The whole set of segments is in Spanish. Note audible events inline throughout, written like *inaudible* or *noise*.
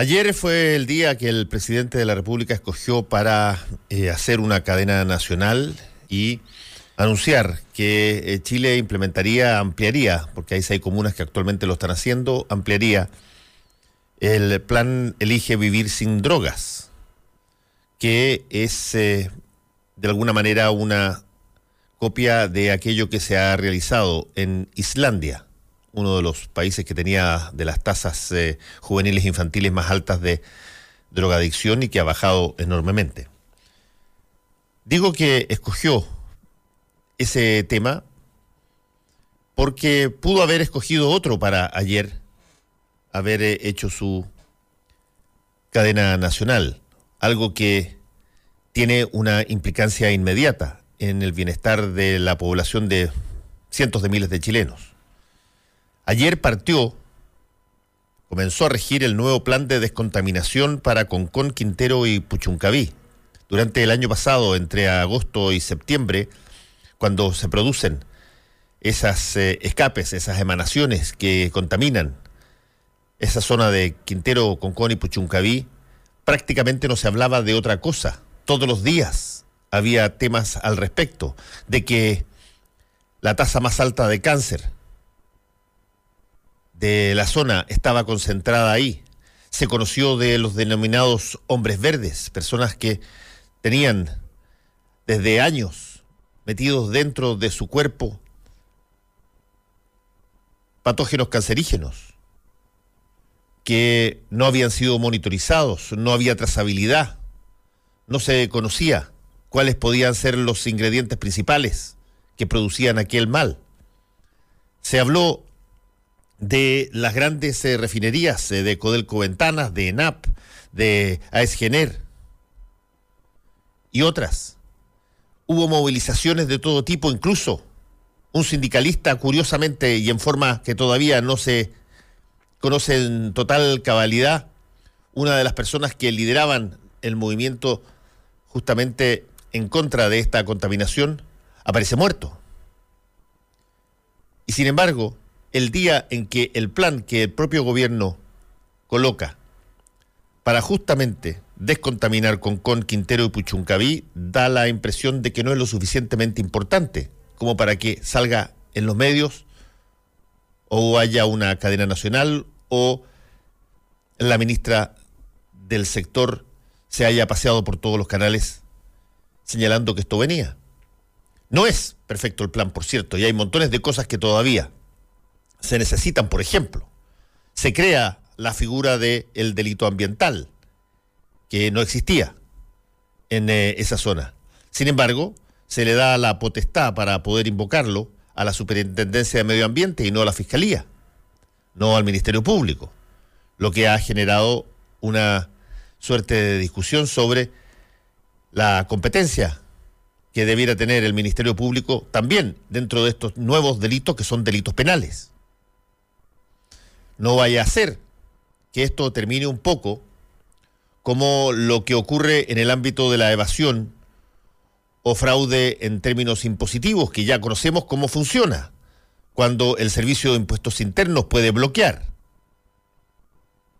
Ayer fue el día que el presidente de la República escogió para eh, hacer una cadena nacional y anunciar que eh, Chile implementaría, ampliaría, porque hay seis comunas que actualmente lo están haciendo, ampliaría el plan Elige Vivir sin Drogas, que es eh, de alguna manera una copia de aquello que se ha realizado en Islandia uno de los países que tenía de las tasas eh, juveniles infantiles más altas de drogadicción y que ha bajado enormemente. Digo que escogió ese tema porque pudo haber escogido otro para ayer haber eh, hecho su cadena nacional, algo que tiene una implicancia inmediata en el bienestar de la población de cientos de miles de chilenos. Ayer partió, comenzó a regir el nuevo plan de descontaminación para Concón, Quintero y Puchuncaví. Durante el año pasado, entre agosto y septiembre, cuando se producen esas eh, escapes, esas emanaciones que contaminan esa zona de Quintero, Concón y Puchuncaví, prácticamente no se hablaba de otra cosa. Todos los días había temas al respecto, de que la tasa más alta de cáncer de la zona estaba concentrada ahí. Se conoció de los denominados hombres verdes, personas que tenían desde años metidos dentro de su cuerpo patógenos cancerígenos que no habían sido monitorizados, no había trazabilidad, no se conocía cuáles podían ser los ingredientes principales que producían aquel mal. Se habló de las grandes eh, refinerías eh, de Codelco Ventanas, de ENAP, de AESGENER y otras. Hubo movilizaciones de todo tipo, incluso un sindicalista, curiosamente y en forma que todavía no se conoce en total cabalidad, una de las personas que lideraban el movimiento justamente en contra de esta contaminación, aparece muerto. Y sin embargo, el día en que el plan que el propio gobierno coloca para justamente descontaminar con Con, Quintero y Puchuncaví da la impresión de que no es lo suficientemente importante como para que salga en los medios o haya una cadena nacional o la ministra del sector se haya paseado por todos los canales señalando que esto venía. No es perfecto el plan, por cierto, y hay montones de cosas que todavía se necesitan, por ejemplo, se crea la figura del el delito ambiental, que no existía en eh, esa zona. Sin embargo, se le da la potestad para poder invocarlo a la Superintendencia de Medio Ambiente y no a la Fiscalía, no al Ministerio Público, lo que ha generado una suerte de discusión sobre la competencia que debiera tener el Ministerio Público también dentro de estos nuevos delitos que son delitos penales no vaya a ser que esto termine un poco como lo que ocurre en el ámbito de la evasión o fraude en términos impositivos, que ya conocemos cómo funciona, cuando el Servicio de Impuestos Internos puede bloquear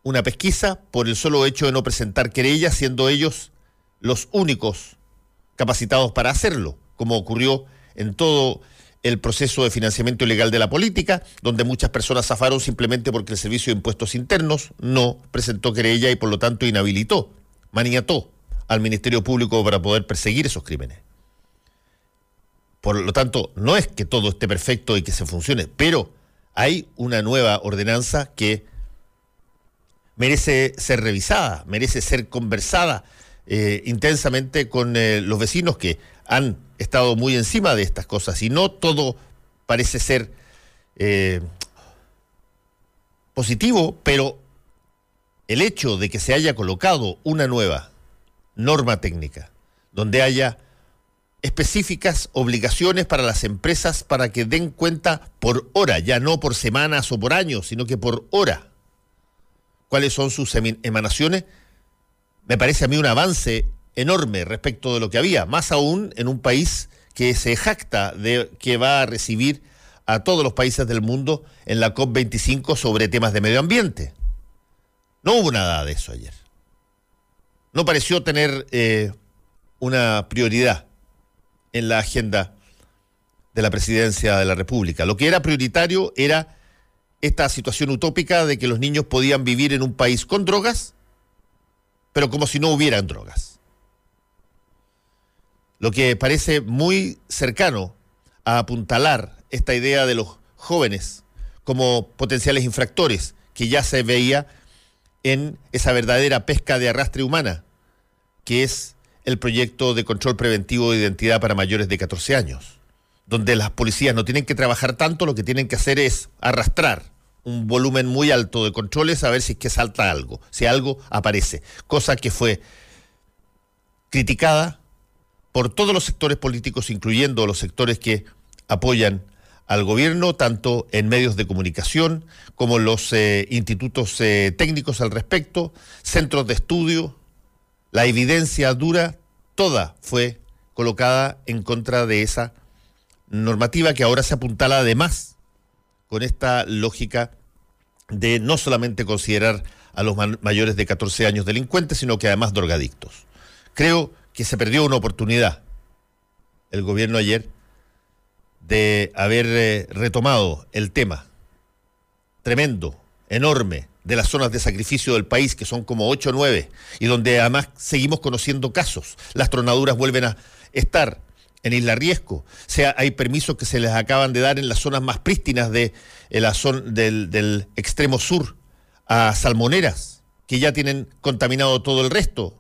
una pesquisa por el solo hecho de no presentar querella, siendo ellos los únicos capacitados para hacerlo, como ocurrió en todo el proceso de financiamiento ilegal de la política, donde muchas personas zafaron simplemente porque el Servicio de Impuestos Internos no presentó querella y por lo tanto inhabilitó, maniató al Ministerio Público para poder perseguir esos crímenes. Por lo tanto, no es que todo esté perfecto y que se funcione, pero hay una nueva ordenanza que merece ser revisada, merece ser conversada eh, intensamente con eh, los vecinos que han estado muy encima de estas cosas y no todo parece ser eh, positivo, pero el hecho de que se haya colocado una nueva norma técnica, donde haya específicas obligaciones para las empresas para que den cuenta por hora, ya no por semanas o por años, sino que por hora, cuáles son sus emanaciones, me parece a mí un avance enorme respecto de lo que había, más aún en un país que se jacta de que va a recibir a todos los países del mundo en la COP25 sobre temas de medio ambiente. No hubo nada de eso ayer. No pareció tener eh, una prioridad en la agenda de la presidencia de la República. Lo que era prioritario era esta situación utópica de que los niños podían vivir en un país con drogas, pero como si no hubieran drogas. Lo que parece muy cercano a apuntalar esta idea de los jóvenes como potenciales infractores, que ya se veía en esa verdadera pesca de arrastre humana, que es el proyecto de control preventivo de identidad para mayores de 14 años, donde las policías no tienen que trabajar tanto, lo que tienen que hacer es arrastrar un volumen muy alto de controles a ver si es que salta algo, si algo aparece, cosa que fue criticada por todos los sectores políticos, incluyendo los sectores que apoyan al gobierno, tanto en medios de comunicación como los eh, institutos eh, técnicos al respecto, centros de estudio, la evidencia dura, toda fue colocada en contra de esa normativa que ahora se apuntala además con esta lógica de no solamente considerar a los mayores de 14 años delincuentes, sino que además drogadictos. Creo que se perdió una oportunidad el gobierno ayer de haber eh, retomado el tema tremendo, enorme, de las zonas de sacrificio del país, que son como 8 o 9, y donde además seguimos conociendo casos. Las tronaduras vuelven a estar en Isla Riesco. O sea, hay permisos que se les acaban de dar en las zonas más prístinas de eh, la zona del, del extremo sur a salmoneras, que ya tienen contaminado todo el resto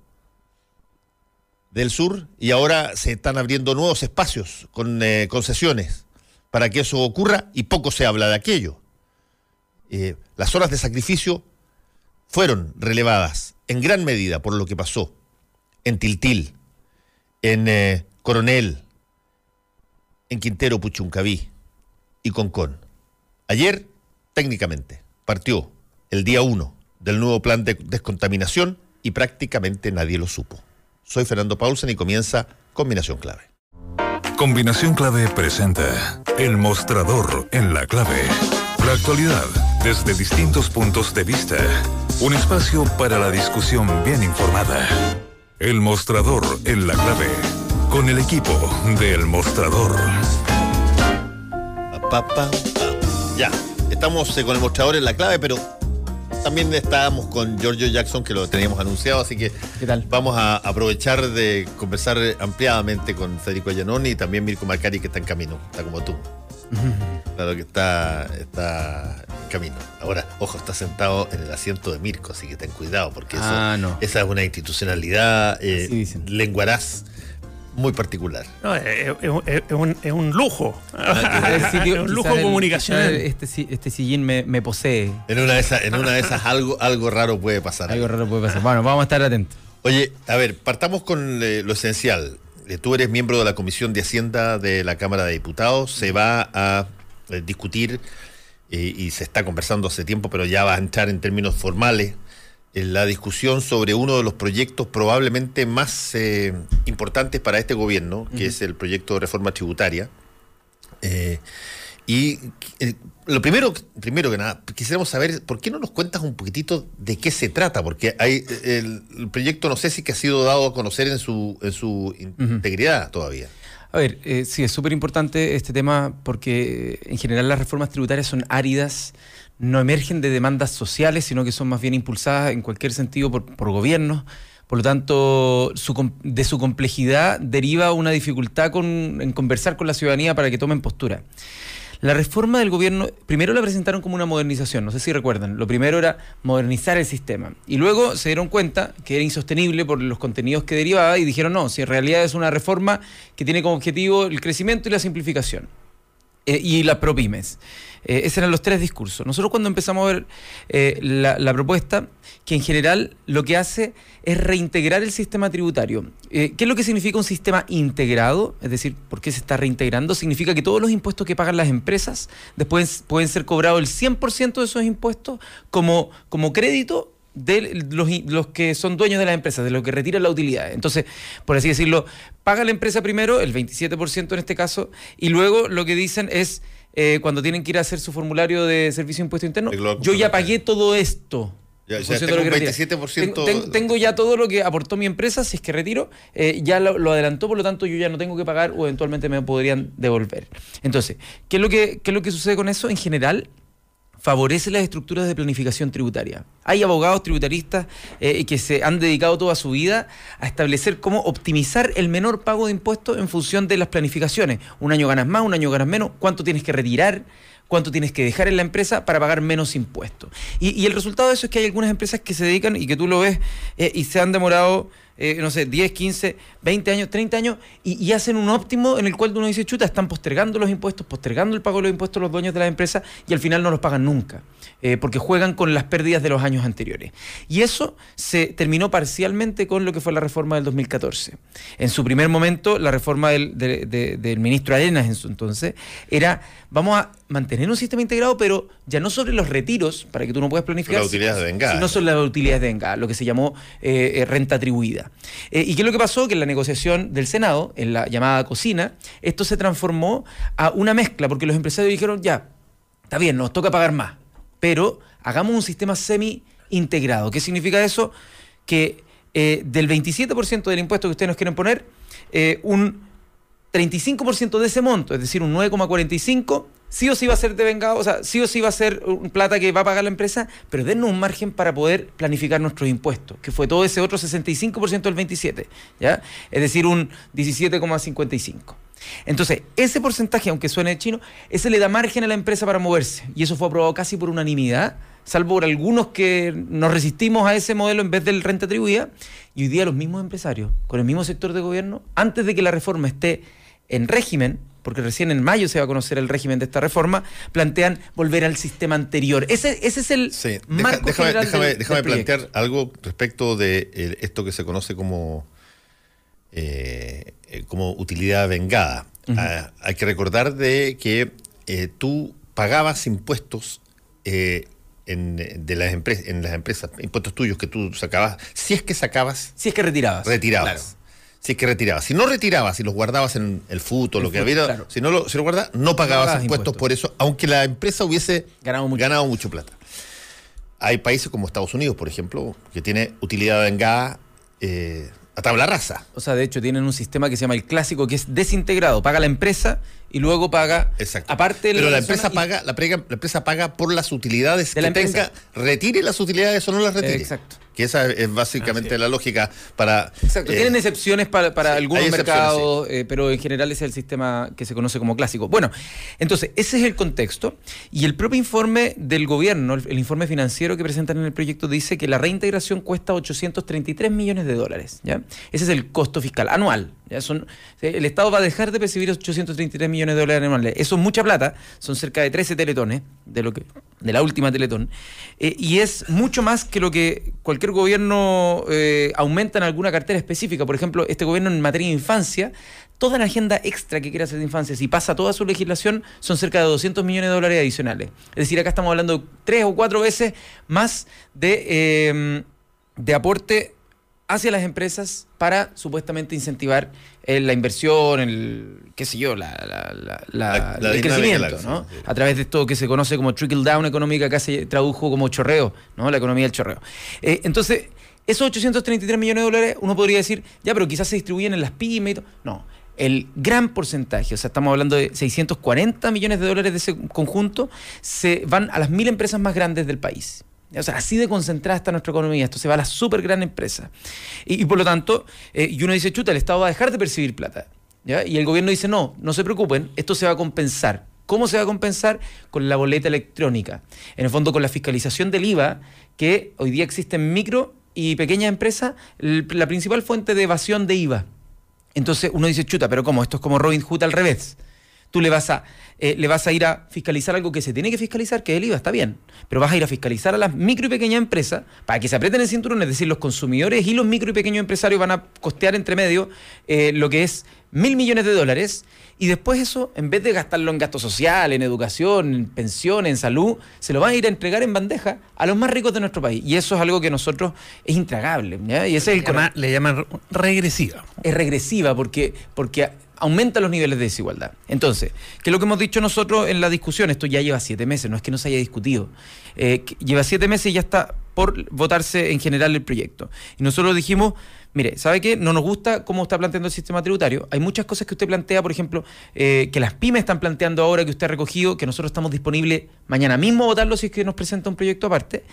del sur y ahora se están abriendo nuevos espacios con eh, concesiones para que eso ocurra y poco se habla de aquello. Eh, las horas de sacrificio fueron relevadas en gran medida por lo que pasó en Tiltil, en eh, Coronel, en Quintero Puchuncaví y Concón. Ayer, técnicamente, partió el día 1 del nuevo plan de descontaminación y prácticamente nadie lo supo. Soy Fernando Paulsen y comienza Combinación Clave. Combinación Clave presenta El Mostrador en la Clave. La actualidad desde distintos puntos de vista. Un espacio para la discusión bien informada. El Mostrador en la Clave. Con el equipo de El Mostrador. Ya, estamos eh, con el mostrador en la clave, pero también estábamos con Giorgio Jackson, que lo teníamos anunciado, así que vamos a aprovechar de conversar ampliadamente con Federico Giannoni y también Mirko Marcari, que está en camino, está como tú. *laughs* Claro que está, está en camino. Ahora, ojo, está sentado en el asiento de Mirko, así que ten cuidado, porque ah, esa es una institucionalidad eh, lenguaraz muy particular. No, es, un, lujo. es un lujo *laughs* comunicacional. Este, este sillín me, posee. En una de esas, en una de esas algo, algo raro puede pasar. Algo raro puede pasar. Bueno, vamos a estar atentos. Oye, a ver, partamos con eh, lo esencial. Eh, tú eres miembro de la Comisión de Hacienda de la Cámara de Diputados. Se va a eh, discutir y se está conversando hace tiempo, pero ya va a entrar en términos formales la discusión sobre uno de los proyectos probablemente más eh, importantes para este gobierno, que es el proyecto de reforma tributaria. Eh, y eh, lo primero, primero que nada, quisiéramos saber, ¿por qué no nos cuentas un poquitito de qué se trata? Porque hay el, proyecto, no sé si que ha sido dado a conocer en su, en su integridad todavía. A ver, sí, es súper importante este tema porque en general las reformas tributarias son áridas, no emergen de demandas sociales, sino que son más bien impulsadas en cualquier sentido por, por gobiernos. Por lo tanto, de su complejidad deriva una dificultad en conversar con la ciudadanía para que tomen postura. La reforma del gobierno, primero la presentaron como una modernización, no sé si recuerdan. Lo primero era modernizar el sistema. Y luego se dieron cuenta que era insostenible por los contenidos que derivaba y dijeron, no, si en realidad es una reforma que tiene como objetivo el crecimiento y la simplificación. Eh, y las ProPymes. Eh, esos eran los tres discursos. Nosotros cuando empezamos a ver eh, la, propuesta, que en general lo que hace es reintegrar el sistema tributario. ¿Qué es lo que significa un sistema integrado? Es decir, ¿por qué se está reintegrando? Significa que todos los impuestos que pagan las empresas después pueden ser cobrados el 100% de esos impuestos como, como crédito de los, que son dueños de las empresas, de los que retiran la utilidad. Entonces, por así decirlo, paga la empresa primero, el 27% en este caso, y luego lo que dicen es, eh, cuando tienen que ir a hacer su formulario de servicio de impuesto interno, yo ya pagué todo esto. tengo, ya todo lo que aportó mi empresa, si es que retiro, eh, ya lo, adelantó, por lo tanto yo ya no tengo que pagar o eventualmente me podrían devolver. Entonces, ¿qué es lo que, qué es lo que sucede con eso? En general, favorece las estructuras de planificación tributaria. Hay abogados tributaristas eh, que se han dedicado toda su vida a establecer cómo optimizar el menor pago de impuestos en función de las planificaciones. Un año ganas más, un año ganas menos, cuánto tienes que retirar, cuánto tienes que dejar en la empresa para pagar menos impuestos. Y, el resultado de eso es que hay algunas empresas que se dedican y que tú lo ves eh, y se han demorado eh, no sé, 10, 15, 20 años, 30 años, y, hacen un óptimo en el cual uno dice, chuta, están postergando los impuestos, postergando el pago de los impuestos los dueños de las empresas y al final no los pagan nunca, eh, porque juegan con las pérdidas de los años anteriores. Y eso se terminó parcialmente con lo que fue la reforma del 2014. En su primer momento, la reforma del, del ministro Arenas en su entonces era, vamos a mantener un sistema integrado, pero ya no sobre los retiros, para que tú no puedas planificar, utilidades de vengada. sino sobre las utilidades de vengada, lo que se llamó eh, renta atribuida. Eh, ¿Y qué es lo que pasó? Que en la negociación del Senado, en la llamada cocina, esto se transformó a una mezcla, porque los empresarios dijeron, ya, está bien, nos toca pagar más, pero hagamos un sistema semi-integrado. ¿Qué significa eso? Que eh, del 27% del impuesto que ustedes nos quieren poner, eh, un 35% de ese monto, es decir, un 9,45%, sí o sí va a ser devengado, o sea, sí o sí va a ser plata que va a pagar la empresa, pero dennos un margen para poder planificar nuestros impuestos, que fue todo ese otro 65% del 27, ¿ya? Es decir, un 17,55. Entonces, ese porcentaje, aunque suene chino, ese le da margen a la empresa para moverse, y eso fue aprobado casi por unanimidad, salvo por algunos que nos resistimos a ese modelo en vez del renta atribuida, y hoy día los mismos empresarios, con el mismo sector de gobierno, antes de que la reforma esté en régimen, porque recién en mayo se va a conocer el régimen de esta reforma, plantean volver al sistema anterior. Ese, ese es el marco déjame, general déjame, déjame plantear algo respecto de esto que se conoce como, eh, eh, como utilidad vengada. Ah, hay que recordar de que eh, tú pagabas impuestos en, de las empresas, en las empresas, impuestos tuyos que tú sacabas, si es que sacabas. Si es que retirabas. Retirabas si es que retirabas. Si no retirabas, si los guardabas en el fútbol, lo que había, si no lo, si lo guardabas, no pagabas impuestos, por eso, aunque la empresa hubiese ganado mucho, plata. Hay países como Estados Unidos, por ejemplo, que tiene utilidad vengada eh, a tabla rasa. O sea, de hecho, tienen un sistema que se llama el clásico, que es desintegrado. Paga la empresa y luego paga. Exacto. Aparte Pero la, empresa paga, la, empresa paga por las utilidades que tenga, retire las utilidades o no las retire. Exacto que esa es básicamente la lógica para... Exacto, tienen eh, excepciones para, para algunos mercados, eh, pero en general es el sistema que se conoce como clásico. Bueno, entonces, ese es el contexto y el propio informe del gobierno, el, informe financiero que presentan en el proyecto, dice que la reintegración cuesta 833 millones de dólares. ¿ya? Ese es el costo fiscal anual. ¿ya? Son, el Estado va a dejar de percibir 833 millones de dólares anuales. Eso es mucha plata, son cerca de 13 teletones de, lo que, de la última teletón, eh, y es mucho más que lo que cualquier gobierno eh, aumenta en alguna cartera específica. Por ejemplo, este gobierno en materia de infancia, toda la agenda extra que quiere hacer de infancia, si pasa toda su legislación, son cerca de 200 millones de dólares adicionales. Es decir, acá estamos hablando tres o cuatro veces más de, eh, de aporte hacia las empresas para supuestamente incentivar eh, la inversión, el qué sé yo, la, el crecimiento, ¿no? A través de esto que se conoce como trickle down económica, acá se tradujo como chorreo, ¿no? La economía del chorreo. Eh, entonces, esos 833 millones de dólares, uno podría decir, ya, pero quizás se distribuyen en las pymes y todo. No, el gran porcentaje, o sea, estamos hablando de 640 millones de dólares de ese conjunto, se van a las mil empresas más grandes del país. O sea, así de concentrada está nuestra economía. Esto se va a la súper gran empresa. Y, por lo tanto, eh, y uno dice, chuta, el Estado va a dejar de percibir plata. Y el gobierno dice, no, no se preocupen, esto se va a compensar. ¿Cómo se va a compensar? Con la boleta electrónica. En el fondo, con la fiscalización del IVA, que hoy día existe en micro y pequeñas empresas, la principal fuente de evasión de IVA. Entonces uno dice, chuta, pero ¿cómo? Esto es como Robin Hood al revés. Tú le vas a eh, le vas a ir a fiscalizar algo que se tiene que fiscalizar, que es el IVA, está bien, pero vas a ir a fiscalizar a las micro y pequeñas empresas para que se aprieten el cinturón, es decir, los consumidores y los micro y pequeños empresarios van a costear entre medio eh, lo que es mil millones de dólares y después eso, en vez de gastarlo en gasto social, en educación, en pensión, en salud, se lo van a ir a entregar en bandeja a los más ricos de nuestro país. Y eso es algo que nosotros es intragable. Y ese es el le llaman regresiva. Es regresiva porque, porque aumenta los niveles de desigualdad. Entonces, ¿qué es lo que hemos dicho nosotros en la discusión? Esto ya lleva siete meses, no es que no se haya discutido. Eh, lleva siete meses y ya está por votarse en general el proyecto. Y nosotros dijimos, mire, ¿sabe qué? No nos gusta cómo está planteando el sistema tributario. Hay muchas cosas que usted plantea, por ejemplo, eh, que las pymes están planteando ahora, que usted ha recogido, que nosotros estamos disponibles mañana mismo a votarlo si es que nos presenta un proyecto aparte.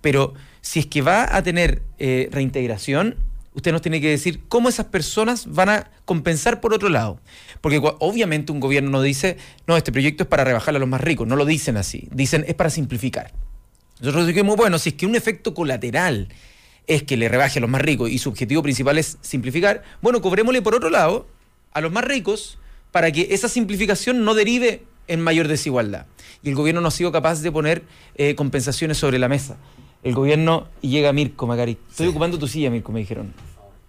Pero si es que va a tener eh, reintegración, usted nos tiene que decir cómo esas personas van a compensar por otro lado. Porque obviamente un gobierno no dice, no, este proyecto es para rebajar a los más ricos, no lo dicen así, dicen es para simplificar. Nosotros dijimos, bueno, si es que un efecto colateral es que le rebaje a los más ricos y su objetivo principal es simplificar, bueno, cobrémosle por otro lado a los más ricos para que esa simplificación no derive en mayor desigualdad. Y el gobierno no ha sido capaz de poner eh, compensaciones sobre la mesa. El gobierno, y llega Mirko Macari, estoy ocupando tu silla, Mirko, me dijeron.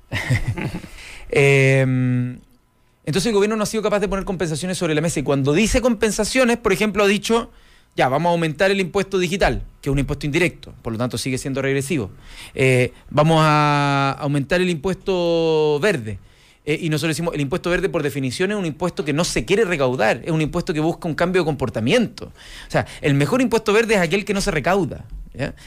*laughs* Em, entonces el gobierno no ha sido capaz de poner compensaciones sobre la mesa. Y cuando dice compensaciones, por ejemplo, ha dicho ya, vamos a aumentar el impuesto digital, que es un impuesto indirecto, por lo tanto sigue siendo regresivo. Eh, vamos a aumentar el impuesto verde. Eh, y nosotros decimos, el impuesto verde por definición es un impuesto que no se quiere recaudar, es un impuesto que busca un cambio de comportamiento. O sea, el mejor impuesto verde es aquel que no se recauda.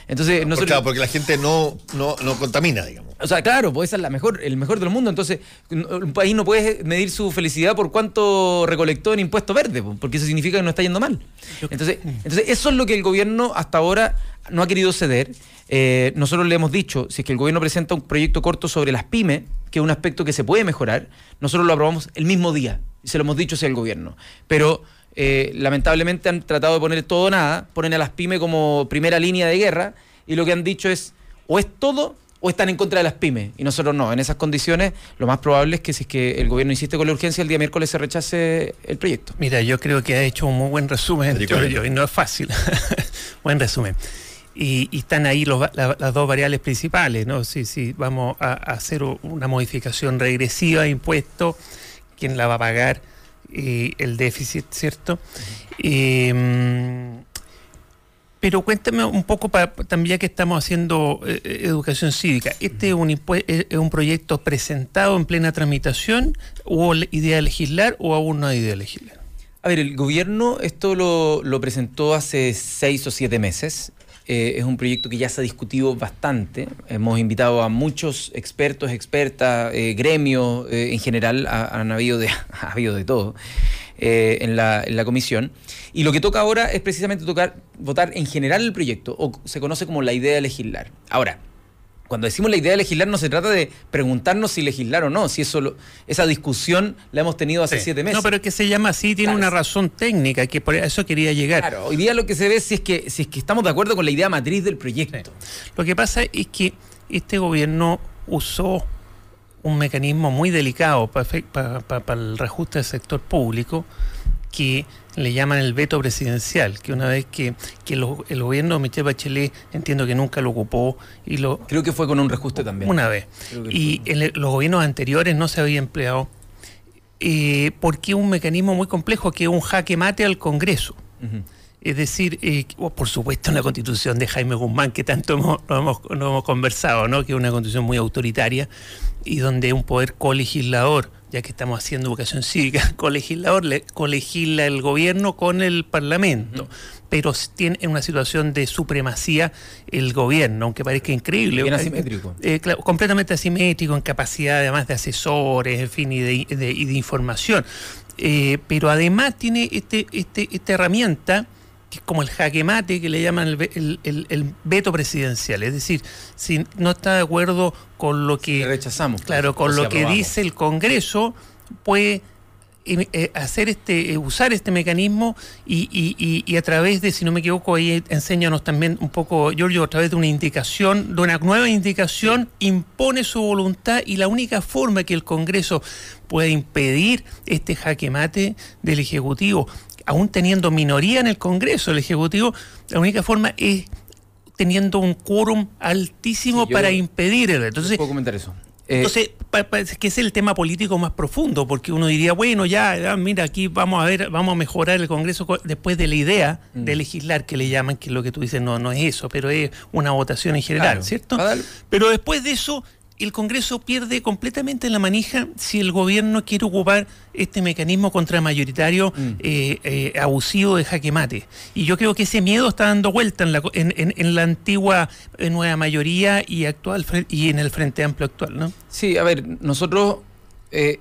Entonces, nosotros, claro, porque la gente no, no, no contamina, digamos. O sea, claro, pues esa es la mejor, el mejor del mundo. Entonces, un país no puede medir su felicidad por cuánto recolectó en impuesto verde, porque eso significa que no está yendo mal. Entonces, entonces eso es lo que el gobierno hasta ahora no ha querido ceder. Eh, nosotros le hemos dicho, si es que el gobierno presenta un proyecto corto sobre las pymes, que es un aspecto que se puede mejorar, nosotros lo aprobamos el mismo día. Y se lo hemos dicho hacia el gobierno. Pero eh, lamentablemente han tratado de poner todo o nada, ponen a las pymes como primera línea de guerra y lo que han dicho es o es todo o están en contra de las pymes. Y nosotros no. En esas condiciones, lo más probable es que si es que el gobierno insiste con la urgencia, el día miércoles se rechace el proyecto. Mira, yo creo que ha hecho un muy buen resumen, y no es fácil. *laughs* buen resumen. Y, están ahí las dos variables principales, ¿no? Si, si vamos a, hacer una modificación regresiva de impuestos, ¿quién la va a pagar? El déficit, ¿cierto? Em, pero cuéntame un poco también que estamos haciendo eh, eh, educación cívica. ¿Este es un, es un proyecto presentado en plena tramitación? ¿Hubo idea de legislar o aún no hay idea de legislar? A ver, el gobierno esto lo presentó hace seis o siete meses eh, es un proyecto que ya se ha discutido bastante. Hemos invitado a muchos expertos, expertas, eh, gremios eh, en general, han habido de, *laughs* ha habido de todo en la, en, la, comisión. Y lo que toca ahora es precisamente tocar, votar en general el proyecto, o se conoce como la idea de legislar. Ahora, cuando decimos la idea de legislar no se trata de preguntarnos si legislar o no, si eso esa discusión la hemos tenido hace siete meses. No, pero que se llama así tiene una razón técnica, que por eso quería llegar. Claro, hoy día lo que se ve si es que, si es que estamos de acuerdo con la idea matriz del proyecto. Lo que pasa es que este gobierno usó un mecanismo muy delicado para, para el reajuste del sector público que le llaman el veto presidencial, que una vez que, el gobierno de Michelle Bachelet entiendo que nunca lo ocupó y lo... Creo que fue con un reajuste también. Una vez. Y en los gobiernos anteriores no se había empleado eh, porque un mecanismo muy complejo que es un jaque mate al Congreso. Es decir, eh, oh, por supuesto, una constitución de Jaime Guzmán, que tanto hemos, hemos, hemos conversado, ¿no? que es una constitución muy autoritaria y donde un poder colegislador ya que estamos haciendo educación cívica, *laughs* colegislador le, colegisla el gobierno con el parlamento, pero tiene en una situación de supremacía el gobierno, aunque parezca increíble. Bien asimétrico. Eh, completamente asimétrico en capacidad además de asesores, en fin, y de, de, información. Eh, pero además tiene este, este, esta herramienta que es como el jaque mate que le llaman el, veto presidencial. Es decir, si no está de acuerdo con lo que. rechazamos. Claro, con lo que dice el Congreso, puede eh, eh, hacer este, eh, usar este mecanismo y, a través de, si no me equivoco, ahí enséñanos también un poco, Giorgio, a través de una indicación, de una nueva indicación, impone su voluntad y la única forma que el Congreso puede impedir este jaque mate del Ejecutivo aún teniendo minoría en el Congreso, el Ejecutivo, la única forma es teniendo un quórum altísimo para impedir el Entonces, puedo comentar eso. Eh, entonces, es que es el tema político más profundo, porque uno diría, bueno, ya, mira, aquí vamos a ver, vamos a mejorar el Congreso después de la idea mm. de legislar, que le llaman, que lo que tú dices no, no es eso, pero es una votación en general, ¿cierto? Pero después de eso, el Congreso pierde completamente la manija si el gobierno quiere ocupar este mecanismo contramayoritario Mm. eh, eh, abusivo de jaque mate. Y yo creo que ese miedo está dando vuelta en la, en, en- en la antigua eh, nueva mayoría y actual y en el Frente Amplio actual, ¿no? Sí, a ver, nosotros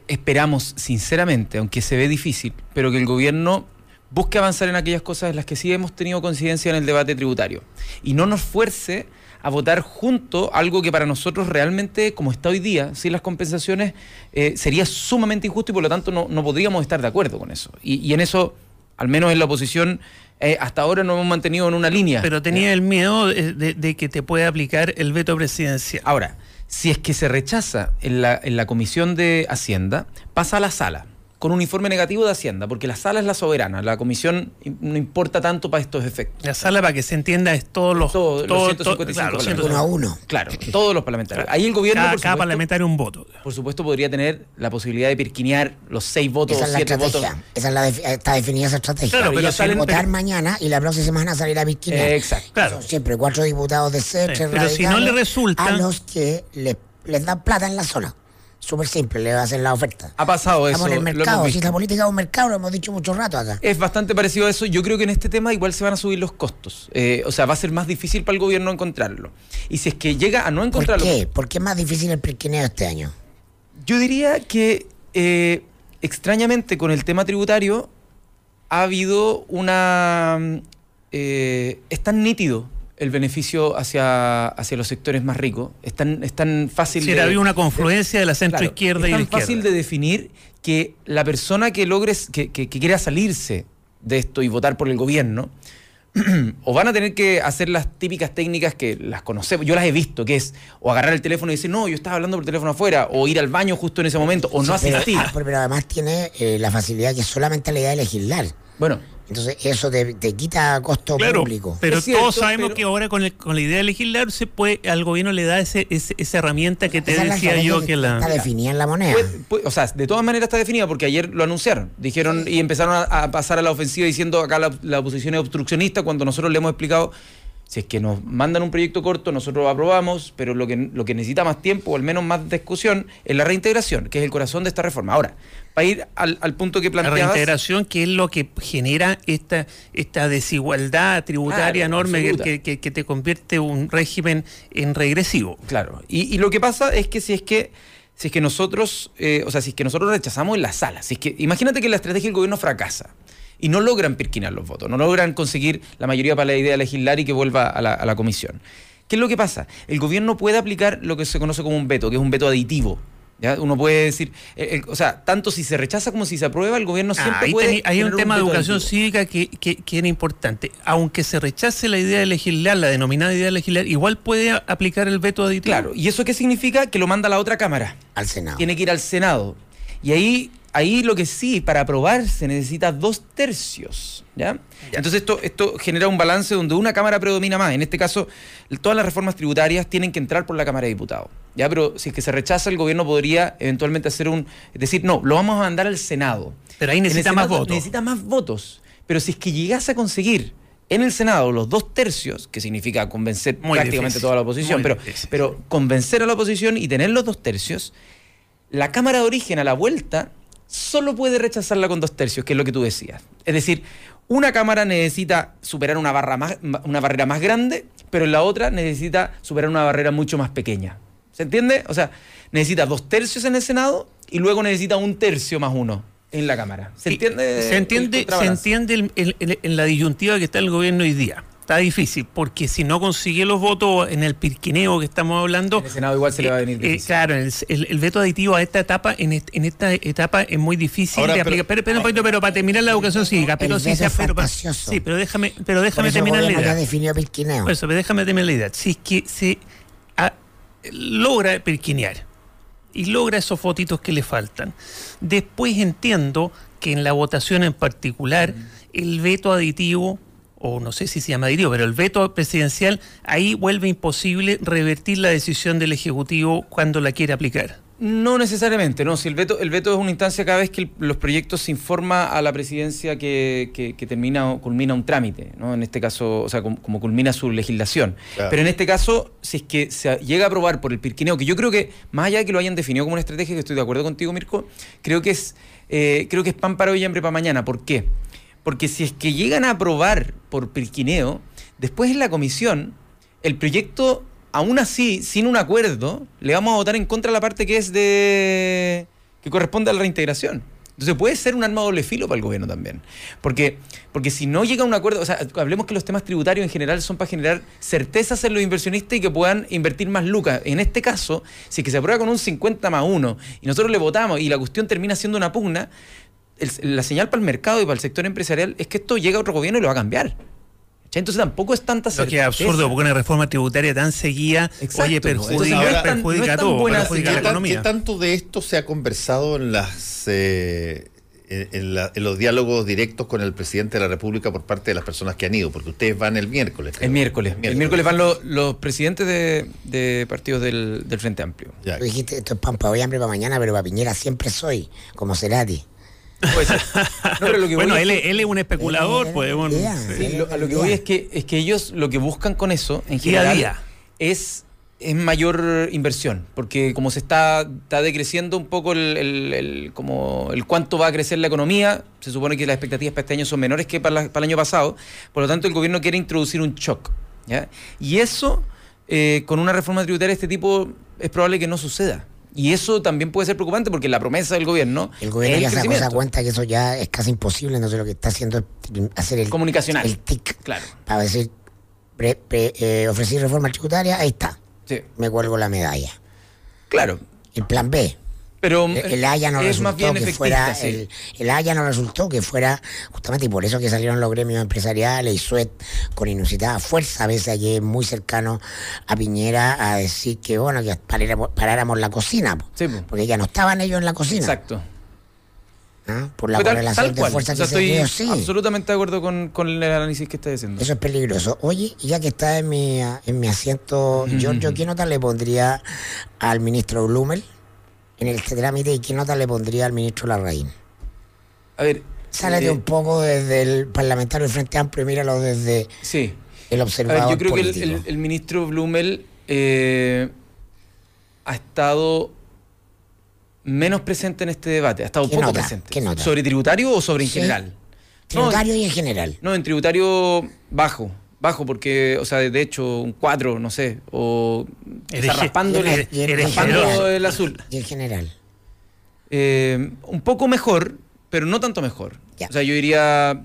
esperamos sinceramente, aunque se ve difícil, pero que el gobierno busque avanzar en aquellas cosas en las que sí hemos tenido coincidencia en el debate tributario y no nos fuerce a votar junto algo que para nosotros realmente, como está hoy día, sin las compensaciones, eh, sería sumamente injusto y por lo tanto no, no podríamos estar de acuerdo con eso. Y, y en eso, al menos en la oposición, eh, hasta ahora nos hemos mantenido en una línea. Pero tenía el miedo de, de- de que te pueda aplicar el veto presidencial. Ahora, si es que se rechaza en la, en la Comisión de Hacienda, pasa a la sala con un informe negativo de Hacienda, porque la sala es la soberana, la comisión no importa tanto para estos efectos. La sala, para que se entienda, es todos los... Todo- los todo- 155 claro, los parlamentarios. Uno a uno. Claro, todos los parlamentarios. Ahí el gobierno, cada, por cada supuesto, parlamentario un voto. por supuesto, podría tener la posibilidad de pirquinear los seis votos Esa o es la siete votos. estrategia. Esa es la defi- está definida esa estrategia. Claro, pero salen- votar pero- mañana y la próxima semana salir a. Eh, exacto. Claro. Son siempre cuatro diputados de C, Sí, pero si no le resulta- A los que le- les dan plata en la zona. Súper simple, le hacen la oferta. Ha pasado eso. Estamos en el mercado. Si esta política es un mercado, lo hemos dicho mucho rato acá. Es bastante parecido a eso. Yo creo que en este tema igual se van a subir los costos. Eh, o sea, va a ser más difícil para el gobierno encontrarlo. Y si es que llega a no ¿Por encontrarlo. qué? ¿Por qué es más difícil el pirquineo este año? Yo diría que eh, extrañamente con el tema tributario ha habido una... eh, es tan nítido el beneficio hacia, hacia los sectores más ricos, es tan, es tan fácil Si había una confluencia de la centro Claro, izquierda es y la tan izquierda. fácil de definir que la persona que logres, que, que- que quiera salirse de esto y votar por el gobierno, *clears throat* o van a tener que hacer las típicas técnicas que las conocemos, yo las he visto, que es o agarrar el teléfono y decir, no, yo estaba hablando por teléfono afuera, o ir al baño justo en ese momento, o no Sí, asistir. ah, pero además tiene eh, la facilidad que solamente la idea de legislar. Bueno, Entonces eso te, te quita costo Claro, público. pero cierto, todos sabemos pero- que ahora con, el- con la idea de legislar se puede, al gobierno le da ese, ese- esa herramienta que te Esa decía yo que la... está definida en la moneda. o sea, de todas maneras está definida porque ayer lo anunciaron. Dijeron y empezaron a, a pasar a la ofensiva diciendo acá la, la oposición es obstruccionista cuando nosotros le hemos explicado. Si es que nos mandan un proyecto corto, nosotros lo aprobamos, pero lo que, lo que necesita más tiempo, o al menos más discusión, es la reintegración, que es el corazón de esta reforma. Ahora, para ir al, al punto que La planteabas... reintegración, que es lo que genera esta, esta desigualdad tributaria Claro, enorme que- que- que te convierte un régimen en regresivo. Claro. Y, y lo que pasa es que si es que si es que nosotros, eh, o sea, si es que nosotros rechazamos en la sala, si es que imagínate que la estrategia del gobierno fracasa y no logran pirquinar los votos, no logran conseguir la mayoría para la idea de legislar y que vuelva a la, a la comisión. ¿Qué es lo que pasa? El gobierno puede aplicar lo que se conoce como un veto, que es un veto aditivo. ¿ya? Uno puede decir, eh, el- o sea, tanto si se rechaza como si se aprueba, el gobierno Ah, siempre ahí puede. tení- hay un tema de educación aditivo. cívica que, que, que era importante. Aunque se rechace la idea de legislar, la denominada idea de legislar, igual puede aplicar el veto aditivo. Claro, ¿y eso qué significa? Que lo manda a la otra cámara. al Senado. tiene que ir al Senado. Y ahí, ahí lo que sí, para aprobar se necesita dos tercios. ¿ya? Entonces esto, esto genera un balance donde una Cámara predomina más. En este caso, todas las reformas tributarias tienen que entrar por la Cámara de Diputados. ¿ya? Pero si es que se rechaza, el gobierno podría eventualmente hacer un... Es decir, no, lo vamos a mandar al Senado. Pero ahí necesita más votos. Necesita más votos. Pero si es que llegase a conseguir en el Senado los dos tercios, que significa convencer Muy prácticamente difícil, toda la oposición, muy pero, difícil. pero convencer a la oposición y tener los dos tercios, la Cámara de Origen a la vuelta solo puede rechazarla con dos tercios, que es lo que tú decías. Es decir, una Cámara necesita superar una, barra más, una barrera más grande, pero en la otra necesita superar una barrera mucho más pequeña. ¿Se entiende? O sea, necesita dos tercios en el Senado y luego necesita un tercio más uno en la Cámara. ¿Se entiende? Se entiende, se entiende en la disyuntiva que está el gobierno hoy día. Está difícil, porque si no consigue los votos en el pirquineo que estamos hablando. En el Senado igual se le va a venir eh, eh, difícil. claro, el, el- el veto aditivo a esta etapa, en, est- en esta etapa es muy difícil Ahora, de pero- aplicar. Pero, pero, pero, pero para terminar la educación cívica, pero sí, pero, sí, pero déjame, pero Por déjame terminar la idea. ya definió Pirquineo. Por eso, pero déjame terminar la idea. Si es que se logra perquinear y logra esos fotitos que le faltan, después entiendo que en la votación en particular, el veto aditivo, o no sé si se llama pero el veto presidencial, ahí vuelve imposible revertir la decisión del Ejecutivo cuando la quiere aplicar. No necesariamente, no. Si el veto, el veto es una instancia cada vez que el- los proyectos se informa a la presidencia que, que- que termina o culmina un trámite, ¿no? En este caso, o sea, como, como culmina su legislación. Claro. Pero en este caso, si es que se llega a aprobar por el Pirquineo, que yo creo que, más allá de que lo hayan definido como una estrategia, que estoy de acuerdo contigo, Mirko, creo que es, eh, creo que es pan para hoy y hambre para mañana. ¿Por qué? Porque si es que llegan a aprobar por Pirquineo, después en la comisión, el proyecto, aún así, sin un acuerdo, le vamos a votar en contra la parte que es de. que corresponde a la reintegración. Entonces puede ser un arma de doble filo para el gobierno también. Porque, porque si no llega a un acuerdo, o sea, hablemos que los temas tributarios en general son para generar certezas en los inversionistas y que puedan invertir más lucas. En este caso, si es que se aprueba con un 50 más 1 y nosotros le votamos y la cuestión termina siendo una pugna, el- la señal para el mercado y para el sector empresarial es que esto llega a otro gobierno y lo va a cambiar. Entonces tampoco es tanta Lo certeza. que es absurdo, porque una reforma tributaria tan seguida, Exacto. oye, perjudica, no es tan- perjudica no todo, perjudica ¿Qué, la economía. qué tanto de esto se ha conversado en las eh, en, en la- en los diálogos directos con el presidente de la República por parte de las personas que han ido? Porque ustedes van el miércoles. creo. El miércoles. El miércoles van los, los presidentes de, de partidos del, del Frente Amplio. Ya. Tú dijiste, esto es pan para hoy, hambre para mañana, pero para Piñera siempre soy, como Cerati. Puede ser. No, pero lo que bueno, es él, que- es- él es un especulador, Eh, podemos... ya. sí. Sí, lo- a lo que voy es que, es que ellos lo que buscan con eso, en Día a general, día. es es mayor inversión, porque como se está, está decreciendo un poco el, el- el- como el cuánto va a crecer la economía, se supone que las expectativas para este año son menores que para, la- para el año pasado, por lo tanto el gobierno quiere introducir un shock. ¿ya? Y eso, eh, con una reforma tributaria de este tipo, es probable que no suceda. Y eso también puede ser preocupante porque la promesa del gobierno El gobierno es ya el esa crecimiento. cuenta que eso ya es casi imposible, entonces lo que está haciendo es hacer el Comunicacional. el tic Claro. para decir, pre- pre- eh, ofrecí reforma tributaria, ahí está, Sí, me cuelgo la medalla. claro. El plan B, Pero el, Haya no es resultó más bien que fuera, sí. el, el Haya no resultó que fuera, justamente y por eso que salieron los gremios empresariales y Suet con inusitada fuerza, a veces es muy cercano a Piñera a decir que bueno, que paráramos, paráramos la cocina. Sí, porque ya no estaban ellos en la cocina, Exacto. ¿ah? por la Fue tal- correlación tal de cual. fuerza O sea, que se estoy dio, sí. absolutamente de acuerdo con, con el análisis que está diciendo. Eso es peligroso. Oye, ya que está en mi, en mi asiento, Giorgio, ¿qué nota le pondría al ministro Blumel en este trámite y qué nota le pondría al ministro Larraín? A ver. Sálete eh, un poco desde el parlamentario del Frente Amplio y míralo desde Sí. el A observador ver, yo creo político. que el, el- el ministro Blumel eh, ha estado menos presente en este debate. Ha estado ¿Qué poco nota? presente. ¿Qué nota? ¿Sobre tributario o sobre en Sí. general? Tributario y en general. No, en tributario bajo. Bajo, porque, o sea, de hecho, un 4, no sé. O está raspando, eres- el, raspando azul. Y en general. Eh, un poco mejor, pero no tanto mejor. Ya. O sea, yo diría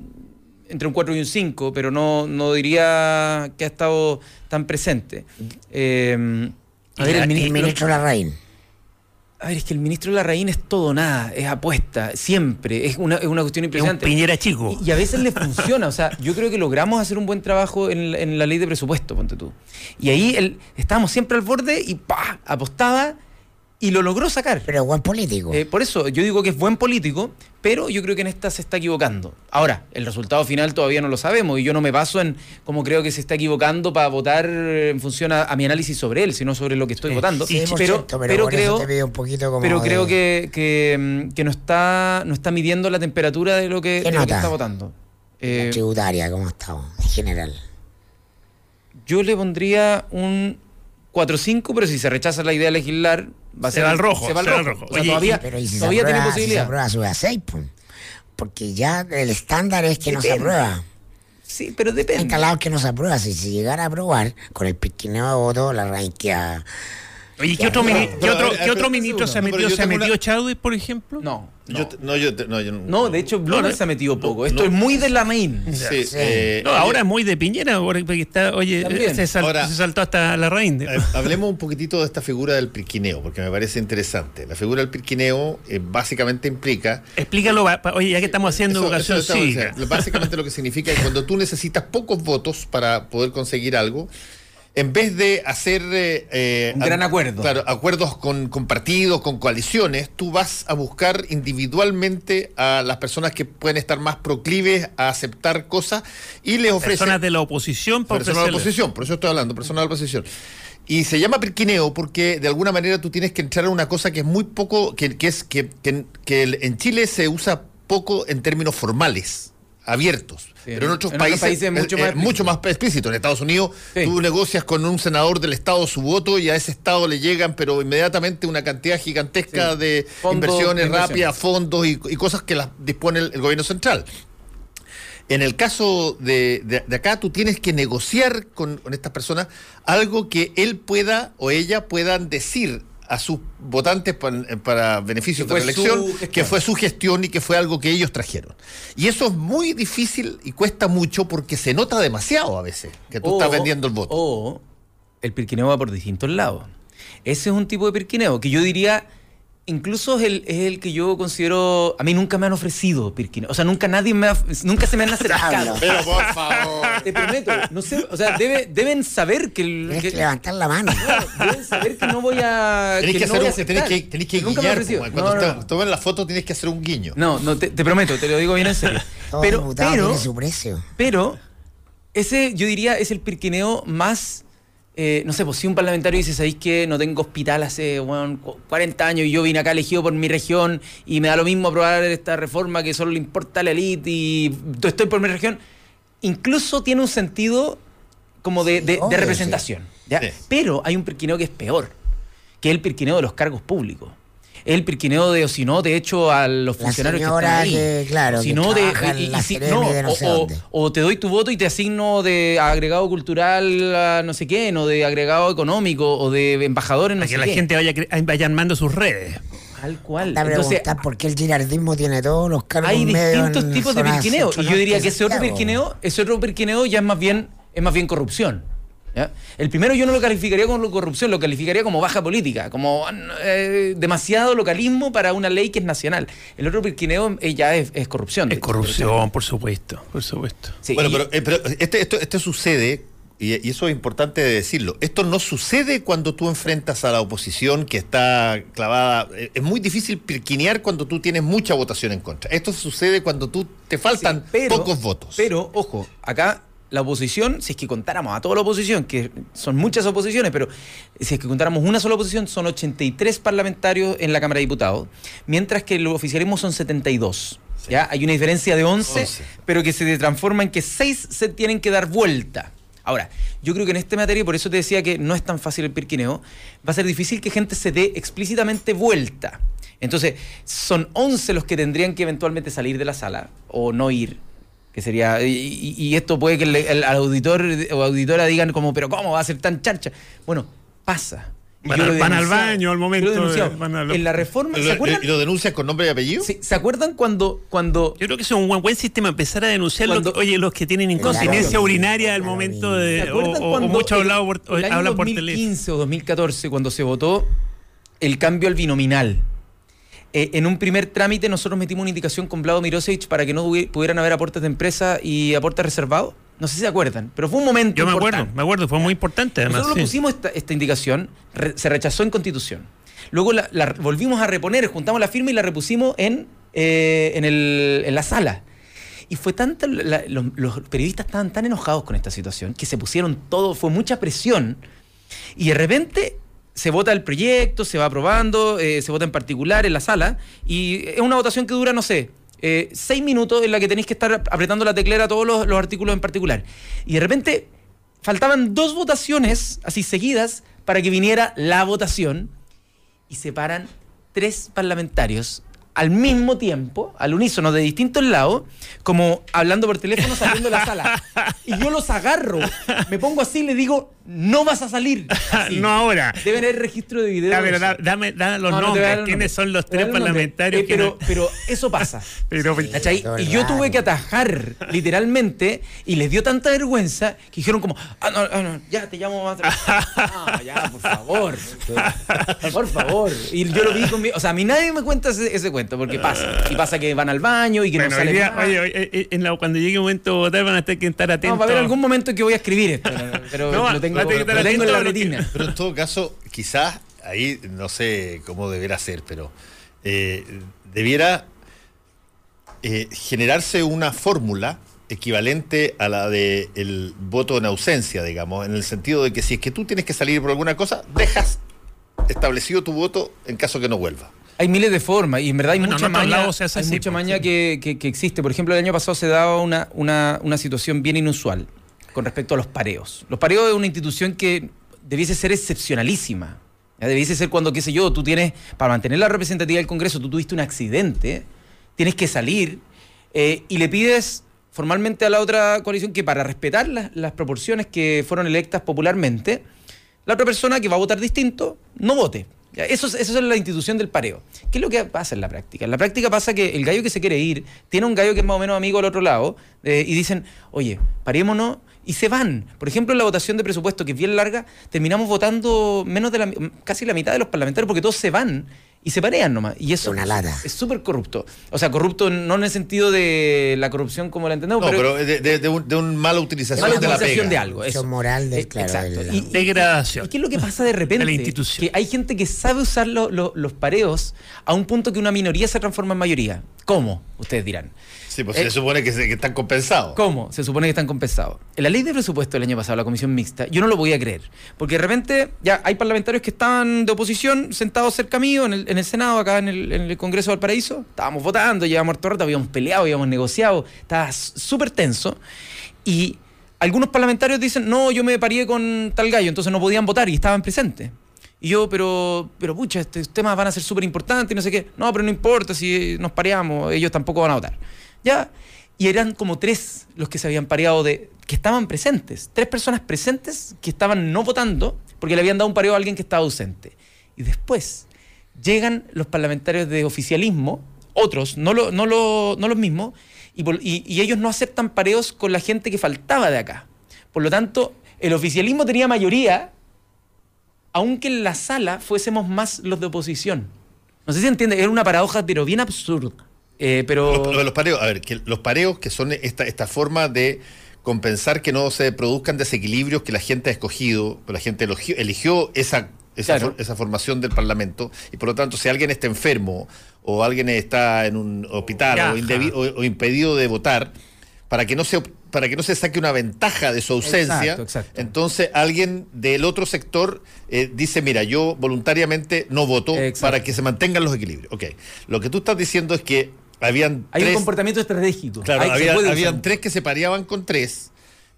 entre un 4 y un 5, pero no, no diría que ha estado tan presente. Eh, a ver, el el ministro, ministro Larraín. A ver, es que el ministro Larraín es todo nada, es apuesta, siempre, es una, es una cuestión Es un impresionante. piñera chico. Y, y a veces le funciona, o sea, yo creo que logramos hacer un buen trabajo en, la- en la ley de presupuesto, ponte tú. Y ahí él, estábamos siempre al borde y ¡pa! apostaba y lo logró sacar. Pero buen político. Eh, por eso yo digo que es buen político, pero yo creo que en esta se está equivocando. Ahora, el resultado final todavía no lo sabemos y yo no me baso en cómo creo que se está equivocando para votar en función a, a mi análisis sobre él, sino sobre lo que estoy Sí, votando. Sí, pero, cierto, pero, pero creo, un poquito como pero de- creo que, que, que no está no está midiendo la temperatura de lo que, ¿Qué de lo que está votando. Eh, tributaria, ¿cómo estamos? En general. yo le pondría un 4-5, pero si se rechaza la idea de legislar, va a Se ser va al rojo, Se va al se va rojo. al rojo. O sea, Oye, todavía, Pero ¿y si se todavía aprueba, tiene si se posibilidad. aprueba sube a 6, pues. Porque ya el estándar es que no se Depende. aprueba. Sí, pero Hay depende. instalados que no se aprueba. Si se llegara a aprobar, con el piquineo de voto, la raíz queda. Oye, ¿qué otro, mini- no, qué otro, a ver, qué otro pero- ministro se ha metido? ¿Se ha metido una- Chadwick, por ejemplo? No. Yo No. te- no, yo, te- no, yo No, de hecho, Blumel no, se ha metido poco. Esto no. es muy de la main. Sí, Sí. eh, No, ahora es muy de Piñera, porque está, oye, También. se, sal- Ahora- se saltó hasta la. Eh, Hablemos un poquitito de esta figura del pirquineo, porque me parece interesante. La figura del pirquineo eh, básicamente implica... Explícalo, pa- oye, ya que estamos haciendo Eso- diciendo. Básicamente lo que significa es cuando tú necesitas pocos votos para poder conseguir algo, en vez de hacer eh, eh, Un gran a- acuerdo. claro, acuerdos con, con partidos, con coaliciones, tú vas a buscar individualmente a las personas que pueden estar más proclives a aceptar cosas y les ofreces Personas de la oposición para personas de la oposición, por eso estoy hablando, personas de la oposición. Y se llama pirquineo porque de alguna manera tú tienes que entrar a una cosa que es muy poco, que, que es que, que- que el- en Chile se usa poco en términos formales, abiertos. pero en otros en países, países es mucho más mucho explícito. más explícito. En Estados Unidos Sí. tú negocias con un senador del estado su voto y a ese estado le llegan, pero inmediatamente una cantidad gigantesca Sí. de Fondos inversiones rápidas, fondos y, y cosas que las dispone el, el gobierno central. En el caso de, de- de acá, tú tienes que negociar con, con estas personas algo que él pueda o ella puedan decir a sus votantes pa- para, beneficios Que de su gestión. que fue su gestión y que fue algo que ellos trajeron. Y eso es muy difícil y cuesta mucho porque se nota demasiado a veces que tú O- estás vendiendo el voto. O el pirquineo va por distintos lados. Ese es un tipo de pirquineo que yo diría, incluso es el, es el que yo considero. A mí nunca me han ofrecido pirquineo. O sea, nunca nadie me ha- nunca se me han *laughs* acercado. Pero por *laughs* favor. Te prometo, no sé, o sea, debe- deben saber que, el- que- que levantar la mano. deben saber que no voy a Tenés que, no hacer voy a tenés que, tenés que Nunca me guiñar. ofrecido. como Cuando No, no, te- no. tomen la foto tienes que hacer un guiño. No, no, te, te prometo, te lo digo bien en serio. *laughs* Todo Pero, pero, tiene su precio. pero, ese yo diría es el pirquineo más. Eh, no sé, pues si un parlamentario dice, ¿sabéis que no tengo hospital hace cu- 40 años y yo vine acá elegido por mi región y me da lo mismo aprobar esta reforma que solo le importa a la élite y estoy por mi región? Incluso tiene un sentido como de, de- de representación. ¿ya? Pero hay un pirquineo que es peor, que es el pirquineo de los cargos públicos. Es el pirquineo de, o si no, de hecho, a los La funcionarios que están ahí. que, claro, si que no, de, trabaja en y- y la si- Seremi no, de no o, sé o- dónde. o te doy tu voto y te asigno de agregado cultural a no sé quién, o de agregado económico, o de embajador en no Para sé que la qué. gente vaya, vaya armando sus redes. Tal cual. Anda a Entonces, por qué el girardismo tiene todos los cargos hay distintos tipos de pirquineo. Y yo diría que ese otro pirquineo, ese otro pirquineo ya es más bien, es más bien corrupción. ¿Ya? El primero yo no lo calificaría como corrupción, lo calificaría como baja política, como eh, demasiado localismo para una ley que es nacional. El otro pirquineo eh, ya es, es corrupción. Es hecho. corrupción, por supuesto, por supuesto. Sí, bueno, y- pero, eh, pero este, esto, esto sucede, y, y eso es importante de decirlo, esto no sucede cuando tú enfrentas a la oposición que está clavada. Es muy difícil pirquinear cuando tú tienes mucha votación en contra. Esto sucede cuando tú te faltan Sí, pero- pocos votos. Pero, ojo, acá la oposición, si es que contáramos a toda la oposición, que son muchas oposiciones, pero si es que contáramos una sola oposición, son 83 parlamentarios en la Cámara de Diputados, mientras que el oficialismo son 72. ¿ya? Hay una diferencia de 11, 11. pero que se transforma en que 6 se tienen que dar vuelta. Ahora, yo creo que en esta materia, y por eso te decía que no es tan fácil el pirquineo, va a ser difícil que gente se dé explícitamente vuelta. Entonces, son 11 los que tendrían que eventualmente salir de la sala o no ir. Que sería. Y, esto puede que el, el auditor o auditora digan como, pero ¿cómo va a ser tan charcha? Bueno, pasa. Van al- van baño al momento van al- En la reforma. ¿Se ¿Lo- acuerdan? ¿Y lo denuncias con nombre y apellido? Sí, ¿Se acuerdan cuando, cuando Yo creo que eso es un buen, buen sistema, empezar a denunciar Cuando- que- oye, los que tienen incontinencia Claro. urinaria al momento ¿Se de. O, acuerdan o- o mucho el- hablado por, o el año hablan por teléfono. 2015 o 2014, cuando se votó el cambio al binominal? Eh, en un primer trámite nosotros metimos una indicación con Vlado Mirosevich para que no pudieran haber aportes de empresa y aportes reservados. No sé si se acuerdan, pero fue un momento Yo me importante. acuerdo, me acuerdo, fue muy importante además. Nosotros pusimos esta, esta indicación, re- se rechazó en constitución. Luego la, la volvimos a reponer, juntamos la firma y la repusimos en, eh, en, el- en la sala. Y fue tanta, los, los periodistas estaban tan enojados con esta situación que se pusieron todo, fue mucha presión. Y de repente se vota el proyecto, se va aprobando, eh, se vota en particular en la sala, y es una votación que dura, no sé, eh, seis minutos en la que tenéis que estar apretando la teclera todos los, los artículos en particular. Y de repente faltaban dos votaciones así seguidas para que viniera la votación y se paran tres parlamentarios al mismo tiempo, al unísono de distintos lados, como hablando por teléfono saliendo de la sala. *laughs* Y yo los agarro, me pongo así y le digo, no vas a salir. Así. no ahora. Deben haber registro de video. Da- dame, da los No, no nombres. los ¿Quiénes nombres. son los tres parlamentarios Eh, que pero, no- pero eso pasa. *laughs* Pero, Y yo tuve que atajar literalmente y les dio tanta vergüenza que dijeron como, ah, no, ah, no, ya te llamo más. Ah, *laughs* ya, por favor. Por favor. Y yo lo vi conmigo. O sea, a mí nadie me cuenta ese, ese cuento porque pasa. Y pasa que van al baño y que Bueno, no salen día, oye, oye, eh, en la- cuando llegue un momento de votar van a tener que estar No, atentos. va a haber algún momento en que voy a escribir esto, *laughs* pero, No, lo tengo, va a tener que estar lo tengo en la retina. Pero en todo caso, quizás ahí no sé cómo deberá ser, pero eh, debiera eh, generarse una fórmula equivalente a la del el voto en ausencia, digamos, en el sentido de que si es que tú tienes que salir por alguna cosa, dejas establecido tu voto en caso que no vuelva. Hay miles de formas y en verdad hay mucha otros maña, hay así, mucha pues, maña sí. que, que- que existe. Por ejemplo, el año pasado se daba una, una, una situación bien inusual con respecto a los pareos. Los pareos es una institución que debiese ser excepcionalísima. ¿ya? Debiese ser cuando, qué sé yo, tú tienes, para mantener la representatividad del Congreso, tú tuviste un accidente, tienes que salir eh, y le pides formalmente a la otra coalición que para respetar las, las proporciones que fueron electas popularmente, la otra persona que va a votar distinto no vote. Eso es, la institución del pareo. ¿Qué es lo que pasa en la práctica? En la práctica pasa que el gallo que se quiere ir tiene un gallo que es más o menos amigo al otro lado eh, y dicen, oye, parémonos y se van. Por ejemplo, en la votación de presupuesto, que es bien larga, terminamos votando menos de la, casi la mitad de los parlamentarios porque todos se van y se parean nomás. Y eso Una lata. es súper corrupto. O sea, corrupto no en el sentido de la corrupción como la entendemos, No, pero, pero de, de, de un- de una mala utilización mala de la utilización pega. de algo. Eso moral del- Eh, claro, exacto. Y- Degradación. ¿Y qué es lo que pasa de repente? De la institución. Que hay gente que sabe usar lo- lo- los pareos a un punto que una minoría se transforma en mayoría. ¿Cómo? Ustedes dirán. Sí, pues Eh, se supone que, se- que están compensados. ¿Cómo? Se supone que están compensados. En la ley de presupuesto del año pasado, la comisión mixta, yo no lo podía creer. Porque de repente ya hay parlamentarios que estaban de oposición sentados cerca mío en el, en el Senado, acá en el, en el Congreso de Valparaíso. Estábamos votando, llevábamos harto rato, habíamos peleado, habíamos negociado. Estaba súper tenso. Y algunos parlamentarios dicen, no, yo me parié con tal gallo, entonces no podían votar y estaban presentes. Y yo, pero, pero pucha, estos temas van a ser súper importantes y no sé qué. No, pero no importa si nos pareamos, ellos tampoco van a votar. Ya. Y eran como tres los que se habían pareado de. que estaban presentes. Tres personas presentes que estaban no votando porque le habían dado un pareo a alguien que estaba ausente. Y después llegan los parlamentarios de oficialismo, otros, no, lo- no, lo- no los mismos, y, y- y ellos no aceptan pareos con la gente que faltaba de acá. Por lo tanto, el oficialismo tenía mayoría, aunque en la sala fuésemos más los de oposición. No sé si entiende, era una paradoja, pero bien absurda. Eh, pero Lo, lo de los pareos, a ver, que los pareos que son esta, esta forma de compensar que no se produzcan desequilibrios que la gente ha escogido, la gente eligió esa, esa, Claro. for- esa formación del Parlamento y por lo tanto si alguien está enfermo o alguien está en un hospital o, impedido de votar, para que no se para que no se saque una ventaja de su ausencia, Exacto, exacto. entonces alguien del otro sector eh, dice, mira, yo voluntariamente no voto Exacto. para que se mantengan los equilibrios. Ok, lo que tú estás diciendo es que habían hay un comportamiento estratégico. claro, Hay- había- habían tres que se pareaban con tres,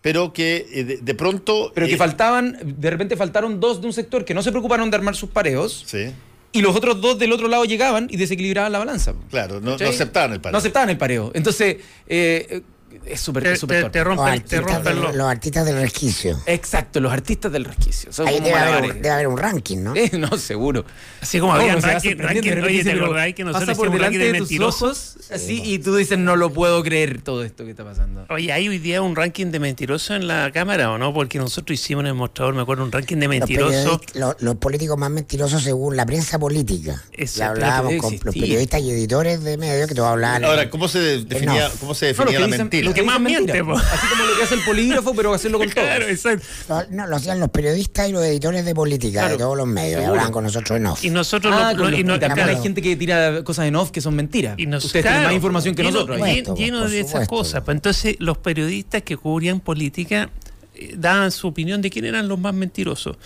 pero que eh, de, de pronto... Pero que eh, faltaban, de repente faltaron dos de un sector que no se preocuparon de armar sus pareos Sí, y los otros dos del otro lado llegaban y desequilibraban la balanza. claro, no, aceptaban el pareo. No aceptaban el pareo. Entonces, eh, es súper Te, es súper te- te Los rompen, te artistas, rompen del, los- los artistas del resquicio. Exacto, los artistas del resquicio. Son Ahí debe haber, debe haber un ranking, ¿no? *laughs* Eh, no, seguro. Así como No, había ranking, ranking- oye, ¿te acordás que nosotros pasa por delante ranking de de tus ojos así y tú dices, no lo puedo creer todo esto que está pasando. Oye, ¿hay hoy día un ranking de mentirosos en la Cámara o no? Porque nosotros hicimos en el mostrador, me acuerdo, un ranking de mentirosos. los- los políticos más mentirosos según la prensa política. Eso, Ya hablábamos con los periodistas y editores de medios que tú hablaban. Ahora, ¿cómo se de- definía, cómo se definía la mentira? Lo que Que más miente, po. Así como lo que hace el polígrafo, pero hacerlo con *laughs* todo. Claro, exacto. No, lo hacían los periodistas y los editores de política Claro, de todos los medios. seguro. hablaban con nosotros en off. Y nosotros Ah, y no- y también claro. hay gente que tira cosas en off que son mentiras. Y nos- Ustedes tienen más información que lleno- nosotros. supuesto, lleno de esas cosas. Pues entonces, los periodistas que cubrían política eh, daban su opinión de quién eran los más mentirosos.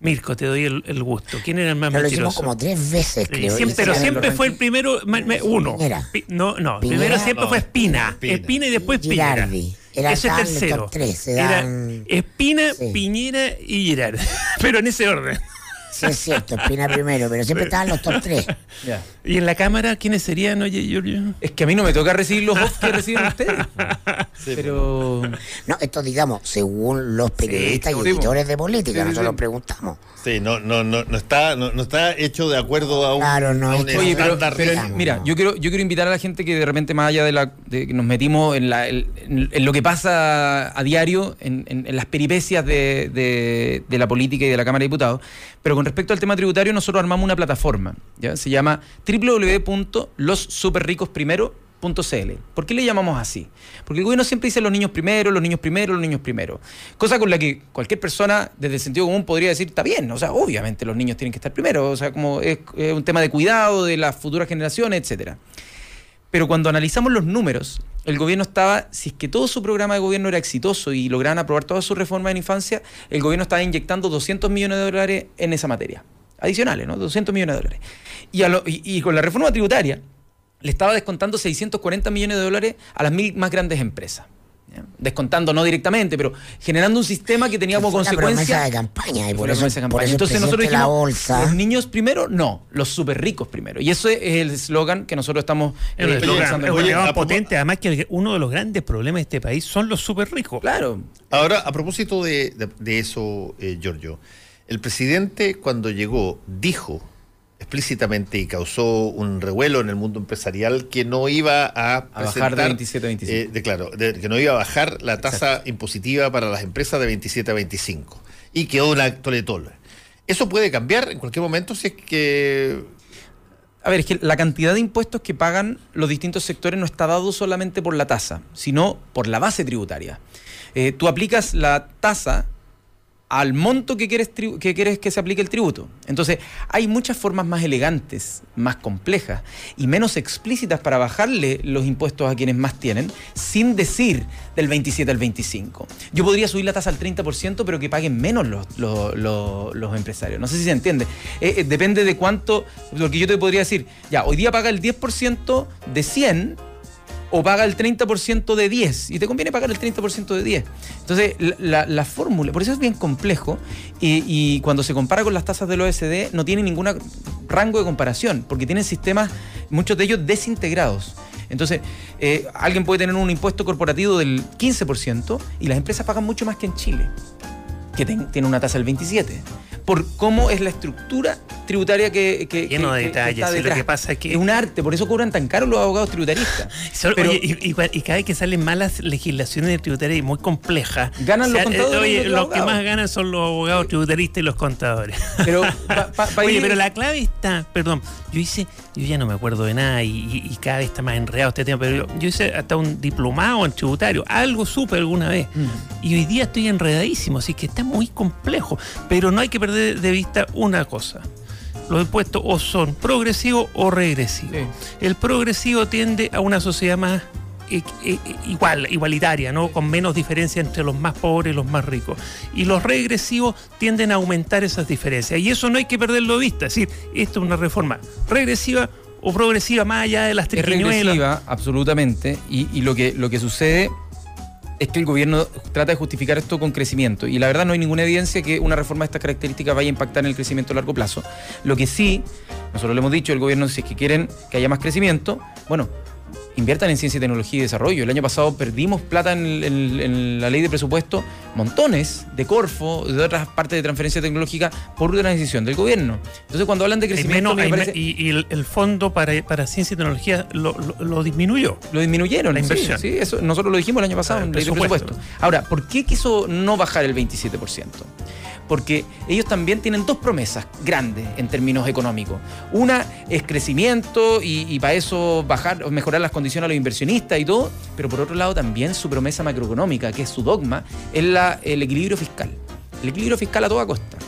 Mirko, te doy el, el gusto. ¿Quién era el más Pero lo hicimos mentiroso? como tres veces, creo. siempre- pero siempre fue el primero, uno. Piñera. Pi- No, no, Piñera. primero siempre No, fue Espina. Espina. Espina, y después Piñera. Girardi. Era ese tercero. tres, se Era dan- Espina, Sí. Piñera y Girard. *laughs* Pero en ese orden. Sí, es cierto, Espina primero, pero siempre estaban los top tres. Ya. ¿Y en la cámara quiénes serían, oye, Giorgio? Es que a mí no me toca recibir los off que reciben *laughs* ustedes. pero. No, esto digamos, según los periodistas sí, y editores de política, Sí, nosotros sí. preguntamos. Sí, no, no, no, no está, no, no está hecho de acuerdo a un, Claro, no, un Oye, pero, mira, yo quiero, yo quiero invitar a la gente que de repente, más allá de, la, de que nos metimos en, la, en, en lo que pasa a diario, en, en- en las peripecias de, de- de la política y de la Cámara de Diputados, pero con respecto al tema tributario, nosotros armamos una plataforma, ¿ya? se llama www.lossuperricosprimero.cl. ¿Por qué le llamamos así? Porque el gobierno siempre dice los niños primero, los niños primero, los niños primero. Cosa con la que cualquier persona desde el sentido común podría decir, está bien, o sea, obviamente los niños tienen que estar primero, o sea, como es, es un tema de cuidado de las futuras generaciones, etcétera. Pero cuando analizamos los números, el gobierno estaba, si es que todo su programa de gobierno era exitoso y lograban aprobar todas sus reformas en infancia, el gobierno estaba inyectando 200 millones de dólares en esa materia. Adicionales, ¿no? 200 millones de dólares. Y, a lo- y- con la reforma tributaria, le estaba descontando 640 millones de dólares a las mil más grandes empresas. Descontando no directamente, pero generando un sistema que tenía como consecuencia. de campaña y por eso, de por campaña. eso el Entonces nosotros dijimos, la bolsa ¿los niños primero? No, los súper ricos primero. Y eso es el eslogan que nosotros estamos Es un eh, eslogan- es un potente, además que uno de los grandes problemas de este país son los súper ricos. Claro. Ahora, a propósito de, de- de eso, eh, Giorgio, el presidente cuando llegó dijo explícitamente y causó un revuelo en el mundo empresarial que no iba a, bajar de presentar, 27 a 25. eh, de- claro, de- que no iba a bajar la tasa impositiva para las empresas de 27 a 25 y quedó una toletol. Eso puede cambiar en cualquier momento si es que A ver, es que la cantidad de impuestos que pagan los distintos sectores no está dado solamente por la tasa, sino por la base tributaria. Eh, tú aplicas la tasa al monto que quieres, que quieres que se aplique el tributo. Entonces, hay muchas formas más elegantes, más complejas y menos explícitas para bajarle los impuestos a quienes más tienen, sin decir del 27 al 25. Yo podría subir la tasa al 30%, pero que paguen menos los, los, los- los empresarios. No sé si se entiende. Eh, eh, depende de cuánto, porque yo te podría decir, ya, hoy día paga el 10% de 100 o paga el 30% de 10 y te conviene pagar el 30% de 10. Entonces, la, la- la fórmula, por eso es bien complejo y, y cuando se compara con las tasas del OSD no tiene ningún rango de comparación porque tienen sistemas, muchos de ellos desintegrados. Entonces, eh, alguien puede tener un impuesto corporativo del 15% y las empresas pagan mucho más que en Chile, que ten- tiene una tasa del 27%, por cómo es la estructura tributaria que, que, Lleno que- de que detalles, está lo que pasa es que- es un arte, por eso cobran tan caro los abogados tributaristas. *laughs* Solo- Pero- oye, y, y- y cada vez que salen malas legislaciones tributarias y muy complejas, Ganan los contadores oye, los los que más ganan son los abogados tributaristas y los contadores. *laughs* Pero pa- pa- pa *laughs* Oye, ir- pero la clave está, perdón, yo hice, yo ya no me acuerdo de nada y, cada vez está más enredado este tema, pero yo, yo hice hasta un diplomado en tributario, algo supe alguna vez. Mm. Y hoy día estoy enredadísimo, así que está muy complejo. Pero no hay que perder de vista una cosa. Los impuestos o son progresivos o regresivos. Sí. El progresivo tiende a una sociedad más eh, eh, igual, igualitaria, ¿no? Con menos diferencia entre los más pobres y los más ricos. Y los regresivos tienden a aumentar esas diferencias. Y eso no hay que perderlo de vista. Es decir, esto es una reforma regresiva o progresiva más allá de las es triquiñuelas. regresiva, absolutamente, y, y lo, que, lo que sucede es que el gobierno trata de justificar esto con crecimiento, y la verdad no hay ninguna evidencia que una reforma de estas características vaya a impactar en el crecimiento a largo plazo. Lo que sí, nosotros le hemos dicho al gobierno, si es que quieren que haya más crecimiento, bueno, inviertan en ciencia, tecnología y desarrollo. El año pasado perdimos plata en, en- en la ley de presupuesto, montones de Corfo, de otras partes de transferencia tecnológica, por una decisión del gobierno. Entonces, cuando hablan de crecimiento, menos- me hay me- parece- y, y el, el fondo para, para ciencia y tecnología lo, lo- lo disminuyó. Lo disminuyeron, La inversión. Sí, eso nosotros lo dijimos el año pasado Ah, el en ley de presupuesto. Ahora, ¿por qué quiso no bajar el 27%? Porque ellos también tienen dos promesas grandes en términos económicos. Una es crecimiento y, para eso bajar mejorar las condiciones a los inversionistas y todo, pero por otro lado también su promesa macroeconómica, que es su dogma, es la, el equilibrio fiscal. El equilibrio fiscal a toda costa.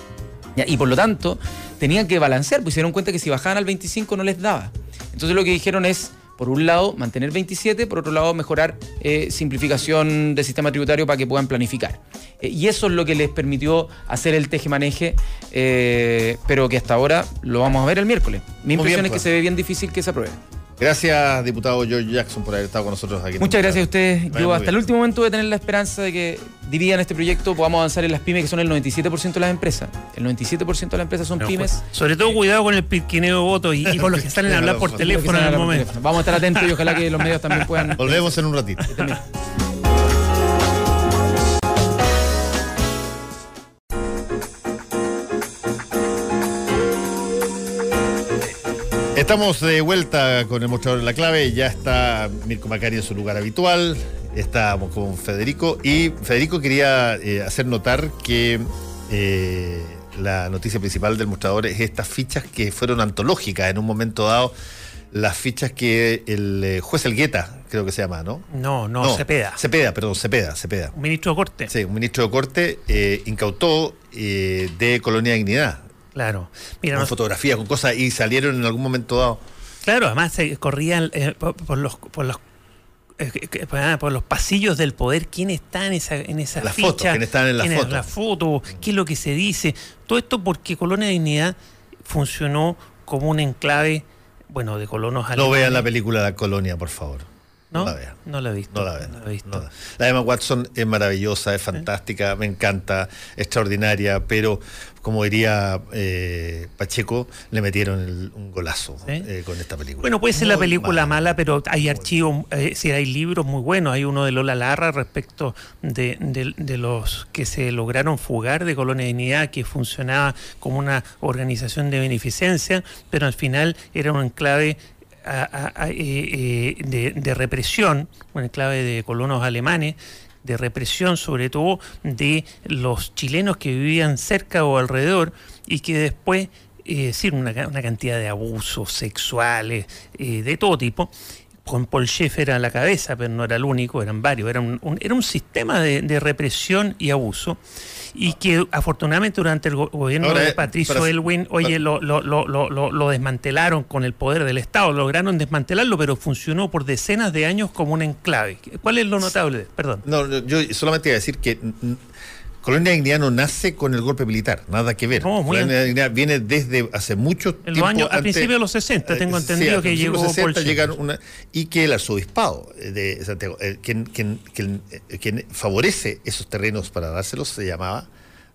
Y por lo tanto, tenían que balancear, pues se cuenta que si bajaban al 25 no les daba. Entonces lo que dijeron es, por un lado, mantener 27, por otro lado, mejorar eh, simplificación del sistema tributario para que puedan planificar. Eh, y eso es lo que les permitió hacer el teje-maneje, eh, pero que hasta ahora lo vamos a ver el miércoles. Mi Muy impresión bien, es que pues. se ve bien difícil que se apruebe. Gracias, diputado George Jackson, por haber estado con nosotros aquí. Muchas gracias a ustedes. Yo hasta el último momento voy a tener la esperanza de que dividan este proyecto, podamos avanzar en las pymes, que son el 97% de las empresas. El 97% de las empresas son pymes. pues, sobre todo cuidado con el pirquineo de votos y, y con los que salen a hablar por teléfono en el momento. teléfono. Vamos a estar atentos y ojalá que los medios también puedan. Volvemos en un ratito. Estamos de vuelta con el mostrador en la clave. Ya está Mirko Macari en su lugar habitual. Estamos con Federico. Y Federico quería eh, hacer notar que eh, la noticia principal del mostrador es estas fichas que fueron antológicas en un momento dado. Las fichas que el eh, juez Elgueta, creo que se llama, ¿no? No, no, Cepeda. Cepeda, perdón, Cepeda, Cepeda. Un ministro de corte. Sí, un ministro de corte incautó de Colonia Dignidad. Claro. Mira, Con nos- fotografías, con cosas, y salieron en algún momento dado. claro, además se corrían eh, por, por los, por los eh, ah, por los pasillos del poder, quién está en esa, en esa Las ficha, fotos, quién están en la foto. la foto, qué es lo que se dice. Todo esto porque Colonia Dignidad funcionó como un enclave, bueno, de colonos alemanes. No vean la película La Colonia, por favor. ¿No? la vean. No la he visto. No la vean. no la he visto. no la- La Emma Watson es maravillosa, es fantástica, me encanta, extraordinaria, pero como diría eh, Pacheco, le metieron el- un golazo eh, con esta película. Bueno, puede ser la película mala. mala, pero hay archivos, eh, sí, hay libros muy buenos. Hay uno de Lola Larra respecto de, de- de los que se lograron fugar de Colonia Dignidad, que funcionaba como una organización de beneficencia, pero al final era un enclave a- eh, eh, de, de represión, un enclave de colonos alemanes de represión sobre todo de los chilenos que vivían cerca o alrededor y que después eh, decir, una cantidad de abusos sexuales eh, de todo tipo, con Paul Schaeffer a la cabeza, pero no era el único, eran varios, era un, un- era un sistema de, de represión y abuso, y que afortunadamente durante el go- gobierno Ahora, de Patricio para- Elwin, oye, para- lo, lo, lo, lo, desmantelaron con el poder del Estado, lograron desmantelarlo, pero funcionó por decenas de años como un enclave. ¿Cuál es lo notable? Perdón. No, yo solamente iba a decir que Colonia Dignidad no nace con el golpe militar, nada que ver. No, Colonia Dignidad viene desde hace mucho En tiempo. años- a principios de los 60 tengo eh, entendido que llegó los 60 Paul llegaron una, y que el arzobispado eh, de Santiago, eh, quien, quien- quien, eh, quien favorece esos terrenos para dárselos, se llamaba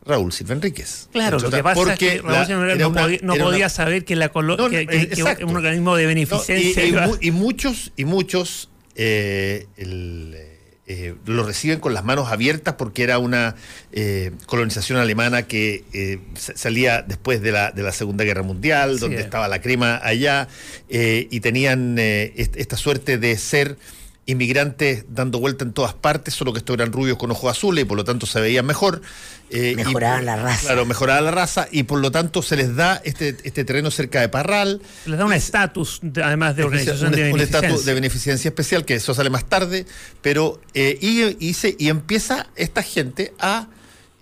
Raúl Silva Enríquez. Claro, lo que pasa es que Raúl Silva era no, podía, no una- saber que, la colo- No, no, que, que- que exacto. un organismo de no, y- beneficencia y, mu- y muchos, y muchos eh, el, eh, lo reciben con las manos abiertas porque era una eh, colonización alemana que eh, sa- salía después de la, de la Segunda Guerra Mundial, Sí. donde estaba la crema allá, eh, y tenían eh, est- esta suerte de ser inmigrantes dando vuelta en todas partes, solo que estos eran rubios con ojos azules y por lo tanto se veían mejor. eh, por- la raza. Claro, mejoraba la raza y por lo tanto se les da este, este terreno cerca de Parral, les da un estatus, de- además de organización un, de un estatus beneficencia. de beneficencia especial, que eso sale más tarde, pero eh, y, y, se- y empieza esta gente a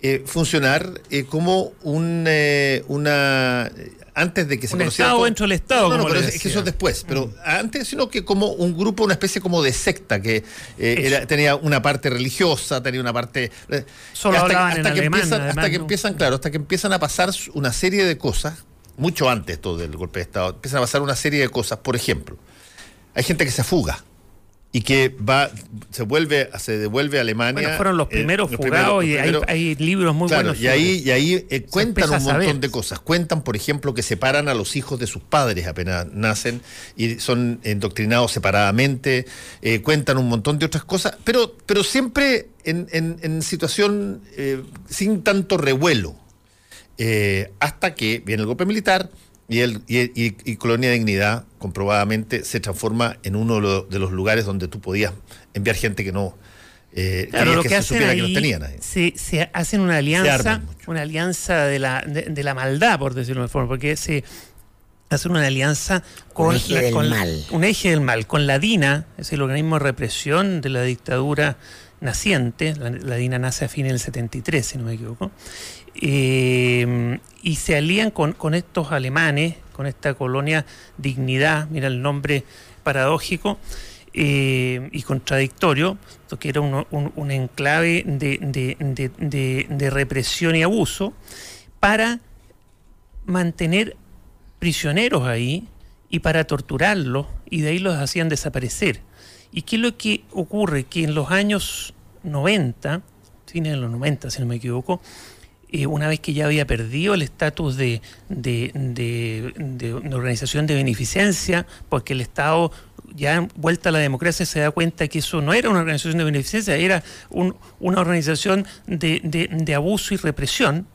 eh, funcionar eh, como un, eh, una... Antes de que se Un conociera Estado dentro del Estado, No, pero es, que eso es después. Pero antes, sino que como un grupo, una especie como de secta que eh, era- tenía una parte religiosa, tenía una parte. eh, Solo hablaban en que alemán, empiezan, además, hasta que ¿no? empiezan, claro, hasta que empiezan a pasar una serie de cosas, mucho antes todo del golpe de Estado, empiezan a pasar una serie de cosas. Por ejemplo, hay gente que se fuga y que va, se vuelve, se devuelve a Alemania. Bueno, fueron los eh, primeros los fugados primeros- y los hay, libros muy Claro, buenos. y ahí, y ahí eh, cuentan un montón de cosas. Cuentan, por ejemplo, que separan a los hijos de sus padres apenas nacen y son endoctrinados separadamente. eh, cuentan un montón de otras cosas, pero, pero siempre en, en- en situación eh, sin tanto revuelo. Eh, hasta que viene el golpe militar y, el, y, y- y Colonia de Dignidad comprobadamente se transforma en uno de lo- de los lugares donde tú podías enviar gente que no... Eh, Claro, lo que, que, se hacen supiera ahí, que los tenían ahí. Se, se hacen una alianza, una alianza de la, de, de la maldad, por decirlo de una forma, porque se hacen una alianza con Un eje la- del con- mal. un eje del mal, con la DINA, es el organismo de represión de la dictadura naciente, la, la DINA nace a fines del 73, si no me equivoco, eh, y se alían con, estos alemanes, con esta colonia Dignidad, mira el nombre paradójico, eh, y contradictorio, que era un, enclave de- de represión y abuso, para mantener prisioneros ahí y para torturarlos, y de ahí los hacían desaparecer. ¿Y qué es lo que ocurre? Que en los años 90, fines de los 90, si no me equivoco, eh, una vez que ya había perdido el estatus de, de, de- de organización de beneficencia, porque el Estado ya vuelta a la democracia se da cuenta que eso no era una organización de beneficencia, era un- una organización de, abuso y represión,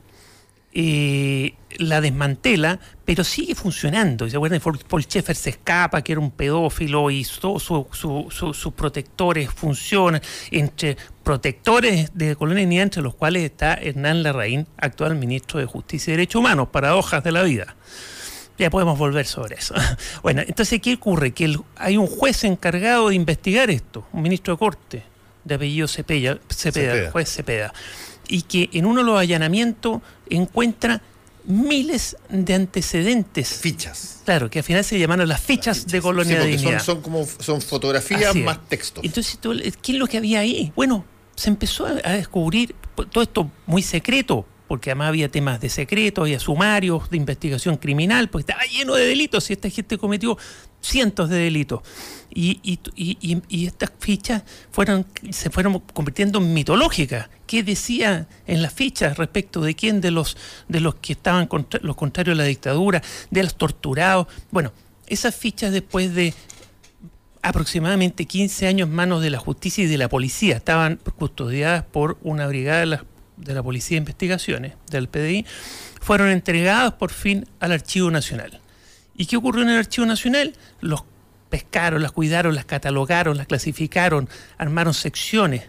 eh, la desmantela, pero sigue funcionando. ¿Se acuerdan? Paul Schaeffer se escapa, que era un pedófilo, y todos su- su- su- sus protectores funcionan. Entre protectores de Colonia Dignidad, entre los cuales está Hernán Larraín, actual ministro de Justicia y Derechos Humanos, paradojas de la vida. Ya podemos volver sobre eso. *laughs* Bueno, entonces, ¿qué ocurre? Que el- hay un juez encargado de investigar esto, un ministro de corte, de apellido Cepeda, Cepeda, Cepeda. juez Cepeda, y que en uno de los allanamientos encuentra miles de antecedentes. Fichas. Claro, que al final se llamaron las fichas, de Colonia Sí, Dignidad. son, son como son fotografías más textos. Entonces, ¿qué es lo que había ahí? Bueno, se empezó a, descubrir todo esto muy secreto, porque además había temas de secreto, había sumarios de investigación criminal, porque estaba lleno de delitos y esta gente cometió cientos de delitos. Y, y- y- y- y estas fichas fueron, se fueron convirtiendo en mitológicas. ¿Qué decía en las fichas respecto de quién de los, de los que estaban contra- los contrarios a la dictadura, de los torturados? Bueno, esas fichas después de aproximadamente 15 años manos de la justicia y de la policía. Estaban custodiadas por una brigada de la, Policía de Investigaciones, del PDI. Fueron entregadas por fin al Archivo Nacional. ¿Y qué ocurrió en el Archivo Nacional? Los pescaron, las cuidaron, las catalogaron, las clasificaron, armaron secciones,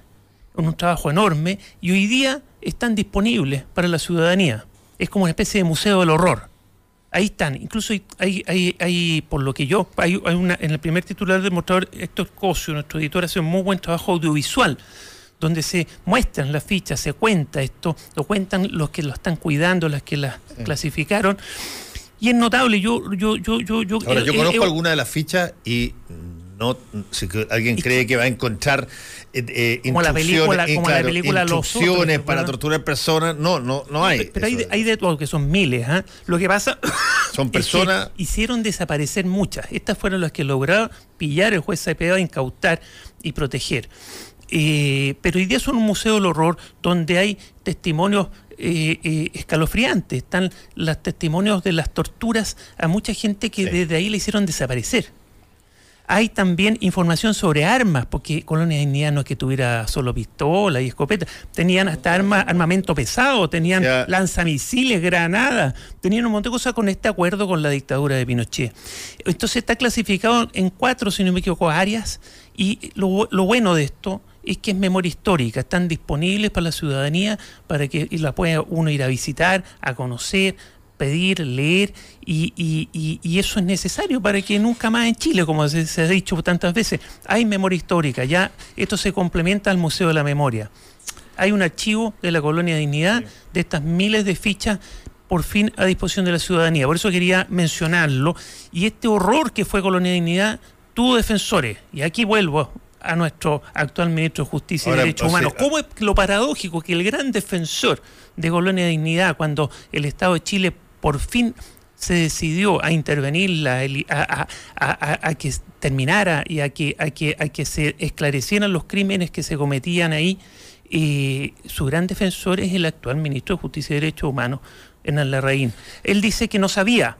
un trabajo enorme, y hoy día están disponibles para la ciudadanía. Es como una especie de museo del horror. Ahí están, incluso hay, hay, hay- hay, por lo que yo, hay, hay una, en el primer titular del mostrador, Héctor Cosio, nuestro editor, hace un muy buen trabajo audiovisual, donde se muestran las fichas, se cuenta esto, lo cuentan los que lo están cuidando, las que las clasificaron. Y es notable, yo, yo, yo, yo, yo, Ahora, yo eh, conozco eh, alguna de las fichas y no si alguien cree que va a encontrar eh, eh, Como la película- eh, como la claro, película Los Otros, para torturar personas. No, no, no hay. Pero hay de, hay de todo, que son miles. ¿ah? Lo que pasa *coughs* Son es que personas. hicieron desaparecer muchas. Estas fueron las que lograron pillar el juez CPA, incautar y proteger. Eh, pero hoy día son un museo del horror donde hay testimonios eh, eh, escalofriantes. Están los testimonios de las torturas a mucha gente que Sí. desde ahí le hicieron desaparecer. Hay también información sobre armas, porque Colonia Dignidad no es que tuviera solo pistola y escopeta, tenían hasta arma, armamento pesado, tenían lanzamisiles, granadas, tenían un montón de cosas con este acuerdo con la dictadura de Pinochet. Entonces está clasificado en cuatro, si no me equivoco, áreas, y lo, lo bueno de esto es que es memoria histórica, están disponibles para la ciudadanía para que la pueda uno ir a visitar, a conocer, pedir, leer, y, y- y- y eso es necesario para que nunca más en Chile, como se, se ha dicho tantas veces, hay memoria histórica, ya esto se complementa al Museo de la Memoria. Hay un archivo de la Colonia Dignidad de estas miles de fichas por fin a disposición de la ciudadanía. Por eso quería mencionarlo. Y este horror que fue Colonia Dignidad tuvo defensores. Y aquí vuelvo a nuestro actual ministro de Justicia Ahora, y Derechos sea, Humanos. ¿Cómo es lo paradójico que el gran defensor de Colonia Dignidad, cuando el Estado de Chile por fin se decidió a intervenir, a- a que terminara y a que, a, que, a que se esclarecieran los crímenes que se cometían ahí, eh, su gran defensor es el actual ministro de Justicia y Derechos Humanos, Hernán Larraín. Él dice que no sabía,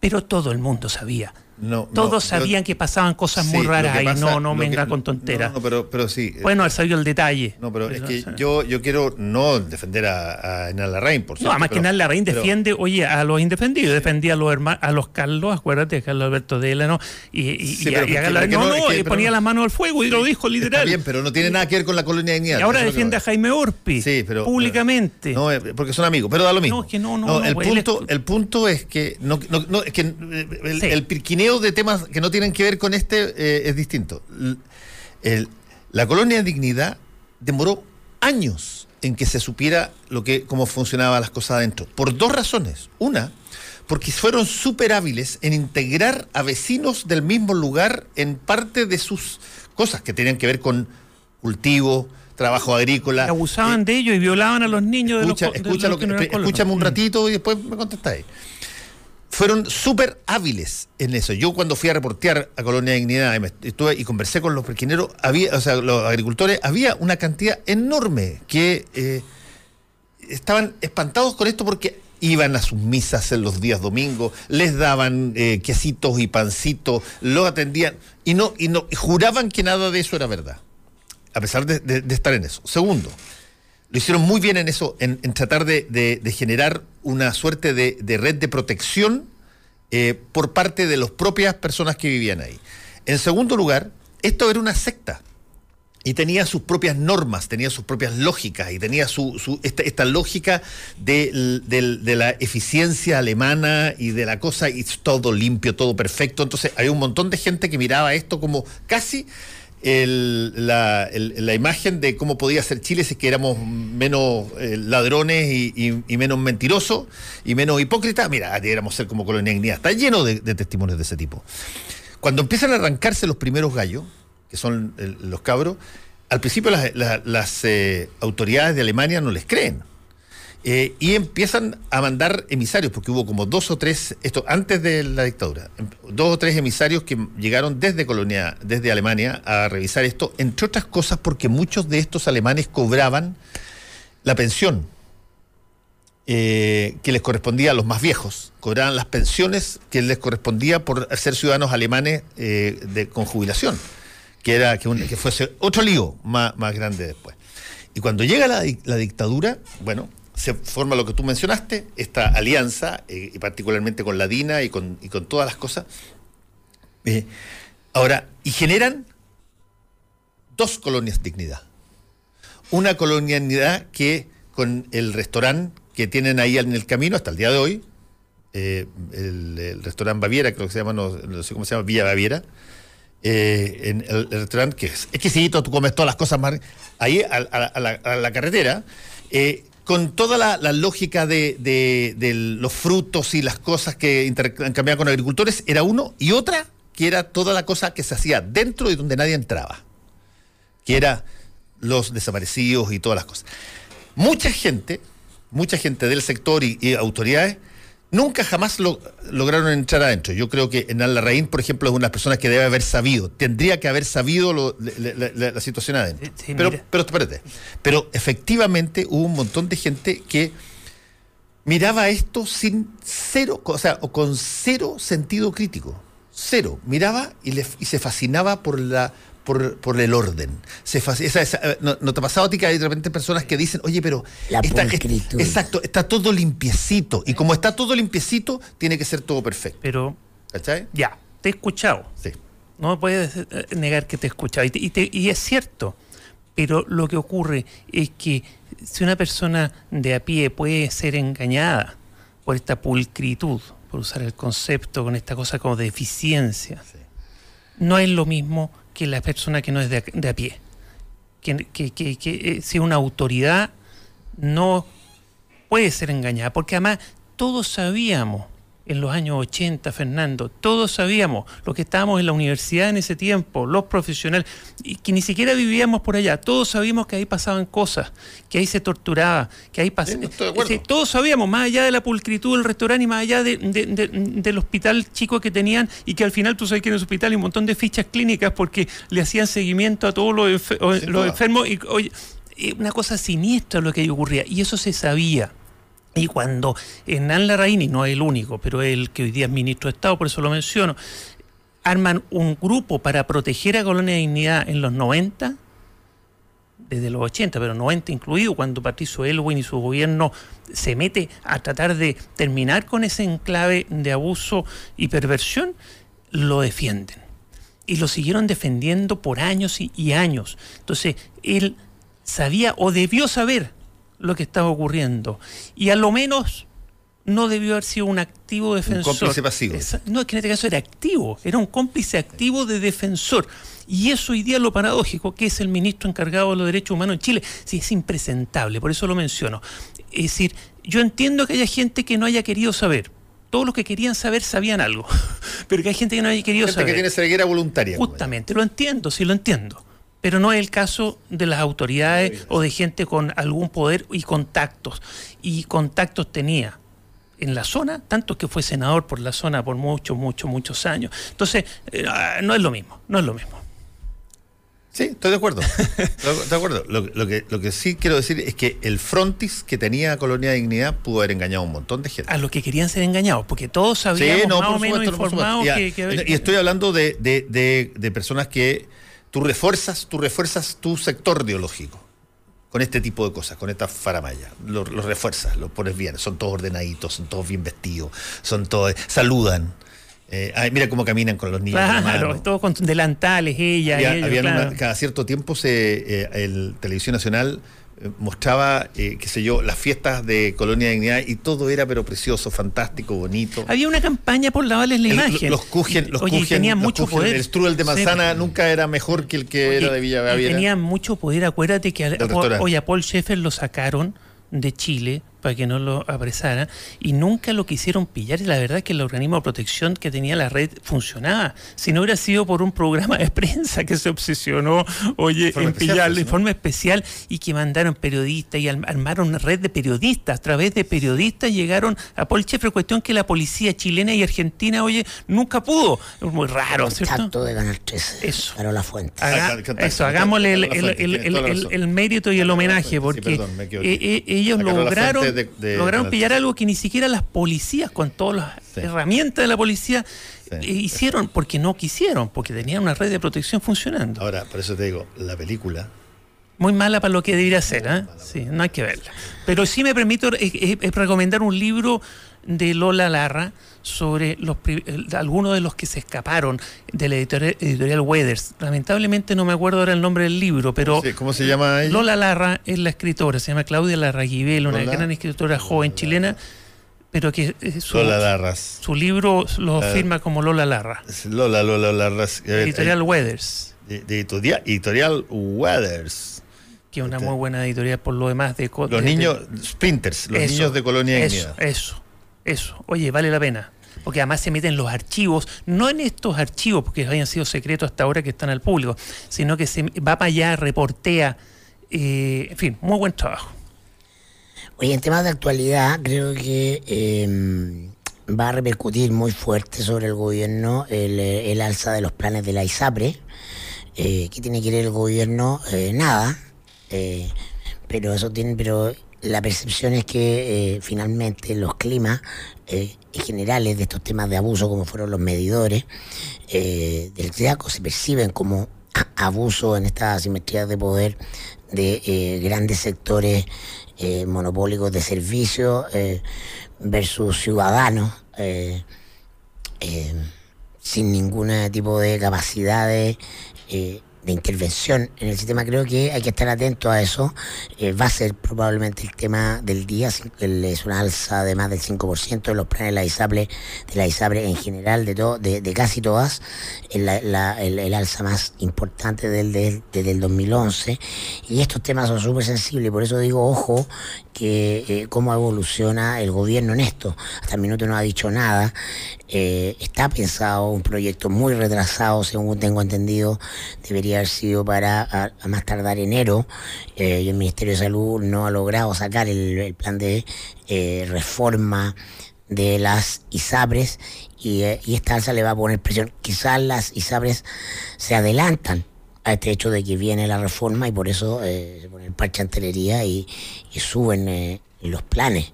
pero todo el mundo sabía. No, Todos no, sabían que pasaban cosas Sí, muy raras que ahí. No, no venga que- con tonteras. No, no, pero, pero sí. eh, Bueno, él sabía el detalle. No, pero es que o sea, yo, yo quiero no defender a, a Enal Larraín, por No, cierto, además que pero- Hernán Larraín pero- defiende, oye, a los indefendidos, defendía a los hermanos, a los Carlos, acuérdate, a Carlos Alberto Delano, y, y, Sí, y a- y a no, no, no, es que- ponía no- la mano al fuego y lo dijo Está literal. bien, pero no tiene nada que ver con la colonia de dignidad. y ahora que defiende a. Jaime Orpi, Sí, pero públicamente. No, eh, porque son amigos, pero da lo mismo. No, es que no, no, no, el, pues, punto, el punto es que, no, no- no, es que el, Sí. De temas que no tienen que ver con este eh, es distinto. El- la colonia de dignidad demoró años en que se supiera lo que, cómo funcionaban las cosas adentro. Por dos razones. Una, porque fueron súper hábiles en integrar a vecinos del mismo lugar en parte de sus cosas que tenían que ver con cultivo, trabajo agrícola. abusaban eh, de ellos y violaban a los niños Escucha, de los, de escucha los lo que, escúchame un Mm. ratito y después me contestáis. Fueron súper hábiles en eso. Yo cuando fui a reportear a Colonia Dignidad y, y conversé con los perquineros, había, o sea, los agricultores, había una cantidad enorme que eh, estaban espantados con esto porque iban a sus misas en los días domingos, les daban eh, quesitos y pancitos, los atendían y no, y no y juraban que nada de eso era verdad, a pesar de estar en eso. Segundo, lo hicieron muy bien en eso, en, tratar de, generar una suerte de, red de protección eh, por parte de las propias personas que vivían ahí. En segundo lugar, esto era una secta y tenía sus propias normas, tenía sus propias lógicas y tenía su, esta, lógica de la eficiencia alemana y de la cosa, y todo limpio, todo perfecto. Entonces hay un montón de gente que miraba esto como casi el- la, el- la imagen de cómo podía ser Chile si es que éramos menos eh, ladrones y, menos mentirosos y menos hipócritas. Mira, deberíamos ser como colonia dignidad. Está lleno de, testimonios de ese tipo. Cuando empiezan a arrancarse los primeros gallos, que son el- los cabros, al principio las, la- las, eh, autoridades de Alemania no les creen. Eh, y empiezan a mandar emisarios, porque hubo como dos o tres, esto antes de la dictadura, em- dos o tres emisarios que llegaron desde Colonia, desde Alemania a revisar esto, entre otras cosas porque muchos de estos alemanes cobraban la pensión eh, que les correspondía a los más viejos, cobraban las pensiones que les correspondía por ser ciudadanos alemanes eh, de, con jubilación, que era que, que fuese otro lío más, más grande después. Y cuando llega la, la dictadura, bueno, se forma lo que tú mencionaste, esta alianza, eh, y particularmente con la DINA y con, y con todas las cosas. Eh, ahora, y generan dos colonias dignidad. Una colonia dignidad que con el restaurante que tienen ahí en el camino hasta el día de hoy, eh, el, restaurante Baviera, creo que se llama, no, sé cómo se llama, Villa Baviera, el, restaurante que es exquisito, tú comes todas las cosas más. Ahí a, la, carretera, con toda la, lógica de, los frutos y las cosas que intercambiaban con agricultores, era uno, y otra que era toda la cosa que se hacía dentro y donde nadie entraba, que era los desaparecidos y todas las cosas. Mucha gente, mucha gente del sector y autoridades nunca jamás lo, lograron entrar adentro. Yo creo que en Larraín, por ejemplo, es una de las personas que debe haber sabido, tendría que haber sabido lo- la, la- situación adentro. Sí, pero, mira. pero espérate. Pero efectivamente hubo un montón de gente que miraba esto sin cero, o sea, con cero sentido crítico. Cero. Miraba y, le- y se fascinaba por la por, por el orden. Se fasc- esa- esa- eh, no, ¿no te ha pasado a ti que hay de repente personas que dicen, oye, pero La está- es- exacto, está todo limpiecito. Y como está todo limpiecito, tiene que ser todo perfecto. Pero ¿Cachai? ya, te he escuchado. Sí. No me puedes eh, negar que te he escuchado. Y, te- y te- y es cierto. Pero lo que ocurre es que si una persona de a pie puede ser engañada por esta pulcritud, por usar el concepto con esta cosa como de eficiencia, no es lo mismo que la persona que no es de de a pie. Que, que, que- que, eh, si una autoridad no puede ser engañada, porque además todos sabíamos en los años 80, Fernando, todos sabíamos, los que estábamos en la universidad en ese tiempo, los profesionales, y que ni siquiera vivíamos por allá, todos sabíamos que ahí pasaban cosas, que ahí se torturaba, que ahí Sí, pasaba... no estoy de acuerdo. todos sabíamos, más allá de la pulcritud del restaurante y más allá de- de- de- del hospital chico que tenían y que al final tú sabes que en el hospital hay un montón de fichas clínicas porque le hacían seguimiento a todos los, enfer- los enfermos y oye, eh, una cosa siniestra lo que ahí ocurría y eso se sabía. Y cuando Hernán Larraín, y no es el único, pero el que hoy día es ministro de Estado, por eso lo menciono, arman un grupo para proteger a Colonia de Dignidad en los 90, desde los 80, pero 90 incluido, cuando Patricio Elwin y su gobierno se mete a tratar de terminar con ese enclave de abuso y perversión, lo defienden. Y lo siguieron defendiendo por años y años. Entonces, él sabía o debió saber lo que estaba ocurriendo. Y a lo menos no debió haber sido un activo defensor. cómplice pasivo. No, es que en este caso era activo, era un cómplice activo de defensor. Y eso hoy día es lo paradójico, que es el ministro encargado de los derechos humanos en Chile. Sí, es impresentable, por eso lo menciono. Es decir, yo entiendo que haya gente que no haya querido saber. Todos los que querían saber sabían algo, *laughs* pero que hay gente que no haya querido Gente saber. que tiene ceguera voluntaria. Justamente, lo entiendo, sí lo entiendo. Pero no es el caso de las autoridades o de gente con algún poder y contactos. Y contactos tenía en la zona, tanto que fue senador por la zona por muchos, muchos, muchos años. Entonces, eh, ah, no es lo mismo, no es lo mismo. Sí, estoy de acuerdo. Estoy de acuerdo. Lo, lo que, lo que sí quiero decir es que el frontis que tenía Colonia de Dignidad pudo haber engañado a un montón de gente. A los que querían ser engañados, porque todos sabíamos más o menos supuesto, no, informados supuesto. que, que- Y estoy hablando de, de- de- de personas que tú refuerzas, tú refuerzas tu sector ideológico con este tipo de cosas, con esta faramaya. Los lo refuerzas, los pones bien, son todos ordenaditos, son todos bien vestidos, son todos, saludan. Eh, ay, mira cómo caminan con los niños. Claro, todos con delantales, ella, Había- ellos, habían claro. una- cada cierto tiempo se, eh, el Televisión Nacional eh, mostraba, eh, qué sé yo, las fiestas de Colonia de Dignidad y todo era pero precioso, fantástico, bonito. Había una campaña por lavarles la El- imagen. los Kuchen, los Oye, Kuchen- tenían los mucho poder. El strudel de Sí, manzana nunca era mejor que el que Oye, era de Villa y Gaviera. Tenían mucho poder. Acuérdate que a, Del a Paul- Sheffer lo sacaron de Chile para que no lo apresara y nunca lo quisieron pillar. Y la verdad es que el organismo de protección que tenía la red funcionaba. Si no hubiera sido por un programa de prensa que se obsesionó, oye, Informe en especial, pillarlo, pues, ¿no? informe especial y que mandaron periodistas y al- armaron una red de periodistas. A través de periodistas llegaron a Paul Sheffer, cuestión que la policía chilena y argentina, oye, nunca pudo. Es muy raro, ¿cierto? Contacto de Canal 13. Eso. Para la fuente. Haga- Ah, eso, hagámosle el, el- el- el- el- el mérito y el homenaje, Sí, porque perdón, me equivoqué. eh, eh, ellos lograron, fuente de- de- lograron pillar algo que ni siquiera las policías, con todas las Sí. herramientas de la policía, Sí. eh, hicieron, porque no quisieron, porque tenían una red de protección funcionando. Ahora, por eso te digo, la película Muy mala para lo que debería ser, ¿eh? Sí, no hay que verla. Pero sí me permito eh, eh, eh, recomendar un libro de Lola Larra sobre los eh, algunos de los que se escaparon de la editorial, editorial Weathers. Lamentablemente no me acuerdo ahora el nombre del libro, pero ¿Cómo se llama ella? Lola Larra es la escritora, se llama Claudia Larraguibel, una Lola- gran escritora joven chilena, pero que eh, su, Lola Larras. su libro lo firma como Lola Larra. Lola, Lola Larras. Ver, Editorial Weathers, eh, de, de editorial, editorial Weathers. que es una Este- muy buena editorial por lo demás de Los de- niños, Sprinters, los Eso, niños de Colonia Eso, eso, eso. Oye, vale la pena. Porque además se meten los archivos, no en estos archivos, porque hayan sido secretos hasta ahora que están al público, sino que se va para allá, reportea. eh, en fin, muy buen trabajo. Oye, en temas de actualidad, creo que eh, va a repercutir muy fuerte sobre el gobierno el, eh, alza de los planes de la ISAPRE. Eh, ¿Qué tiene que ver el gobierno? Eh, nada. Pero eso tiene, pero la percepción es que eh, finalmente los climas eh, generales de estos temas de abuso, como fueron los medidores eh, del CEACO, se perciben como abuso en estas asimetrías de poder de grandes sectores monopólicos de servicios versus ciudadanos sin ningún tipo de capacidad de, eh, de intervención en el sistema. Creo que hay que estar atento a eso. Eh, va a ser probablemente el tema del día. Es una alza de más del 5% de los planes de la ISAPRE, de la ISAPRE en general, de, todo, de, casi todas. El, la- el- el alza más importante del, del- desde el 2011. Y estos temas son súper sensibles. Por eso digo, ojo, que eh, cómo evoluciona el gobierno en esto. Hasta el minuto no ha dicho nada. Eh, está pensado un proyecto muy retrasado, según tengo entendido, debería haber sido para a, más tardar enero. Eh, y el Ministerio de Salud no ha logrado sacar el, plan de reforma de las ISAPRES y, y esta alza le va a poner presión. Quizás las ISAPRES se adelantan a este hecho de que viene la reforma y por eso eh, se pone el parche antelería y, y suben eh, los planes,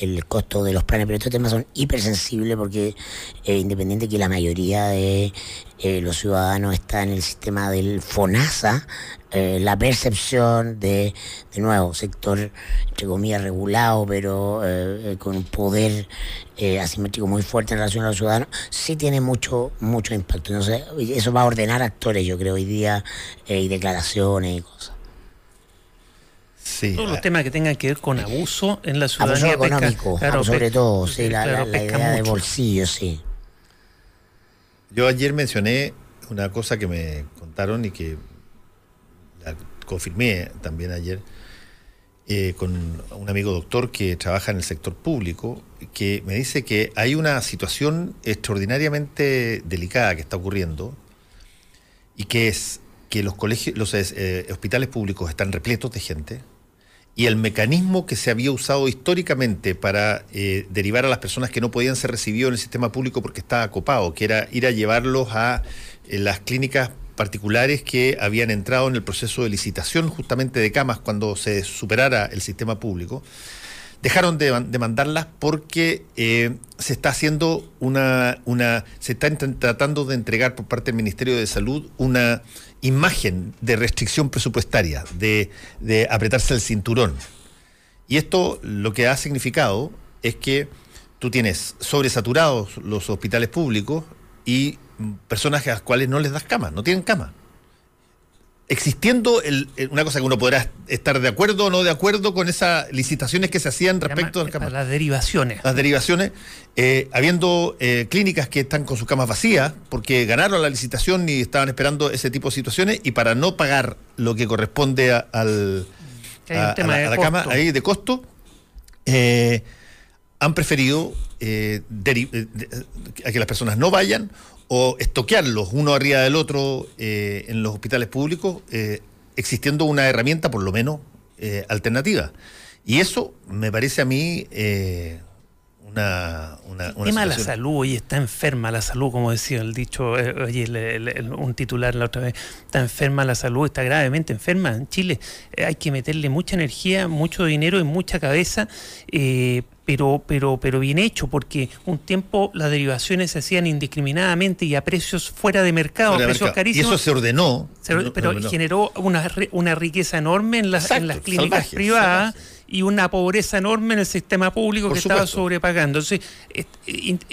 el costo de los planes. Pero estos temas son hipersensibles porque eh, independiente que la mayoría de eh, los ciudadanos está en el sistema del FONASA, eh, la percepción de, de nuevo, sector, entre comillas, regulado, pero con un poder asimétrico muy fuerte en relación a los ciudadanos, sí tiene mucho, mucho impacto. Entonces, eso va a ordenar actores, yo creo, hoy día, y declaraciones y cosas. Sí. Todos los temas que tengan que ver con abuso en la Abuso ciudadanía. pesca- económico, claro, sobre todo, sí, la, claro, la- la de bolsillo, sí. Yo ayer mencioné una cosa que me contaron y que la confirmé también ayer eh, con un amigo doctor que trabaja en el sector público, que me dice que hay una situación extraordinariamente delicada que está ocurriendo y que es que los colegios, los eh, hospitales públicos están repletos de gente y el mecanismo que se había usado históricamente para eh, derivar a las personas que no podían ser recibidos en el sistema público porque estaba acopado, que era ir a llevarlos a eh, las clínicas particulares que habían entrado en el proceso de licitación justamente de camas cuando se superara el sistema público, dejaron de, de mandarlas porque eh, se está haciendo una, una, se está tratando de entregar por parte del Ministerio de Salud una imagen de restricción presupuestaria, de, de apretarse el cinturón. Y esto lo que ha significado es que tú tienes sobresaturados los hospitales públicos y personas a las cuales no les das cama, no tienen cama. Existiendo el- una cosa que uno podrá estar de acuerdo o no de acuerdo con esas licitaciones que se hacían respecto Llama- al cama- las derivaciones. las derivaciones, eh, habiendo eh, clínicas que están con sus camas vacías porque ganaron la licitación y estaban esperando ese tipo de situaciones y para no pagar lo que corresponde a, al, a- a la, a cama ahí de costo, eh, han preferido eh, eh, de- a que las personas no vayan o estoquearlos uno arriba del otro eh, en los hospitales públicos, eh, existiendo una herramienta por lo menos eh, alternativa. Y eso me parece a mí eh, una, una, tema de la salud, oye, está enferma la salud, como decía el dicho, eh, oye, el- el- el- un titular la otra vez, está enferma la salud, está gravemente enferma en Chile. Eh, hay que meterle mucha energía, mucho dinero y mucha cabeza, eh, pero, pero, pero bien hecho, porque un tiempo las derivaciones se hacían indiscriminadamente y a precios fuera de mercado, fuera a precios mercado. Y carísimos. eso se ordenó. Se- pero no- no. generó una, una riqueza enorme en las, Exacto, en las clínicas salvaje, privadas salvaje. Y una pobreza enorme en el sistema público Por que estaba sobrepagando. Entonces,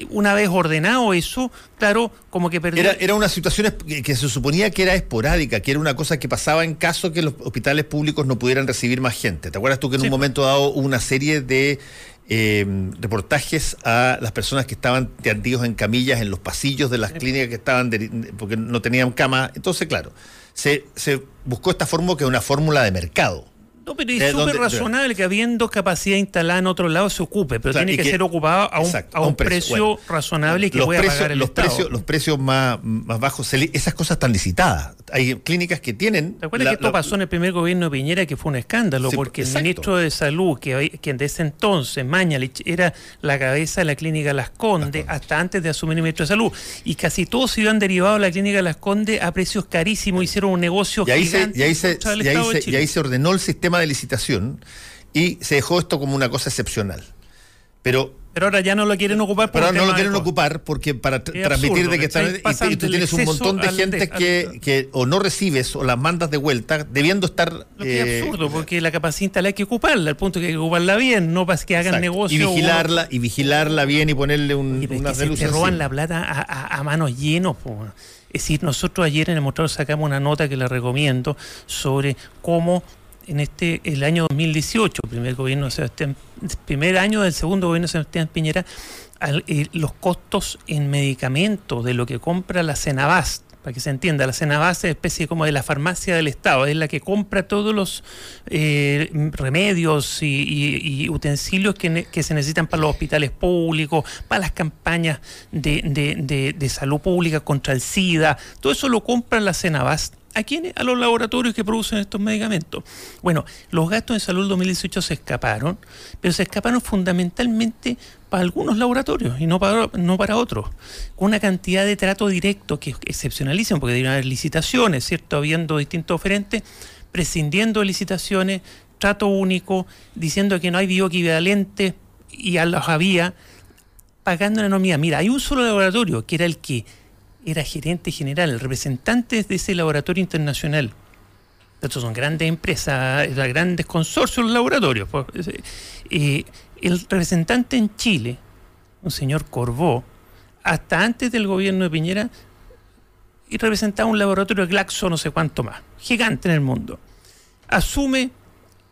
una vez ordenado eso, claro, como que perdió. Era, era una situación que, se suponía que era esporádica, que era una cosa que pasaba en caso que los hospitales públicos no pudieran recibir más gente. ¿Te acuerdas tú que en Sí. un momento dado hubo una serie de eh, reportajes a las personas que estaban tendidos en camillas en los pasillos de las clínicas que estaban, porque no tenían cama? Entonces, claro, se, se buscó esta fórmula que es una fórmula de mercado. No, pero es súper razonable que habiendo capacidad instalada en otro lado se ocupe, pero Claro, tiene que, que- ser ocupado a un, Exacto, a un precio, Bueno, razonable y que pueda precios, pagar el los Estado. precios, los precios más, más bajos, se esas cosas están licitadas. Hay clínicas que tienen. ¿Te acuerdas la- que esto la- pasó en el primer gobierno de Piñera, que fue un escándalo? Sí, porque exacto. el ministro de Salud, que, que desde ese entonces, Mañalich, era la cabeza de la clínica Las Condes, hasta antes de asumir el ministro de Salud. Y casi todos se iban derivados a la clínica Las Condes a precios carísimos, hicieron un negocio y ahí, se, y, ahí se, y ahí se- y ahí se ordenó el sistema de licitación y se dejó esto como una cosa excepcional. Pero, Pero ahora ya no lo quieren ocupar pero ahora no lo quieren ocupar porque para transmitir de que están. y- Y, tú tienes un montón de gente que, que o no recibes o las mandas de vuelta, debiendo estar. Lo que es eh, absurdo, porque la capacidad instalada hay que ocuparla, al punto que hay que ocuparla bien, no para que hagan exacto. negocio. Y uno- vigilarla, y vigilarla bien y ponerle un, es unas que se roban la plata a, a- a manos llenos. po. Es decir, nosotros ayer en el mostrador sacamos una nota que la recomiendo sobre cómo en este el año 2018, primer gobierno de Sebastián, primer año del segundo gobierno de Sebastián Piñera, al- eh, los costos en medicamentos de lo que compra la Cenabast. Para que se entienda, la Cenabast es especie como de la farmacia del Estado, es la que compra todos los eh, remedios y, utensilios que se necesitan para los hospitales públicos, para las campañas de, de- de- de salud pública contra el SIDA. Todo eso lo compra la Cenabast. ¿A quiénes? A los laboratorios que producen estos medicamentos. Bueno, los gastos de salud del 2018 se escaparon, pero se escaparon fundamentalmente para algunos laboratorios y no para, no para otros. Con una cantidad de trato directo que es porque debieron haber licitaciones, ¿cierto? Habiendo distintos oferentes, prescindiendo de licitaciones, trato único, diciendo que no hay bioequivalente y a los había, pagando una enormidad. Mira, hay un solo laboratorio que era el que era gerente general, el representante de ese laboratorio internacional. Estos son grandes empresas, grandes consorcios laboratorios. pues, eh, el representante en Chile, un señor Corbó, hasta antes del gobierno de Piñera, y representaba un laboratorio Glaxo no sé cuánto más, gigante en el mundo. Asume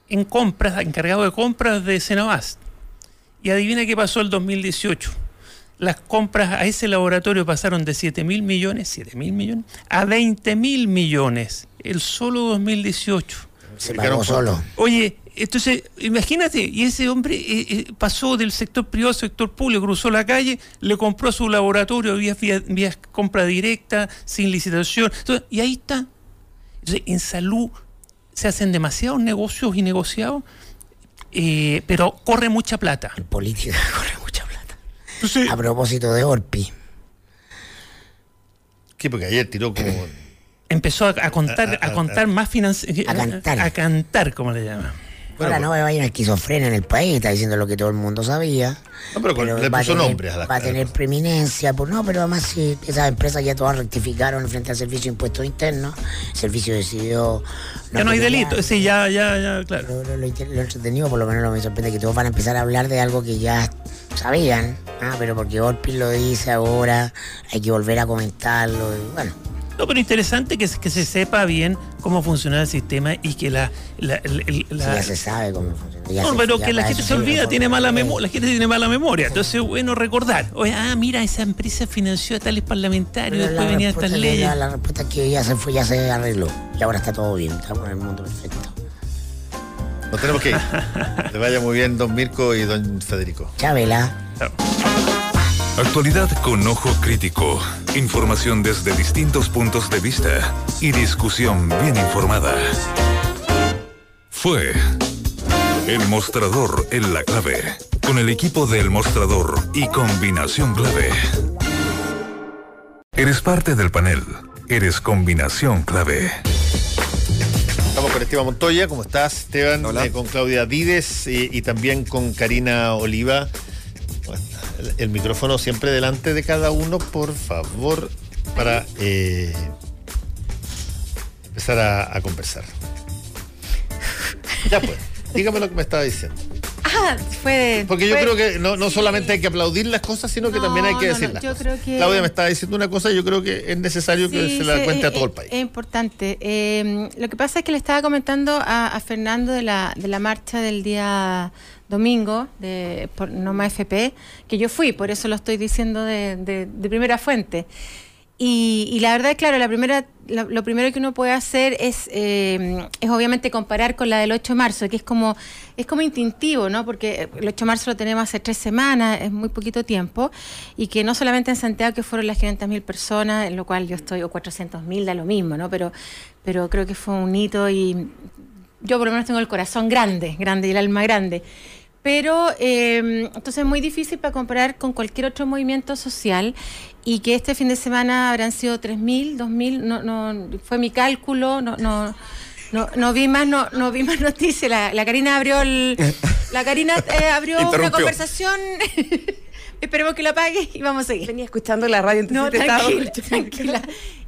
en compras, encargado de compras de Cenovast. Y adivina qué pasó el 2018 las compras a ese laboratorio pasaron de 7 mil millones, 7 mil millones, a 20 mil millones, el solo 2018. Se pagó solo. Oye, entonces, imagínate, y ese hombre eh, eh, pasó del sector privado al sector público, cruzó la calle, le compró su laboratorio vía, vía, vía compra directa, sin licitación, Entonces, y ahí está. Entonces, en salud se hacen demasiados negocios y negociados, eh, pero corre mucha plata. En política *laughs* corre plata. Entonces, A propósito de Orpi. ¿Qué? Porque ayer tiró como. empezó a, a contar A- a- a, contar más financiamiento A cantar. a cantar como le llaman Ahora no va a ir una esquizofrenia en el país, está diciendo lo que todo el mundo sabía. No, pero con- le puso tener- nombres a las Va a tener preeminencia, pues no, pero además si esas empresas ya todas rectificaron frente al Servicio de Impuestos Internos, el servicio decidió... ya no hay delito sí ya ya ya claro Lo, lo- lo lo entretenido, por lo menos lo me sorprende, que todos van a empezar a hablar de algo que ya sabían, ah, pero porque Orpi lo dice ahora, hay que volver a comentarlo. y bueno, No, pero interesante que, se- que se sepa bien cómo funciona el sistema y que la... Sí, ya se sabe cómo funciona. ya no, pero que la gente se olvida, tiene mala memoria, la gente tiene mala memoria, entonces es bueno recordar. Oye, ah, mira, esa empresa financió a tales parlamentarios, pero después venían estas leyes. La, la respuesta es que ya se fue, ya se arregló. Y ahora está todo bien, estamos en el mundo perfecto. Nos tenemos que ir. *laughs* Le vaya muy bien, don Mirko y don Federico. Chabela. Actualidad con ojo crítico. Información desde distintos puntos de vista y discusión bien informada. Fue El Mostrador en la clave. Con el equipo del Mostrador y combinación clave. Eres parte del panel. Eres combinación clave. Estamos con Esteban Montoya, ¿cómo estás, Esteban? Hola. Eh, con Claudia Vides y, y también con Karina Oliva. El, micrófono siempre delante de cada uno, por favor, para eh, empezar a, a conversar. Ya pues, dígame lo que me estaba diciendo. Ah, fue. Porque yo fue- creo que no, no sí. solamente hay que aplaudir las cosas, sino que No, también hay que no, decir no, las yo cosas. creo que- Claudia me estaba diciendo una cosa y yo creo que es necesario que se la cuente a todo el país. Es importante. Eh, lo que pasa es que le estaba comentando a, a Fernando de la, de la marcha del día domingo de por Noma FP, que yo fui, por eso lo estoy diciendo de, primera fuente. Y, la verdad, claro, la primera, lo, lo primero que uno puede hacer es, eh, es obviamente comparar con la del 8 de marzo, que es como, es como instintivo, ¿no? Porque el 8 de marzo lo tenemos hace tres semanas, es muy poquito tiempo, y que no solamente en Santiago, que fueron las 500.000 personas, en lo cual yo estoy, o 400.000, da lo mismo, ¿no? Pero, pero creo que fue un hito y yo por lo menos tengo el corazón grande, grande y el alma grande. Pero eh, entonces es muy difícil para comparar con cualquier otro movimiento social y que este fin de semana habrán sido 3.000, 2.000, no, no, fue mi cálculo, no, no, no, no vi más, no, no vi más noticias. La, la Karina abrió el, la Karina eh, abrió una conversación. *laughs* Esperemos que la apague y vamos a seguir. Venía escuchando la radio, entonces No, te estaba tranquila, escuchando. tranquila.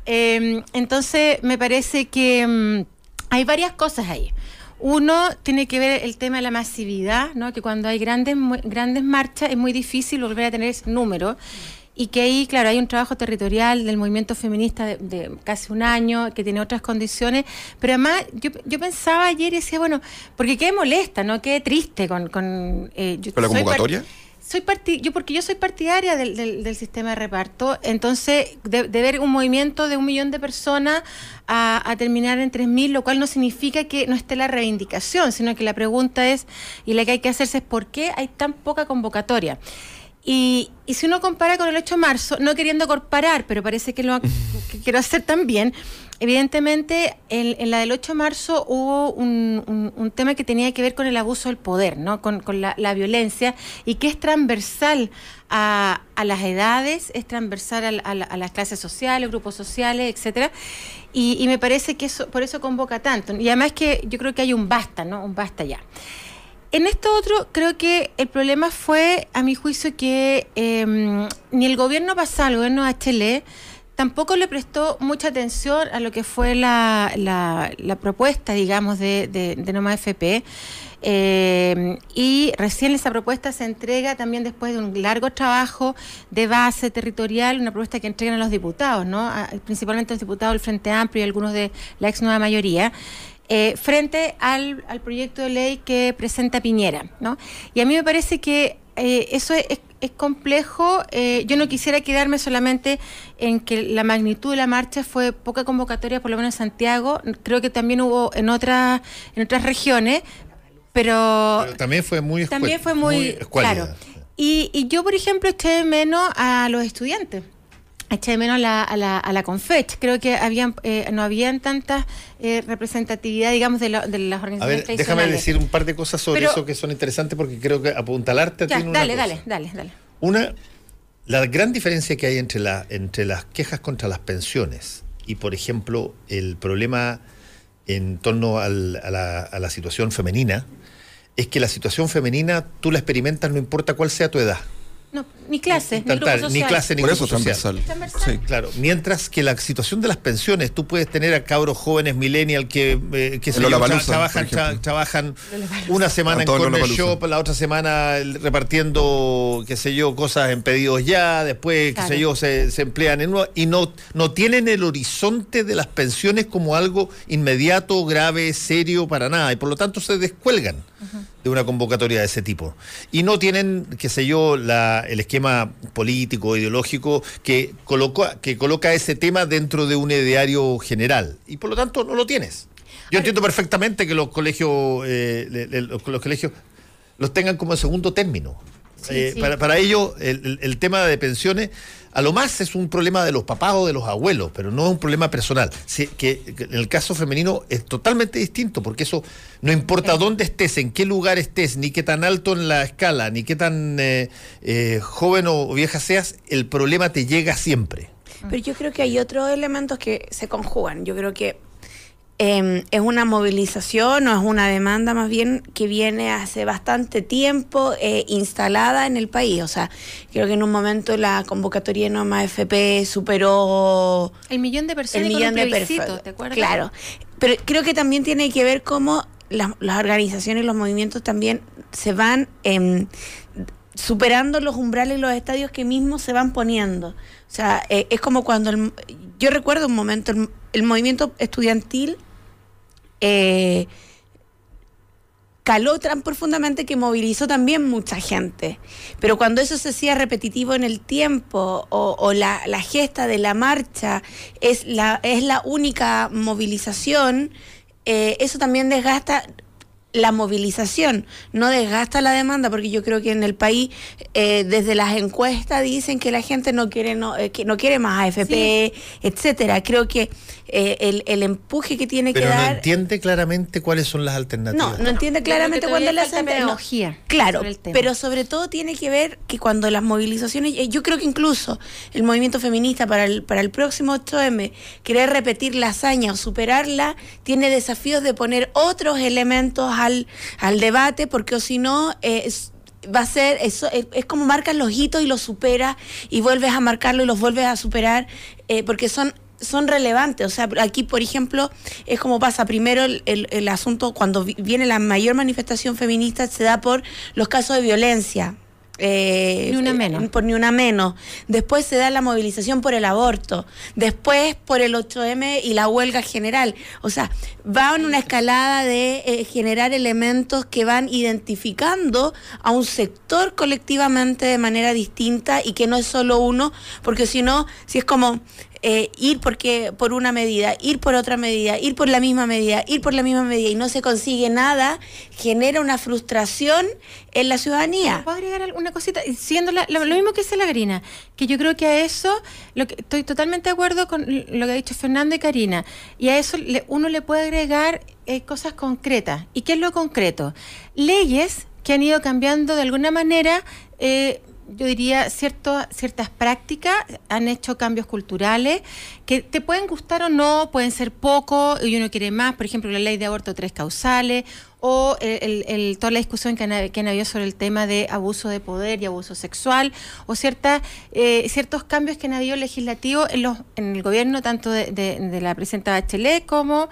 Eh, entonces, me parece que mm, hay varias cosas ahí. Uno tiene que ver el tema de la masividad, ¿no? que cuando hay grandes, grandes marchas es muy difícil volver a tener ese número. Y que ahí, claro, hay un trabajo territorial del movimiento feminista de, de casi un año, que tiene otras condiciones. Pero además, yo, yo pensaba ayer y decía, bueno, porque qué molesta, ¿no? Qué triste con... con eh, yo ¿Con la convocatoria? soy parti yo porque yo soy partidaria del, del- del sistema de reparto, entonces de, de ver un movimiento de un millón de personas a, a terminar en 3.000, lo cual no significa que no esté la reivindicación, sino que la pregunta es, y la que hay que hacerse es por qué hay tan poca convocatoria. Y, y si uno compara con el 8 de marzo, no queriendo comparar, pero parece que lo *laughs* que quiero hacer también, evidentemente en, la del 8 de marzo hubo un, tema que tenía que ver con el abuso del poder, ¿no? con, la, violencia, y que es transversal a, las edades, es transversal a, la- a la- a las clases sociales, grupos sociales, etcétera. Y, me parece que eso, por eso convoca tanto. Y además que yo creo que hay un basta, ¿no? Un basta ya. En esto otro, creo que el problema fue, a mi juicio, que eh, ni el gobierno pasado, el gobierno de tampoco le prestó mucha atención a lo que fue la, la- propuesta, digamos, de, de, de Noma FP. Eh, y recién esa propuesta se entrega también después de un largo trabajo de base territorial, una propuesta que entregan a los diputados, ¿no? A- principalmente los diputados del Frente Amplio y algunos de la ex nueva mayoría. eh, frente al, al proyecto de ley que presenta Piñera, ¿no? Y a mí me parece que eh, eso es, es- es complejo. eh, yo no quisiera quedarme solamente en que la magnitud de la marcha fue poca convocatoria, por lo menos en Santiago. Creo que también hubo en otras en otras regiones, pero, Pero también fue muy también fue muy, claro. Y, y yo, por ejemplo, eché menos a los estudiantes. Eché de menos a la, a la, a la Confech. Creo que habían, eh, no habían tantas eh, representatividad, digamos, de, lo- de las A organizaciones ver, déjame decir un par de cosas sobre Pero- eso que son interesantes porque creo que apuntalarte a Ya, ti en una dale, cosa. dale, dale, dale. Una, la gran diferencia que hay entre, la, entre las quejas contra las pensiones y, por ejemplo, el problema en torno al- a, la, a la situación femenina, es que la situación femenina tú la experimentas no importa cuál sea tu edad. No, ni clase, ni, grupo social. ni clase ni Por grupo eso social. Sí. Claro, mientras que la situación de las pensiones, tú puedes tener a cabros jóvenes millennial que, eh, que se Lollapalooza, trabajan, tra- trabajan una semana en Corner. Shop, la otra semana repartiendo, qué sé yo, cosas en pedidos ya, después, qué sé yo, se, se emplean en uno, y no, no tienen el horizonte de las pensiones como algo inmediato, grave, serio, para nada, y por lo tanto se descuelgan de una convocatoria de ese tipo. Y no tienen, qué sé yo, la, el esquema político, ideológico que, coloca, que coloca ese tema dentro de un ideario general. Y por lo tanto no lo tienes. Yo entiendo perfectamente que los colegios, eh, los, los colegios los tengan como segundo término. Eh, sí. Para, para ellos, el, el- el tema de pensiones, a lo más es un problema de los papás o de los abuelos, pero no es un problema personal. Sí, que, que en el caso femenino es totalmente distinto, porque eso no importa dónde estés, en qué lugar estés, ni qué tan alto en la escala, ni qué tan eh, eh, joven o vieja seas, el problema te llega siempre. Pero yo creo que hay otros elementos que se conjugan. Yo creo que eh, es una movilización o es una demanda más bien que viene hace bastante tiempo eh, instalada en el país. O sea, creo que en un momento la convocatoria de Noma FP superó El millón de el personas millón con de un personas. ¿te acuerdas? Claro, pero creo que también tiene que ver cómo las, las organizaciones los movimientos también se van em, superando los umbrales y los estadios que mismos se van poniendo. O sea, eh, es como cuando el- yo recuerdo un momento, el, el movimiento estudiantil eh, caló tan profundamente que movilizó también mucha gente. Pero cuando eso se hacía repetitivo en el tiempo o, o la, la gesta de la marcha es la, es la única movilización, eh, eso también desgasta la movilización, no desgasta la demanda, porque yo creo que en el país, eh, desde las encuestas dicen que la gente no quiere, no, eh, que no quiere más AFP, etcétera. Creo que eh, el, el empuje que tiene Pero que no dar. entiende claramente cuáles son las alternativas. No, no entiende claramente falta hacen no, pedagogía Claro, sobre pero sobre todo tiene que ver que cuando las movilizaciones, eh, yo creo que incluso el movimiento feminista para el, para el próximo 8M, querer repetir la hazaña o superarla, tiene desafíos de poner otros elementos al, al debate, porque o si no, eh, va a ser, eso, es, es como marcas los hitos y los superas y vuelves a marcarlo y los vuelves a superar, eh, porque son son relevantes. O sea, aquí, por ejemplo, es como pasa primero el, el- el asunto cuando vi- viene la mayor manifestación feminista, se da por los casos de violencia. eh, Ni una eh, menos. por ni una menos. Después se da la movilización por el aborto. Después por el 8M y la huelga general. O sea, va en una escalada de eh, generar elementos que van identificando a un sector colectivamente de manera distinta y que no es solo uno, porque si no, si es como eh, ir porque por una medida, ir por otra medida, ir por la misma medida, ir por la misma medida y no se consigue nada, genera una frustración en la ciudadanía. ¿Puedo agregar alguna cosita? Siendo la- lo, lo mismo que dice la Karina, que yo creo que a eso, lo que, estoy totalmente de acuerdo con lo que ha dicho Fernando y Karina, y a eso le- uno le puede agregar eh, cosas concretas. ¿Y qué es lo concreto? Leyes que han ido cambiando de alguna manera. eh, yo diría cierto, ciertas prácticas han hecho cambios culturales que te pueden gustar o no, pueden ser poco y uno quiere más, por ejemplo la ley de aborto tres causales o el, el- el- toda la discusión que han, que han habido sobre el tema de abuso de poder y abuso sexual o ciertas, eh, ciertos cambios que han habido legislativos en, los, en el gobierno tanto de, de- de la presidenta Bachelet como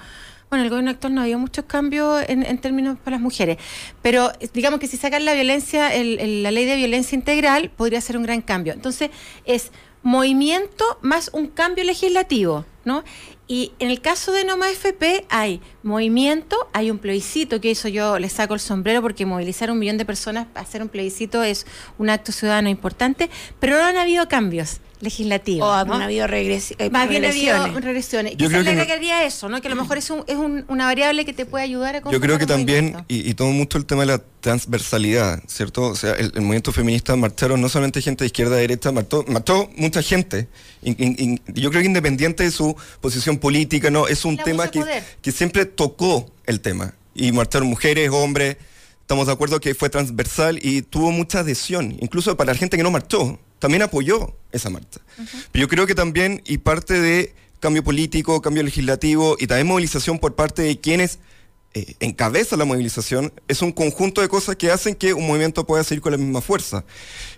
bueno, el gobierno actual no ha habido muchos cambios en, en términos para las mujeres, pero eh, digamos que si sacan la violencia, el- la ley de violencia integral podría ser un gran cambio. Entonces, es movimiento más un cambio legislativo, ¿no? Y en el caso de Noma FP hay movimiento, hay un plebiscito, que eso yo le saco el sombrero porque movilizar un millón de personas para hacer un plebiscito es un acto ciudadano importante, pero no han habido cambios O ha, ¿no? han habido regresi- eh, Más bien ha habido regresiones. regresiones. Yo creo le que no- agregaría eso, ¿no? Que a lo mejor es, un, es un- una variable que te puede ayudar a Yo creo que también, y, y tomo mucho el tema de la transversalidad, ¿cierto? O sea, el, el movimiento feminista marcharon no solamente gente de izquierda a derecha, marchó, marchó mucha gente. In- in- in- yo creo que independiente de su posición política, ¿no? Es un tema que siempre tocó el tema. Y marcharon mujeres, hombres. Estamos de acuerdo que fue transversal y tuvo mucha adhesión. Incluso para la gente que no marchó, también apoyó esa marcha. Pero yo creo que también, y parte de cambio político, cambio legislativo y también movilización por parte de quienes eh, encabeza la movilización, es un conjunto de cosas que hacen que un movimiento pueda seguir con la misma fuerza.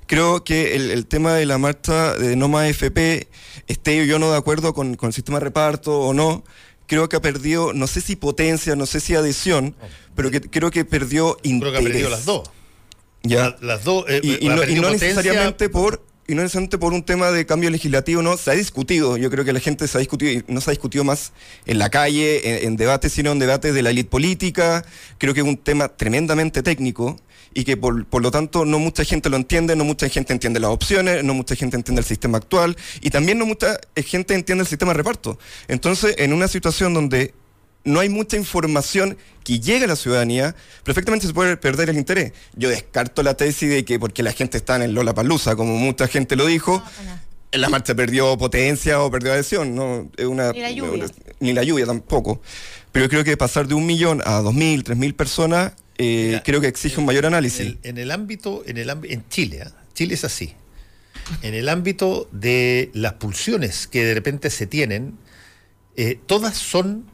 Creo que el, el tema de la marcha de No Más FP, esté yo no de acuerdo con, con el sistema de reparto o no, creo que ha perdido, no sé si potencia, no sé si adhesión, pero que creo que perdió Creo que ha interés. perdido las dos. Ya. La- las dos. eh, y, no, y perdido no potencia. necesariamente por y no necesariamente por un tema de cambio legislativo, no, se ha discutido, yo creo que la gente se ha discutido, y no se ha discutido más en la calle, en, en debates, sino en debates de la élite política, creo que es un tema tremendamente técnico y que por, por lo tanto no mucha gente lo entiende, no mucha gente entiende las opciones, no mucha gente entiende el sistema actual y también no mucha gente entiende el sistema de reparto. Entonces, en una situación donde no hay mucha información que llegue a la ciudadanía, perfectamente se puede perder el interés. Yo descarto la tesis de que porque la gente está en el Lola Palusa, como mucha gente lo dijo, la marcha perdió potencia o perdió adhesión, no es una Ni la lluvia. ni la lluvia tampoco. Pero creo que pasar de un millón a dos mil, tres mil personas, eh, Mira, creo que exige un mayor En análisis. el, en el ámbito, en el ámbi- en Chile, ¿ah? Chile es así. En el ámbito de las pulsiones que de repente se tienen, eh, todas son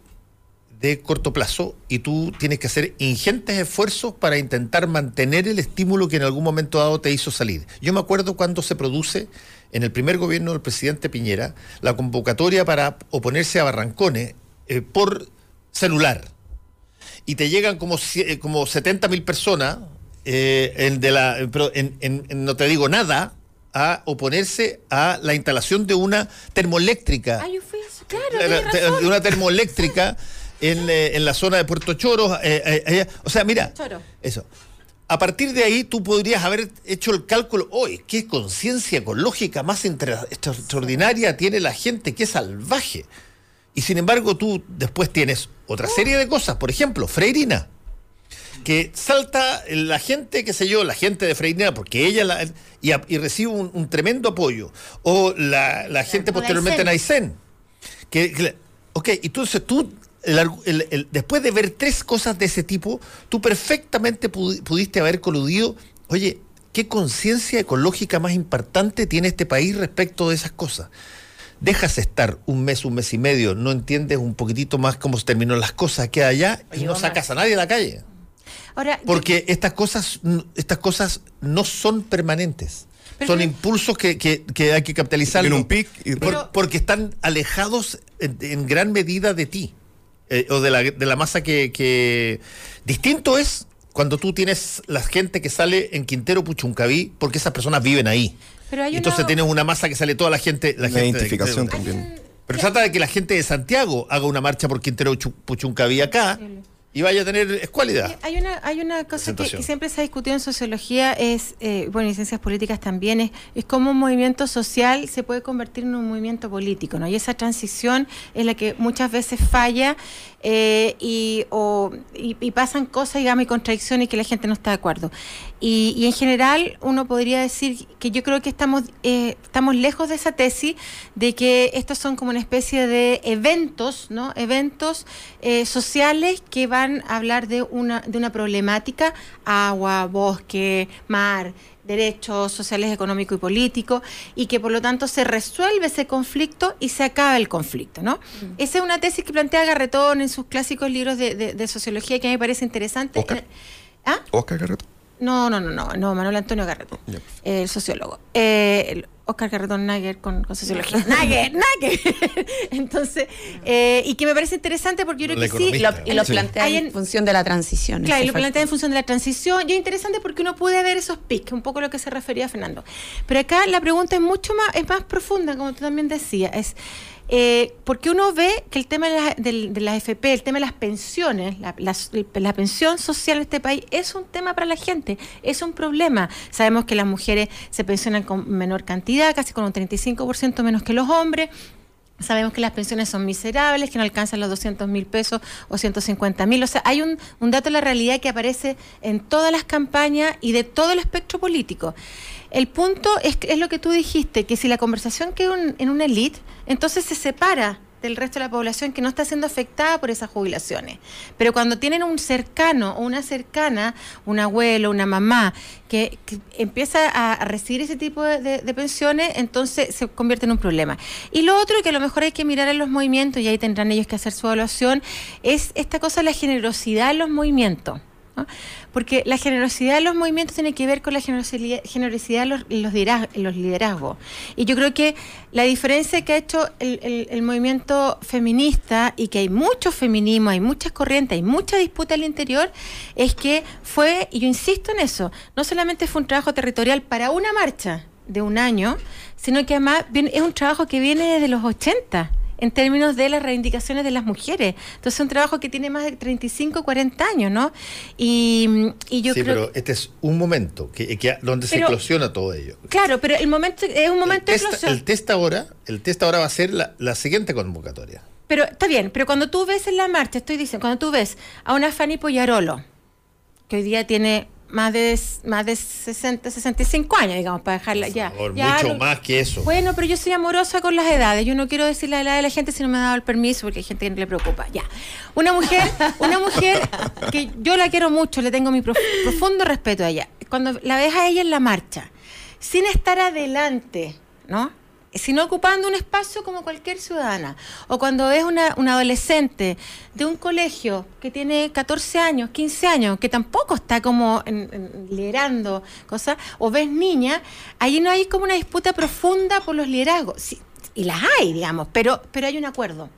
de corto plazo y tú tienes que hacer ingentes esfuerzos para intentar mantener el estímulo que en algún momento dado te hizo salir. Yo me acuerdo cuando se produce en el primer gobierno del presidente Piñera la convocatoria para oponerse a Barrancones eh, por celular y te llegan como, eh, como 70 mil personas, eh, en de la, pero en- en- en no te digo nada, a oponerse a la instalación de una termoeléctrica. Ah, yo fui a eso, claro, La- tienes la- te- razón. de una termoeléctrica *laughs* en, eh, en la zona de Puerto Choro. eh, eh, o sea, mira, Choro. eso. A partir de ahí tú podrías haber hecho el cálculo, oye, qué conciencia ecológica más extraordinaria tiene la gente, qué salvaje. Y sin embargo tú después tienes otra serie de cosas, por ejemplo, Freirina, que salta la gente, qué sé yo, la gente de Freirina, porque ella la- y, a- y recibe un, un tremendo apoyo, o la, la gente la posteriormente en Aysén. Que, que ok, entonces tú, el el- el- después de ver tres cosas de ese tipo, tú perfectamente pudi- pudiste haber coludido, oye, ¿qué conciencia ecológica más importante tiene este país respecto de esas cosas? Dejas estar un mes, un mes y medio, no entiendes un poquitito más cómo se terminó las cosas que allá y Oye, no sacas a nadie a la calle. Ahora, yo- Porque estas cosas, estas cosas no son permanentes. Pero- son impulsos que, que- que hay que capitalizar. Tienen un pic y- Pero- porque están alejados en, en gran medida de ti. Eh, o de la, de la masa que, que- Distinto es cuando tú tienes la gente que sale en Quintero Puchuncaví, porque esas personas viven ahí. Pero hay Entonces una- tienes una masa que sale toda la gente. La Una gente de- identificación de- también. Pero trata de que la gente de Santiago haga una marcha por Quintero Chu- Puchuncaví acá y vaya a tener escualidad. Hay una, hay una cosa que, siempre se ha discutido en sociología, es, eh, bueno, y ciencias políticas también, es, es cómo un movimiento social se puede convertir en un movimiento político, ¿no? Y esa transición es la que muchas veces falla eh, y, o- y- pasan cosas, digamos, y contradicciones que la gente no está de acuerdo. Y, y en general uno podría decir que yo creo que estamos, eh, estamos lejos de esa tesis de que estos son como una especie de eventos, ¿no? Eventos eh, sociales que van a hablar de una, de una problemática, agua, bosque, mar, derechos sociales, económicos y políticos, y que por lo tanto se resuelve ese conflicto y se acaba el conflicto, ¿no? Esa es una tesis que plantea Garretón en sus clásicos libros de, de- de sociología que a mí me parece interesante. Oscar. ¿Ah? Oscar Garreto. No, no, no, no, no, Manuel Antonio Garretón, el sociólogo. Eh, Oscar Garretón Nager con, con sociología. *laughs* Nager, Nager. *laughs* Entonces, eh, y que me parece interesante porque yo creo La que sí. economista. Y lo Sí. plantea en en- función de la transición. Claro, y lo plantea en función de la transición. Y es interesante porque uno puede ver esos pics, un poco lo que se refería Fernando. Pero acá la pregunta es mucho más, es más profunda, como tú también decías. Es eh, porque uno ve que el tema de, la- del- de las FP, el tema de las pensiones, la, las- la pensión social en este país es un tema para la gente, es un problema. Sabemos que las mujeres se pensionan con menor cantidad, casi con un 35% menos que los hombres. Sabemos que las pensiones son miserables, que no alcanzan los 200 mil pesos o 150 mil. O sea, hay un, dato de la realidad que aparece en todas las campañas y de todo el espectro político. El punto es, es lo que tú dijiste, que si la conversación queda en una elite, entonces se separa del resto de la población que no está siendo afectada por esas jubilaciones. Pero cuando tienen un cercano o una cercana, un abuelo, una mamá, que, empieza a, recibir ese tipo de, de- de pensiones, entonces se convierte en un problema. Y lo otro que a lo mejor hay que mirar en los movimientos, y ahí tendrán ellos que hacer su evaluación, es esta cosa de la generosidad en los movimientos. ¿No? Porque la generosidad en los movimientos tiene que ver con la generosidad, en los, liderazgos. Y yo creo que la diferencia que ha hecho el, el- movimiento feminista y que hay mucho feminismo, hay muchas corrientes, hay mucha disputa al interior, es que fue, y yo insisto en eso, no solamente fue un trabajo territorial para una marcha de un año, sino que además es un trabajo que viene desde los 80 en términos de las reivindicaciones de las mujeres. Entonces es un trabajo que tiene más de 35, 40 años, ¿no? Y, y yo sí, creo pero este es un momento que, que- donde se eclosiona todo ello. Claro, pero el momento es un momento el, test, el test ahora, el test ahora va a ser la, la siguiente convocatoria. Pero está bien, pero cuando tú ves en la marcha, estoy diciendo, cuando tú ves a una Fanny Poyarolo, que hoy día tiene más de, más de 60, 65 años, digamos, para dejarla ya. Por favor, ya mucho más que eso. Bueno, pero yo soy amorosa con las edades. Yo no quiero decir la edad de la gente si no me ha dado el permiso, porque hay gente que no le preocupa. Ya. Una mujer, una mujer que yo la quiero mucho, le tengo mi prof- profundo respeto a ella. Cuando la ves a ella en la marcha, sin estar adelante, ¿no? Sino ocupando un espacio como cualquier ciudadana. O cuando ves una, una adolescente de un colegio que tiene 14 años, 15 años, que tampoco está como liderando cosas, o ves niña, ahí no hay como una disputa profunda por los liderazgos. Sí, y las hay, digamos, pero, pero hay un acuerdo.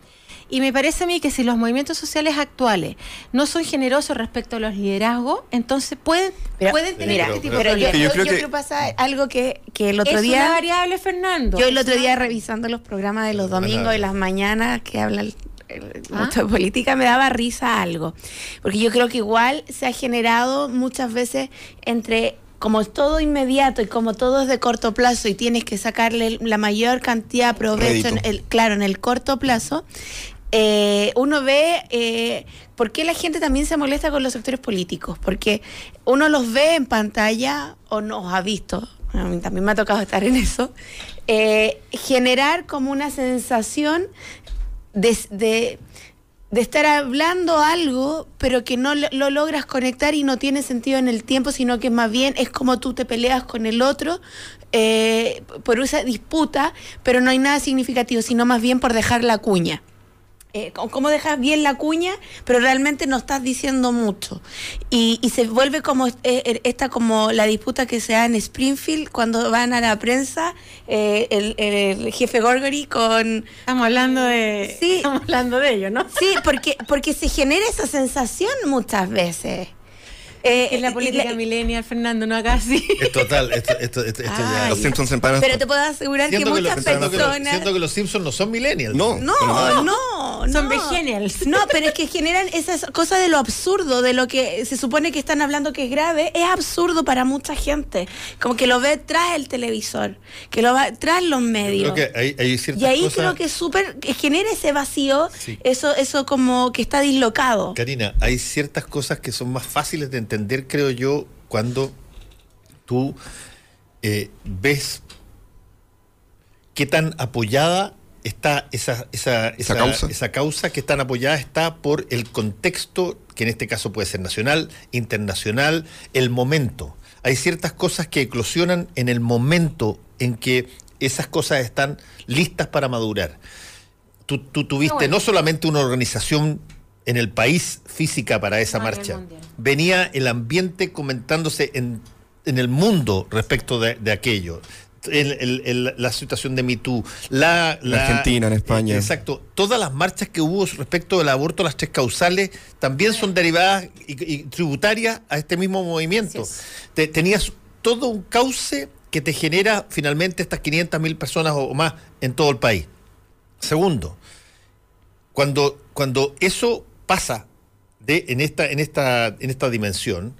Y me parece a mí que si los movimientos sociales actuales no son generosos respecto a los liderazgos, entonces pueden, Pero, pueden tener mira, este tipo pero de problemas. yo yo- creo yo que- creo pasa algo que, que el otro es día... una variable, Fernando. Yo el otro Es día revisando los programas de los domingos y las mañanas que hablan eh, ¿Ah? mucho de política me daba risa algo. Porque yo creo que igual se ha generado muchas veces entre como es todo inmediato y como todo es de corto plazo y tienes que sacarle la mayor cantidad de provecho, en el, claro, en el corto plazo, eh, uno ve eh, por qué la gente también se molesta con los sectores políticos, porque uno los ve en pantalla o nos ha visto, también me ha tocado estar en eso, eh, generar como una sensación de, de- estar hablando algo, pero que no lo, lo logras conectar y no tiene sentido en el tiempo, sino que más bien es como tú te peleas con el otro por esa disputa, pero no hay nada significativo, sino más bien por dejar la cuña. Eh, ¿Cómo dejas bien la cuña, pero realmente no estás diciendo mucho? Y, y se vuelve como eh, eh, esta como la disputa que se da en Springfield cuando van a la prensa eh, el, el jefe Gorgory con Estamos hablando de. Sí. Estamos hablando de ello, ¿no? Sí, porque, porque se genera esa sensación muchas veces. Eh, Es la política la- millennial, Fernando, no haga así. Es total, esto, esto, esto, esto ya- Ay. Los Simpsons se empanan. pero te puedo asegurar que muchas los, siento que los- personas... siento que los Simpsons no son millennials. No, No, nada. no, Son no. millennials. No, pero es que generan esas cosas de lo absurdo, de lo que se supone que están hablando que es grave, es absurdo para mucha gente. Como que lo ve tras el televisor, que lo va tras los medios. Creo que hay, hay ciertas Y ahí cosas- creo que es súper, genera ese vacío, Sí. eso, eso como que está dislocado. Karina, hay ciertas cosas que son más fáciles de entender, creo yo, cuando tú eh, ves qué tan apoyada está esa, esa, esa, causa. esa causa, qué tan apoyada está por el contexto, que en este caso puede ser nacional, internacional, el momento. Hay ciertas cosas que eclosionan en el momento en que esas cosas están listas para madurar tú, tú tuviste bueno. no solamente una organización en el país física para esa No, a nivel marcha, venía el ambiente comentándose en, en el mundo respecto de, de aquello. El- el- el- la situación de MeToo, la, En Argentina, en España. Exacto. Todas las marchas que hubo respecto del aborto, las tres causales, también son derivadas y, y tributarias a este mismo movimiento. Te- tenías todo un cauce que te genera finalmente estas 500 mil personas o o más en todo el país. Segundo, cuando, cuando eso pasa de, en, esta, en, esta, en esta dimensión,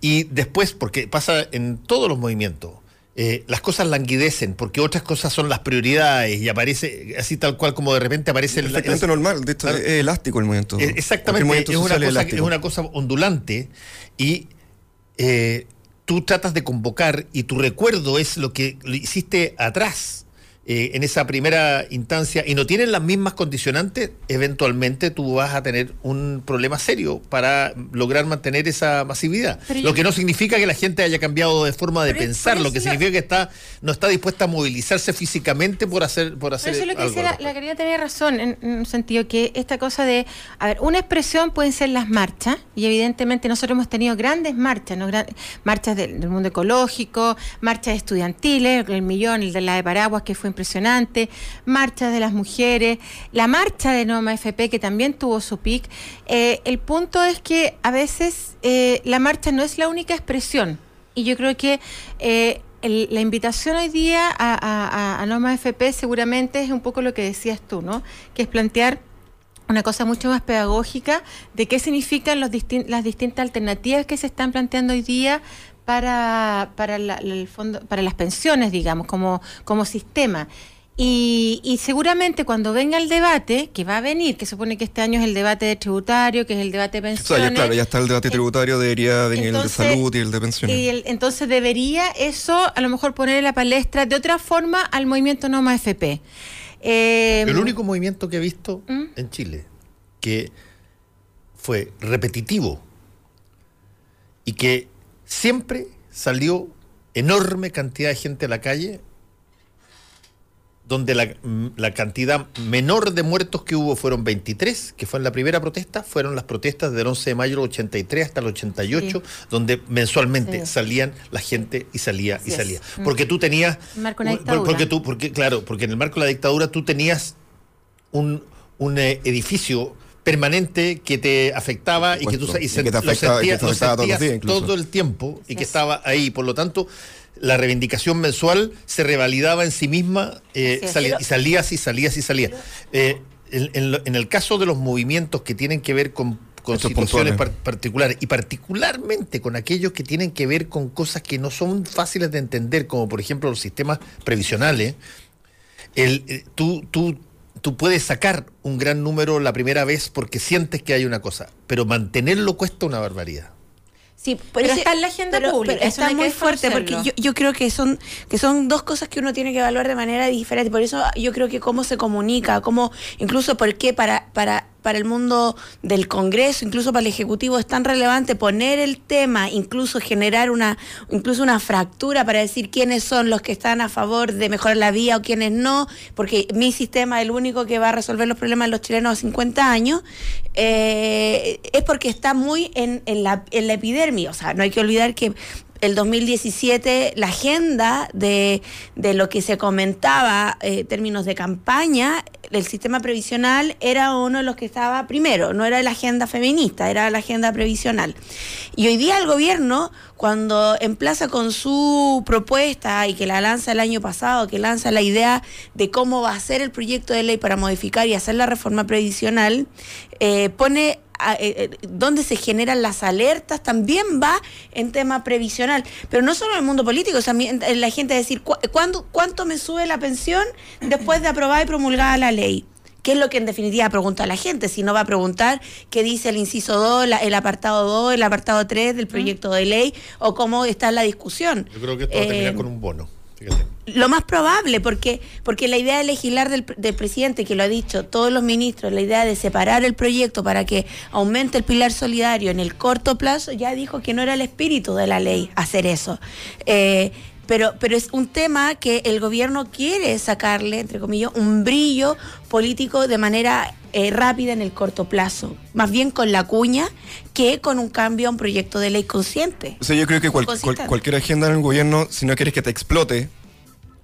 y después, porque pasa en todos los movimientos, eh, las cosas languidecen, porque otras cosas son las prioridades, y aparece así tal cual como de repente aparece el- Perfectamente el- normal, de hecho Claro. es elástico el movimiento. eh, Exactamente, movimiento es una, cosa, es una cosa ondulante y eh, tú tratas de convocar y tu recuerdo es lo que lo hiciste atrás. Eh, en esa primera instancia y no tienen las mismas condicionantes, eventualmente tú vas a tener un problema serio para lograr mantener esa masividad. Pero lo yo- que no significa que la gente haya cambiado de forma de Pero pensar, lo que significa que está no está dispuesta a movilizarse físicamente por hacer por hacer eso es lo que dice la, la querida tenía razón, en, en un sentido que esta cosa de, a ver, una expresión pueden ser las marchas, y evidentemente nosotros hemos tenido grandes marchas, ¿no? Gran- marchas del, del mundo ecológico, marchas estudiantiles, el millón, el de la de Paraguas, que fue impresionante, marchas de las mujeres, la marcha de Noma FP, que también tuvo su pic. Eh, el punto es que a veces eh, la marcha no es la única expresión, y yo creo que eh, la invitación hoy día a, a, a- a Norma FP seguramente es un poco lo que decías tú, ¿no? Que es plantear una cosa mucho más pedagógica de qué significan los distin- las distintas alternativas que se están planteando hoy día para, para, la- el fondo, para las pensiones, digamos, como, como sistema. Y, y seguramente cuando venga el debate, que va a venir, que supone que este año es el debate de tributario, que es el debate de O pensiones. sea, ya, claro, ya está el debate Eh, tributario, debería venir el de salud y el de pensiones. y el- entonces debería eso a lo mejor poner en la palestra de otra forma al movimiento Noma FP. Eh, El único movimiento que he visto ¿Mm? en Chile que fue repetitivo y que siempre salió enorme cantidad de gente a la calle, donde la, mm, la cantidad menor de muertos que hubo fueron 23, que fue en la primera protesta, fueron las protestas del 11 de mayo del 83 hasta el 88, donde mensualmente Sí. salían la gente y salía Así y salía. Mm. Porque tú tenías... Marco un- dictadura. porque tú, porque, claro, porque en el marco de la dictadura tú tenías un, un eh, edificio permanente que te afectaba y que tú y Y que te lo afectaba- y que sentías, te lo afectaba todos los sentías días incluso. todo el tiempo y que es. estaba ahí. Por lo tanto, la reivindicación mensual se revalidaba en sí misma eh, salía- y salías y salías y salías. Eh, en, en lo- en el caso de los movimientos que tienen que ver con, con situaciones par- particulares y particularmente con aquellos que tienen que ver con cosas que no son fáciles de entender, como por ejemplo los sistemas previsionales, el, eh, tú, tú, tú puedes sacar un gran número la primera vez porque sientes que hay una cosa, pero mantenerlo cuesta una barbaridad. Sí, por Pero ese- está en la agenda pública, eso está no muy fuerte porque yo creo que son que son dos cosas que uno tiene que evaluar de manera diferente. Por eso yo creo que cómo se comunica, cómo incluso por qué para para para el mundo del Congreso, incluso para el Ejecutivo es tan relevante poner el tema, incluso generar una incluso una fractura para decir quiénes son los que están a favor de mejorar la vía o quiénes no, porque mi sistema es el único que va a resolver los problemas de los chilenos a 50 años, eh, es porque está muy en, en la, en la epidermis. O sea, no hay que olvidar que el 2017 la agenda de, de lo que se comentaba eh, en términos de campaña, el sistema previsional era uno de los que estaba primero, no era la agenda feminista, era la agenda previsional. Y hoy día el gobierno, cuando emplaza con su propuesta y que la lanza el año pasado, que lanza la idea de cómo va a ser el proyecto de ley para modificar y hacer la reforma previsional, eh, pone a- eh, eh, donde se generan las alertas, también va en tema previsional. Pero no solo en el mundo político, también en la gente decir, "¿Cu- ¿cuándo, ¿cuánto me sube la pensión después de aprobada y promulgada la ley? ¿Qué es lo que en definitiva pregunta la gente? Si no va a preguntar qué dice el inciso 2, la- el apartado 2, el apartado 3 del proyecto de ley o cómo está la discusión. Yo creo que esto va a terminar Eh, con un bono. Lo más probable, porque, porque la idea de legislar del, del presidente, que lo ha dicho todos los ministros, la idea de separar el proyecto para que aumente el pilar solidario en el corto plazo, ya dijo que no era el espíritu de la ley hacer eso. Eh, pero, pero es un tema que el gobierno quiere sacarle, entre comillas, un brillo político de manera eh, rápida en el corto plazo, más bien con la cuña que con un cambio a un proyecto de ley consciente. O sea, yo creo que cual- cualquier agenda en el gobierno, si no quieres que te explote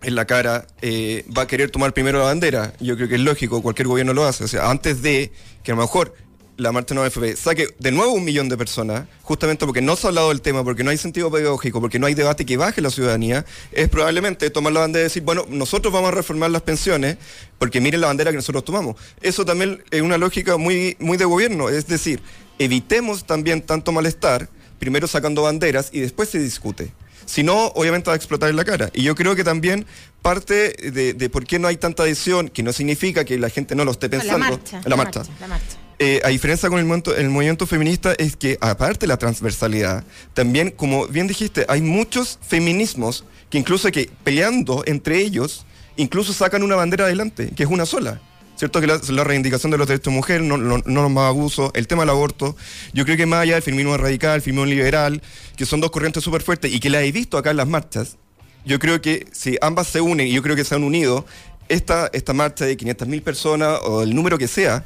en la cara, eh, va a querer tomar primero la bandera. Yo creo que es lógico, cualquier gobierno lo hace. O sea, antes de que a lo mejor la marcha no FP saque de nuevo un millón de personas, justamente porque no se ha hablado del tema, porque no hay sentido pedagógico, porque no hay debate que baje la ciudadanía, es probablemente tomar la bandera y decir, bueno, nosotros vamos a reformar las pensiones, porque miren la bandera que nosotros tomamos. Eso también es una lógica muy, muy de gobierno, es decir, evitemos también tanto malestar, primero sacando banderas y después se discute. Si no, obviamente va a explotar en la cara. Y yo creo que también parte de, de por qué no hay tanta adhesión, que no significa que la gente no lo esté pensando. la marcha. la marcha. La marcha. Eh, a diferencia con el movimiento, el movimiento feminista es que aparte de la transversalidad, también, como bien dijiste, hay muchos feminismos que incluso que peleando entre ellos incluso sacan una bandera adelante, que es una sola. ¿Cierto? Que la, reivindicación de los derechos de mujer, no los más abusos, el tema del aborto. Yo creo que más allá del feminismo radical, el feminismo liberal, que son dos corrientes súper fuertes y que las he visto acá en las marchas, yo creo que si ambas se unen, y yo creo que se han unido, esta, esta marcha de 500.000 personas o el número que sea,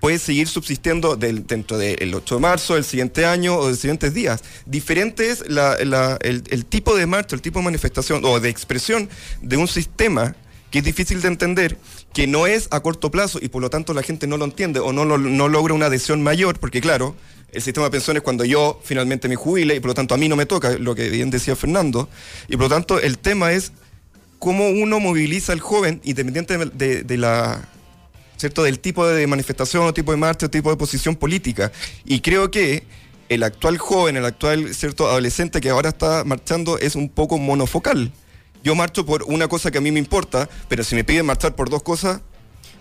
puede seguir subsistiendo dentro del 8 de marzo, del siguiente año o de los siguientes días. Diferente es el, el tipo de marcha, el tipo de manifestación o de expresión de un sistema que es difícil de entender, que no es a corto plazo y por lo tanto la gente no lo entiende o no, lo- no logra una adhesión mayor, porque claro, el sistema de pensiones cuando yo finalmente me jubile y por lo tanto a mí no me toca, lo que bien decía Fernando, y por lo tanto el tema es cómo uno moviliza al joven independiente de, de- de la ¿cierto? del tipo de manifestación o tipo de marcha o tipo de posición política. Y creo que el actual joven, el actual cierto adolescente que ahora está marchando es un poco monofocal. Yo marcho por una cosa que a mí me importa, pero si me piden marchar por dos cosas,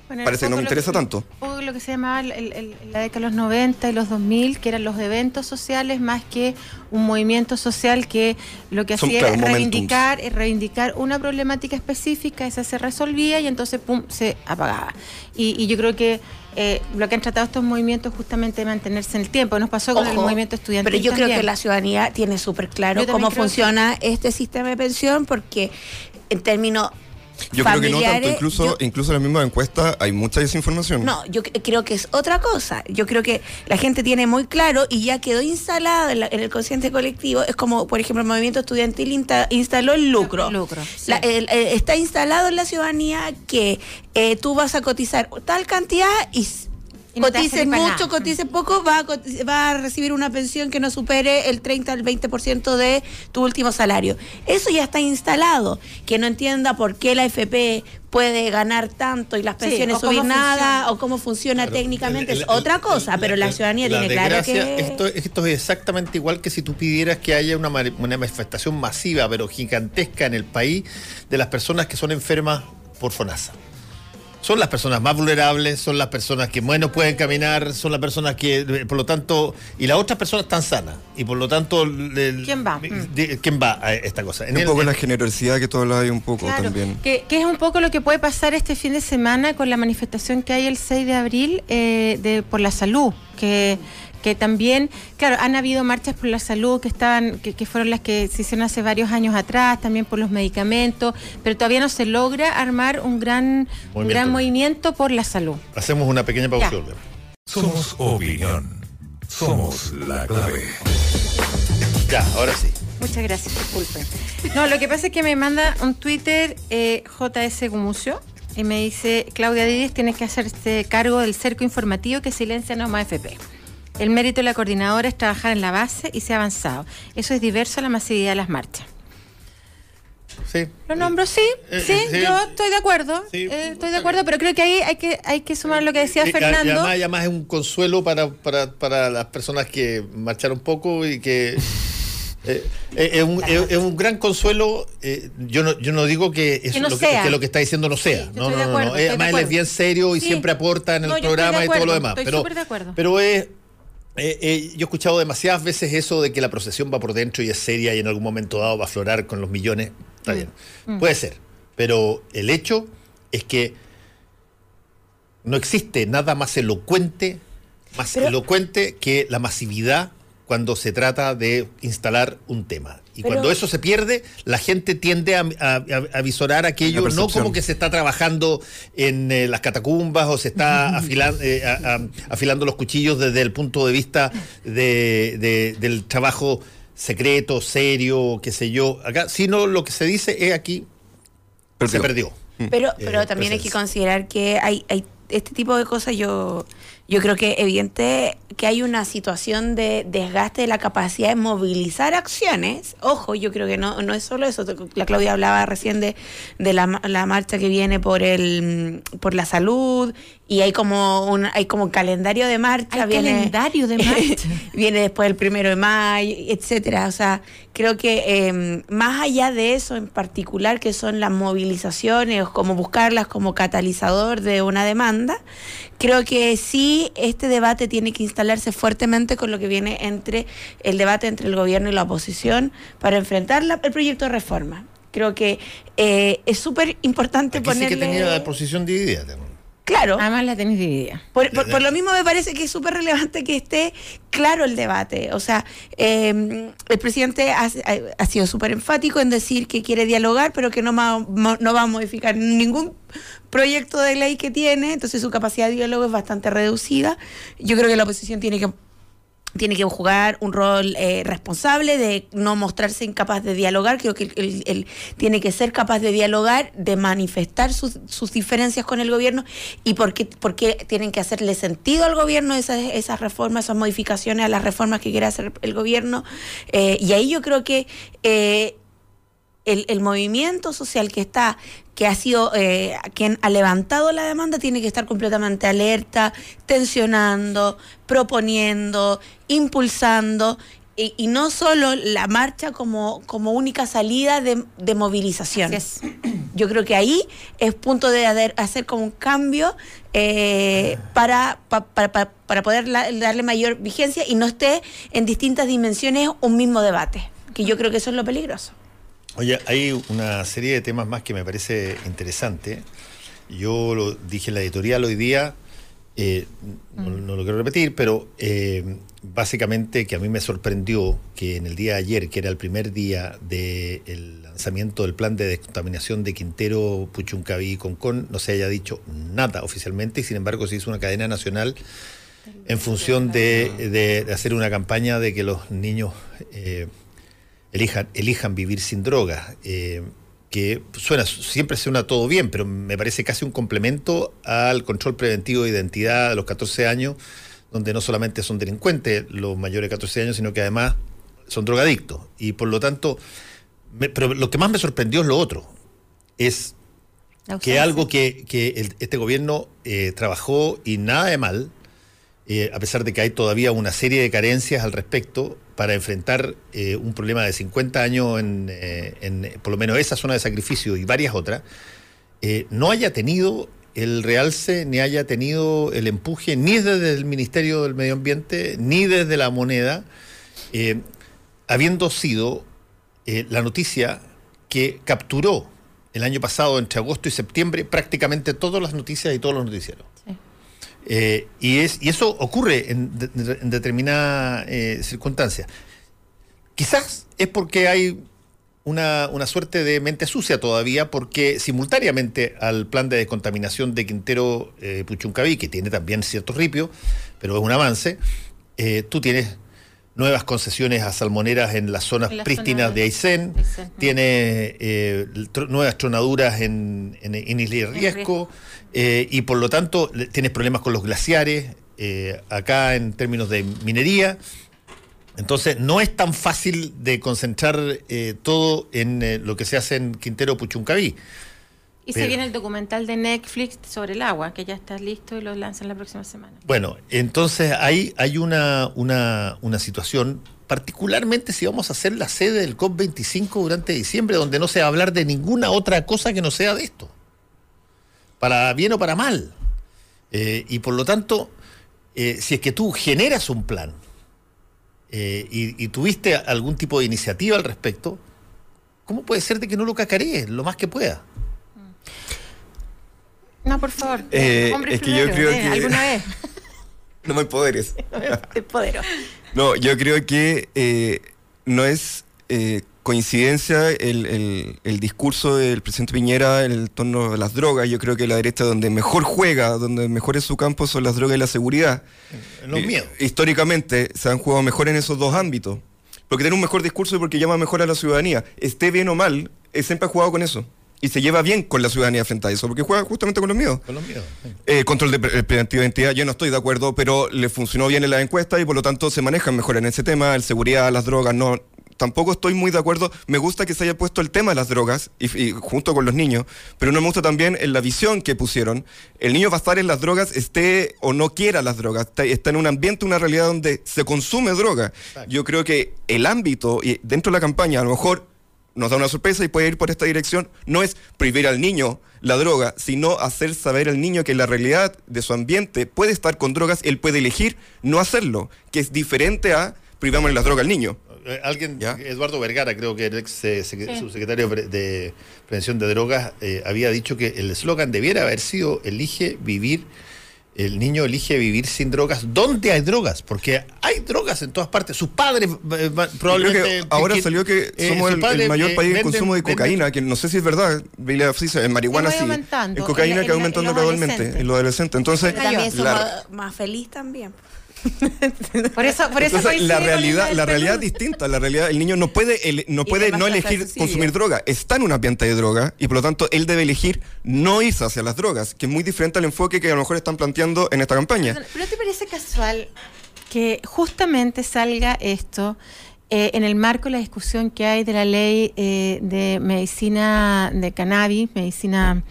Bueno, Parece que no me interesa tanto. Un poco lo que se llamaba el- el- el- la década de los 90 y los 2000, que eran los eventos sociales más que un movimiento social que lo que Son, hacía claro, era reivindicar, eh, reivindicar una problemática específica, esa se resolvía y entonces pum, se apagaba. Y, y yo creo que eh, lo que han tratado estos movimientos es justamente de mantenerse en el tiempo. Nos pasó con el movimiento estudiantil. Pero yo creo también. que la ciudadanía tiene súper claro cómo que- funciona este sistema de pensión porque en términos yo creo que no tanto, incluso, yo- incluso en la misma encuesta hay mucha desinformación. No, yo creo que es otra cosa. Yo creo que la gente tiene muy claro y ya quedó instalado en, la- en el consciente colectivo. Es como, por ejemplo, el movimiento estudiantil insta- instaló el lucro. El lucro, sí. La- el- eh, está instalado en la ciudadanía que eh, tú vas a cotizar tal cantidad y... Y no para mucho, nada. cotices poco, va a, va a recibir una pensión que no supere el 30 al 20% de tu último salario. Eso ya está instalado. Que no entienda por qué la FP puede ganar tanto y las Sí, pensiones cómo subir nada funciona. o cómo funciona Claro, técnicamente el- es otra el- cosa, pero la ciudadanía la tiene claro que... Esto, esto es exactamente igual que si tú pidieras que haya una manifestación masiva, pero gigantesca en el país, de las personas que son enfermas por FONASA. Son las personas más vulnerables, son las personas que menos pueden caminar, son las personas que, eh, por lo tanto, y las otras personas están sanas. Y por lo tanto, el- ¿Quién va? de- ¿Quién va a esta cosa? En un el- poco la generosidad que tú hablabas un poco Claro, también. Que, que es un poco lo que puede pasar este fin de semana con la manifestación que hay el 6 de abril eh, de, por la salud, que, que también, claro, han habido marchas por la salud que estaban, que, que fueron las que se hicieron hace varios años atrás, también por los medicamentos, pero todavía no se logra armar un gran, un Movimiento. gran movimiento por la salud. Hacemos una pequeña pausa. Somos opinión. Somos la clave. Ya, ahora sí. Muchas gracias, disculpen. No, lo que pasa es que me manda un Twitter eh, JS Gumucio y me dice, Claudia Díaz tiene que hacerse cargo del cerco informativo que silencia Noma FP. El mérito de la coordinadora es trabajar en la base y se ha avanzado. Eso es diverso a la masividad de las marchas. Sí. Lo nombro, sí, Eh, sí, eh, sí. yo estoy de acuerdo, Sí, eh, estoy de acuerdo, pero creo que ahí hay que, hay que sumar lo que decía Fernando. Y además, y además es un consuelo para, para, para las personas que marcharon poco y que. eh, eh, es, un, es- un gran consuelo. yo, no, yo no digo que, eso Que no lo, que, sea. que lo que está diciendo no sea. Sí, no, no, no, Además, él es bien serio y Sí. siempre aporta en el No, programa y todo lo demás. estoy pero súper de acuerdo. pero es. Eh, eh, yo he escuchado demasiadas veces eso de que la procesión va por dentro y es seria y en algún momento dado va a aflorar con los millones. Está bien. Puede ser. Pero el hecho es que no existe nada más elocuente, más Pero- elocuente que la masividad cuando se trata de instalar un tema. Y Pero- cuando eso se pierde, la gente tiende a, a- a- a visorar aquello, no como que se está trabajando en eh, las catacumbas o se está *laughs* afilan- eh, a- a- afilando los cuchillos desde el punto de vista de- de- del trabajo secreto, serio, qué sé yo, acá, sino lo que se dice es aquí, se Perdió. Pero, Eh, pero también hay que considerar que hay, hay este tipo de cosas. Yo, yo creo que evidente que hay una situación de desgaste de la capacidad de movilizar acciones. Ojo, yo creo que no, no es solo eso. La Claudia hablaba recién de, de la, la marcha que viene por el por la salud y hay como un hay como un calendario de marcha. Hay viene, calendario de *laughs* marcha. viene después del primero de mayo, etcétera. O sea, creo que eh, más allá de eso en particular, que son las movilizaciones, como buscarlas como catalizador de una demanda, creo que sí este debate tiene que instalarse fuertemente con lo que viene entre el debate entre el gobierno y la oposición para enfrentar la- el proyecto de reforma. Creo que eh, es súper importante Aquí sí ponerle... que tenía la posición dividida. también. Claro. Además la tenéis dividida. Por, por- por lo mismo me parece que es súper relevante que esté claro el debate. O sea, eh, el presidente ha, ha sido súper enfático en decir que quiere dialogar, pero que no, ma- mo- no va a modificar ningún proyecto de ley que tiene, entonces su capacidad de diálogo es bastante reducida. Yo creo que la oposición tiene que tiene que jugar un rol eh, responsable de no mostrarse incapaz de dialogar. Creo que él, tiene que ser capaz de dialogar, de manifestar sus, sus diferencias con el gobierno y por qué, por qué tienen que hacerle sentido al gobierno esas, esas reformas, esas modificaciones a las reformas que quiere hacer el gobierno. Eh, y ahí yo creo que eh, el, el movimiento social que está, que ha sido eh, quien ha levantado la demanda, tiene que estar completamente alerta, tensionando, proponiendo, impulsando. Y, y no solo la marcha como, como única salida de, de movilización. Así es. *clears throat* Yo creo que ahí es punto de hacer- hacer como un cambio eh, para, pa- para, pa- para poder la- darle mayor vigencia y no esté en distintas dimensiones un mismo debate. Que yo creo que eso es lo peligroso. Oye, hay una serie de temas más que me parece interesante. Yo lo dije en la editorial hoy día, eh, no, no lo quiero repetir, pero eh, básicamente que a mí me sorprendió que en el día de ayer, que era el primer día del lanzamiento del plan de descontaminación de Quintero, Puchuncaví y Concón, no se haya dicho nada oficialmente y sin embargo se hizo una cadena nacional en función de, de- de hacer una campaña de que los niños eh, elijan, elijan vivir sin drogas. eh, que suena, siempre suena todo bien, pero me parece casi un complemento al control preventivo de identidad a los 14 años, donde no solamente son delincuentes los mayores de 14 años, sino que además son drogadictos. Y por lo tanto, me- pero lo que más me sorprendió es lo otro, es que algo que, que el- este gobierno eh, trabajó y nada de mal, eh, a pesar de que hay todavía una serie de carencias al respecto para enfrentar eh, un problema de 50 años en, eh, en, por lo menos esa zona de sacrificio y varias otras, eh, no haya tenido el realce ni haya tenido el empuje ni desde el Ministerio del Medio Ambiente ni desde la moneda, habiendo sido la noticia que capturó el año pasado, entre agosto y septiembre, prácticamente todas las noticias y todos los noticieros. Eh, y, es, y eso ocurre en, de- en determinadas eh, circunstancias. Quizás es porque hay una, una suerte de mente sucia todavía, porque simultáneamente al plan de descontaminación de Quintero eh, Puchuncaví, que tiene también ciertos ripios, pero es un avance, eh, tú tienes nuevas concesiones a salmoneras en las zonas En prístinas de Aysén, Aysén, tiene eh, nuevas tronaduras en, en, en Isla Riesgo. Eh, y por lo tanto tienes problemas con los glaciares, eh, acá en términos de minería. Entonces no es tan fácil de concentrar eh, todo en eh, lo que se hace en Quintero Puchuncaví. Y Pero- se viene el documental de Netflix sobre el agua, que ya está listo y lo lanzan la próxima semana. Bueno, entonces hay, hay una, una, una situación, particularmente si vamos a hacer la sede del COP25 durante diciembre, donde no se va a hablar de ninguna otra cosa que no sea de esto, para bien o para mal. Eh, y por lo tanto, eh, si es que tú generas un plan eh, y, y tuviste algún tipo de iniciativa al respecto, ¿cómo puede ser de que no lo cacarees lo más que pueda? No, por favor. Eh, es que yo creo eh, que- ¿Alguna vez? *laughs* No me hay poderes. Es *laughs* poderoso. No, yo creo que eh, no es eh, coincidencia el, el- el discurso del presidente Piñera en el torno de las drogas. Yo creo que la derecha donde mejor juega, donde mejor es su campo son las drogas y la seguridad. Los Eh, miedos. Históricamente se han jugado mejor en esos dos ámbitos. Porque tiene un mejor discurso y porque llama mejor a la ciudadanía. Esté bien o mal, eh, siempre ha jugado con eso. Y se lleva bien con la ciudadanía frente a eso, porque juega justamente con los miedos. Con los miedos. sí. Control de pre- preventivo de identidad, yo no estoy de acuerdo, pero le funcionó bien en la encuesta y por lo tanto se manejan mejor en ese tema. El seguridad, las drogas, no. Tampoco estoy muy de acuerdo. Me gusta que se haya puesto el tema de las drogas y, y junto con los niños, pero no me gusta también en la visión que pusieron. El niño va a estar en las drogas, esté o no quiera las drogas. Está, está en un ambiente, una realidad donde se consume droga. Yo creo que el ámbito, y dentro de la campaña, a lo mejor nos da una sorpresa y puede ir por esta dirección, no es prohibir al niño la droga, sino hacer saber al niño que la realidad de su ambiente puede estar con drogas, él puede elegir no hacerlo, que es diferente a privamos las drogas al niño. Eh, alguien, ¿Ya? Eduardo Vergara, creo que el ex eh, sec- subsecretario de, pre- de Prevención de Drogas, eh, había dicho que el eslogan debiera haber sido elige vivir, el niño elige vivir sin drogas. ¿Dónde hay drogas? Porque hay drogas en todas partes. Sus padres eh, va- probablemente... que ahora que- salió que somos el, mayor eh, país en consumo de venden- cocaína, que no sé si es verdad, sí, en marihuana Sí, va sí, aumentando. en cocaína En- que en- aumentando en los gradualmente adolescentes. en los adolescentes. Entonces, También somos la, más feliz también. *laughs* Por eso, por eso entonces, la realidad, la realidad es distinta. La realidad, el niño no puede, el- no puede no elegir consumir droga. Está en un ambiente de droga y por lo tanto él debe elegir no irse hacia las drogas, que es muy diferente al enfoque que a lo mejor están planteando en esta campaña. ¿Pero te parece casual que justamente salga esto eh, en el marco de la discusión que hay de la ley eh, de medicina de cannabis, medicina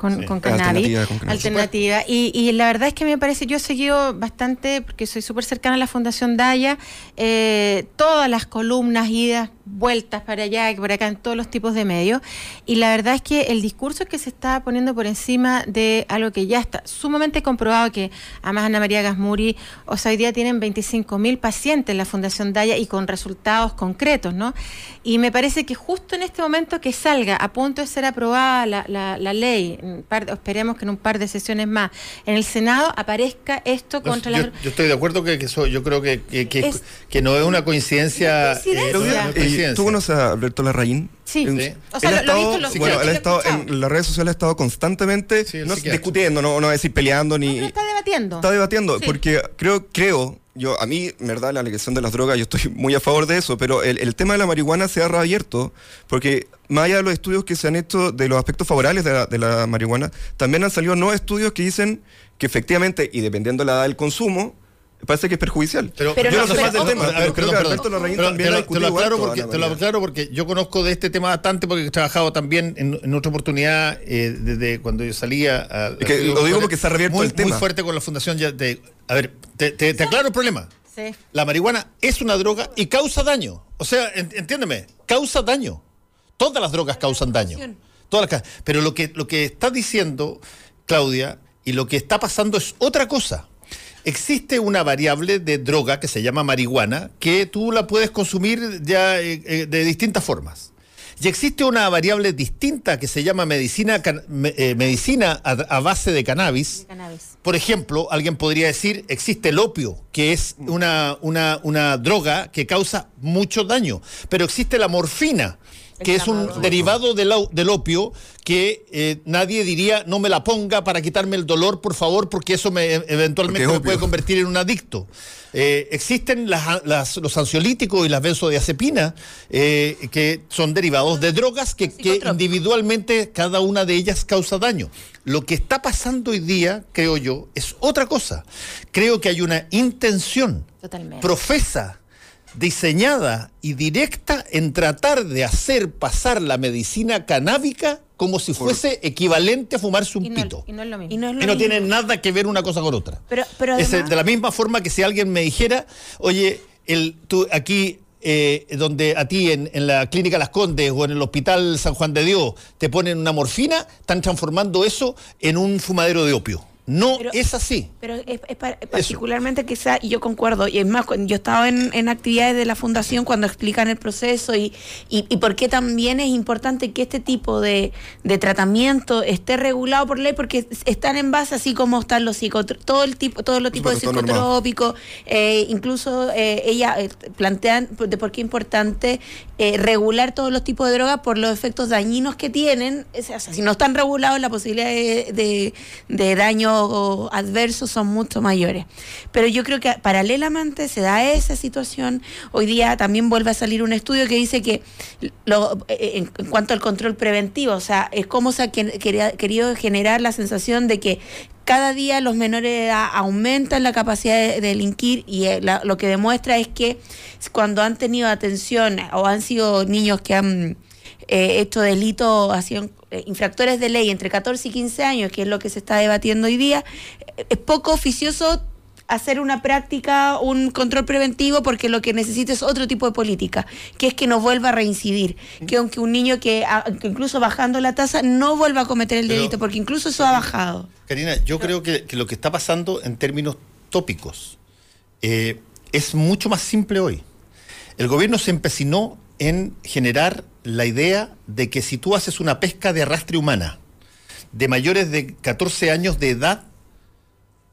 con, Sí, con cannabis, alternativa con cannabis. alternativa. Y, y la verdad es que me parece, yo he seguido bastante, porque soy súper cercana a la Fundación Daya, eh, todas las columnas, idas, vueltas para allá, por acá, en todos los tipos de medios. Y la verdad es que el discurso que se está poniendo por encima de algo que ya está sumamente comprobado, que además Ana María Gasmuri, o sea, hoy día tienen 25 mil pacientes en la Fundación Daya y con resultados concretos, ¿no? Y me parece que justo en este momento que salga a punto de ser aprobada la, la- la ley, par esperemos que en un par de sesiones más, en el Senado aparezca esto No, contra yo, las... yo estoy de acuerdo que, que eso, yo creo que, que, que- Es- que no es una coincidencia. No coincidencia. eh, no es ¿Tú conoces a Alberto Larraín? Sí. Sí. O sea, él ha lo- lo he estado- visto, lo- sí, bueno, él ha estado en las redes sociales ha estado constantemente Sí, no, discutiendo, no, no a decir peleando ni Pero está debatiendo. está debatiendo Sí. porque creo creo yo a mí, en verdad, la legalización de las drogas, yo estoy muy a favor de eso, pero el, el tema de la marihuana se ha reabierto porque más allá de los estudios que se han hecho de los aspectos favorables de la, de la marihuana, también han salido nuevos estudios que dicen que efectivamente, y dependiendo de la edad del consumo, parece que es perjudicial. Pero, Pero yo no no, sé pero más del tema, a ver, creo perdón, que perdón. Alberto Larraín Pero también te lo, lo aclaro porque, te lo aclaro porque yo conozco de este tema bastante porque he trabajado también en, en otra oportunidad eh, desde cuando yo salía. a- Es que lo digo porque se ha muy, el tema. Muy fuerte con la fundación ya de... A ver, te, te- te aclaro el problema. Sí. La marihuana es una droga y causa daño. O sea, en- entiéndeme, causa daño. Todas las drogas causan daño. Todas las Pero lo que, lo que está diciendo Claudia y lo que está pasando es otra cosa. Existe una variable de droga que se llama marihuana que tú la puedes consumir ya eh, eh, de distintas formas. Y existe una variable distinta que se llama medicina, can- eh, medicina a, a base de cannabis. de cannabis. Por ejemplo, alguien podría decir, existe el opio, que es una, una, una droga que causa mucho daño, pero existe la morfina, que es un derivado del, del opio que eh, nadie diría, no me la ponga para quitarme el dolor, por favor, porque eso me, eventualmente Porque es me puede convertir en un adicto. Eh, existen las- las- los ansiolíticos y las benzodiazepinas, eh, que son derivados de drogas que, que individualmente cada una de ellas causa daño. Lo que está pasando hoy día, creo yo, es otra cosa. Creo que hay una intención Totalmente. profesa, diseñada y directa en tratar de hacer pasar la medicina canábica como si fuese equivalente a fumarse un Y no, pito. y no es lo mismo. Y no es lo Y no mismo. tiene nada que ver una cosa con otra. Pero, pero Es, eh, de la misma forma que si alguien me dijera, oye, el, tú aquí, eh, donde a ti en, en la clínica Las Condes o en el hospital San Juan de Dios te ponen una morfina, están transformando eso en un fumadero de opio. No Pero- es así. Pero es, es pa- particularmente quizá, y yo concuerdo, y es más, yo estaba en, en actividades de la fundación cuando explican el proceso y, y, y por qué también es importante que este tipo de, de tratamiento esté regulado por ley, porque están en base así como están los psicotrópicos, todo el tipo, todos los tipos de psicotrópicos, eh, incluso eh, ella eh, plantean de por qué es importante eh, regular todos los tipos de drogas por los efectos dañinos que tienen. Si no están regulados, la posibilidad de, daño adverso son mucho mayores. Pero yo creo que paralelamente se da esa situación. Hoy día también vuelve a salir un estudio que dice que lo- eh, en, en cuanto al control preventivo, o sea, es como se ha querido generar la sensación de que cada día los menores de edad aumentan la capacidad de, de delinquir y eh, la- lo que demuestra es que cuando han tenido atención o han sido niños que han eh, hecho delitos, han sido eh, infractores de ley entre 14 y 15 años, que es lo que se está debatiendo hoy día, es poco oficioso hacer una práctica, un control preventivo, porque lo que necesita es otro tipo de política, que es que no vuelva a reincidir, que aunque un niño que, incluso bajando la tasa no vuelva a cometer el Pero- delito, porque incluso eso ha bajado. Karina, yo creo que, que lo que está pasando en términos tópicos eh, es mucho más simple hoy. El gobierno se empecinó en generar la idea de que si tú haces una pesca de arrastre humana de mayores de 14 años de edad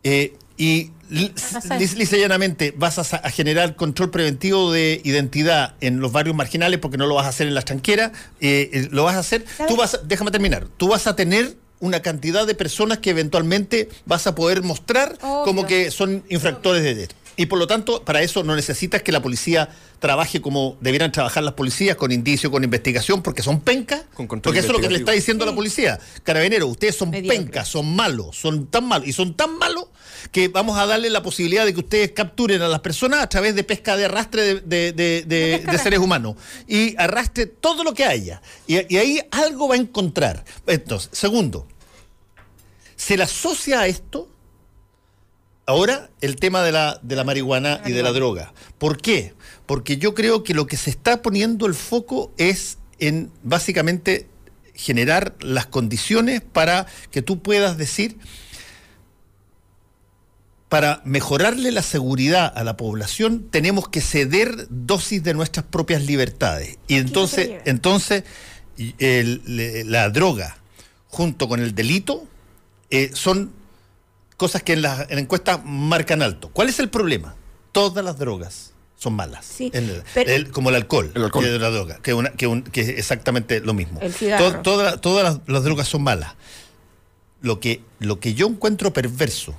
eh, y li- pasar. lis- lisa y llanamente vas a, generar control preventivo de identidad en los barrios marginales porque no lo vas a hacer en las tranqueras, eh, eh, lo vas a hacer, tú vas a- déjame terminar, tú vas a tener una cantidad de personas que eventualmente vas a poder mostrar Obvio. como que son infractores de derecho. Y por lo tanto, para eso no necesitas que la policía trabaje como debieran trabajar las policías, con indicio, con investigación, porque son pencas. Porque eso es lo que le está diciendo la policía. Carabineros, ustedes son Mediocre. pencas, son malos, son tan malos. Y son tan malos que vamos a darle la posibilidad de que ustedes capturen a las personas a través de pesca de arrastre de, de- de- de- de seres humanos. Y arrastre todo lo que haya. Y, y ahí algo va a encontrar. Entonces, segundo, se le asocia a esto ahora el tema de la, de la marihuana y de la droga. ¿Por qué? Porque yo creo que lo que se está poniendo el foco es en básicamente generar las condiciones para que tú puedas decir, para mejorarle la seguridad a la población tenemos que ceder dosis de nuestras propias libertades. Y entonces, entonces el- la droga junto con el delito eh, son cosas que en las en encuestas marcan alto. ¿Cuál es el problema? Todas las drogas son malas. Sí, El- pero- el- como el alcohol, El alcohol. que es la droga, que, una- que un- que es exactamente lo mismo. El cigarro. To- toda- todas las, las drogas son malas. Lo que, lo que yo encuentro perverso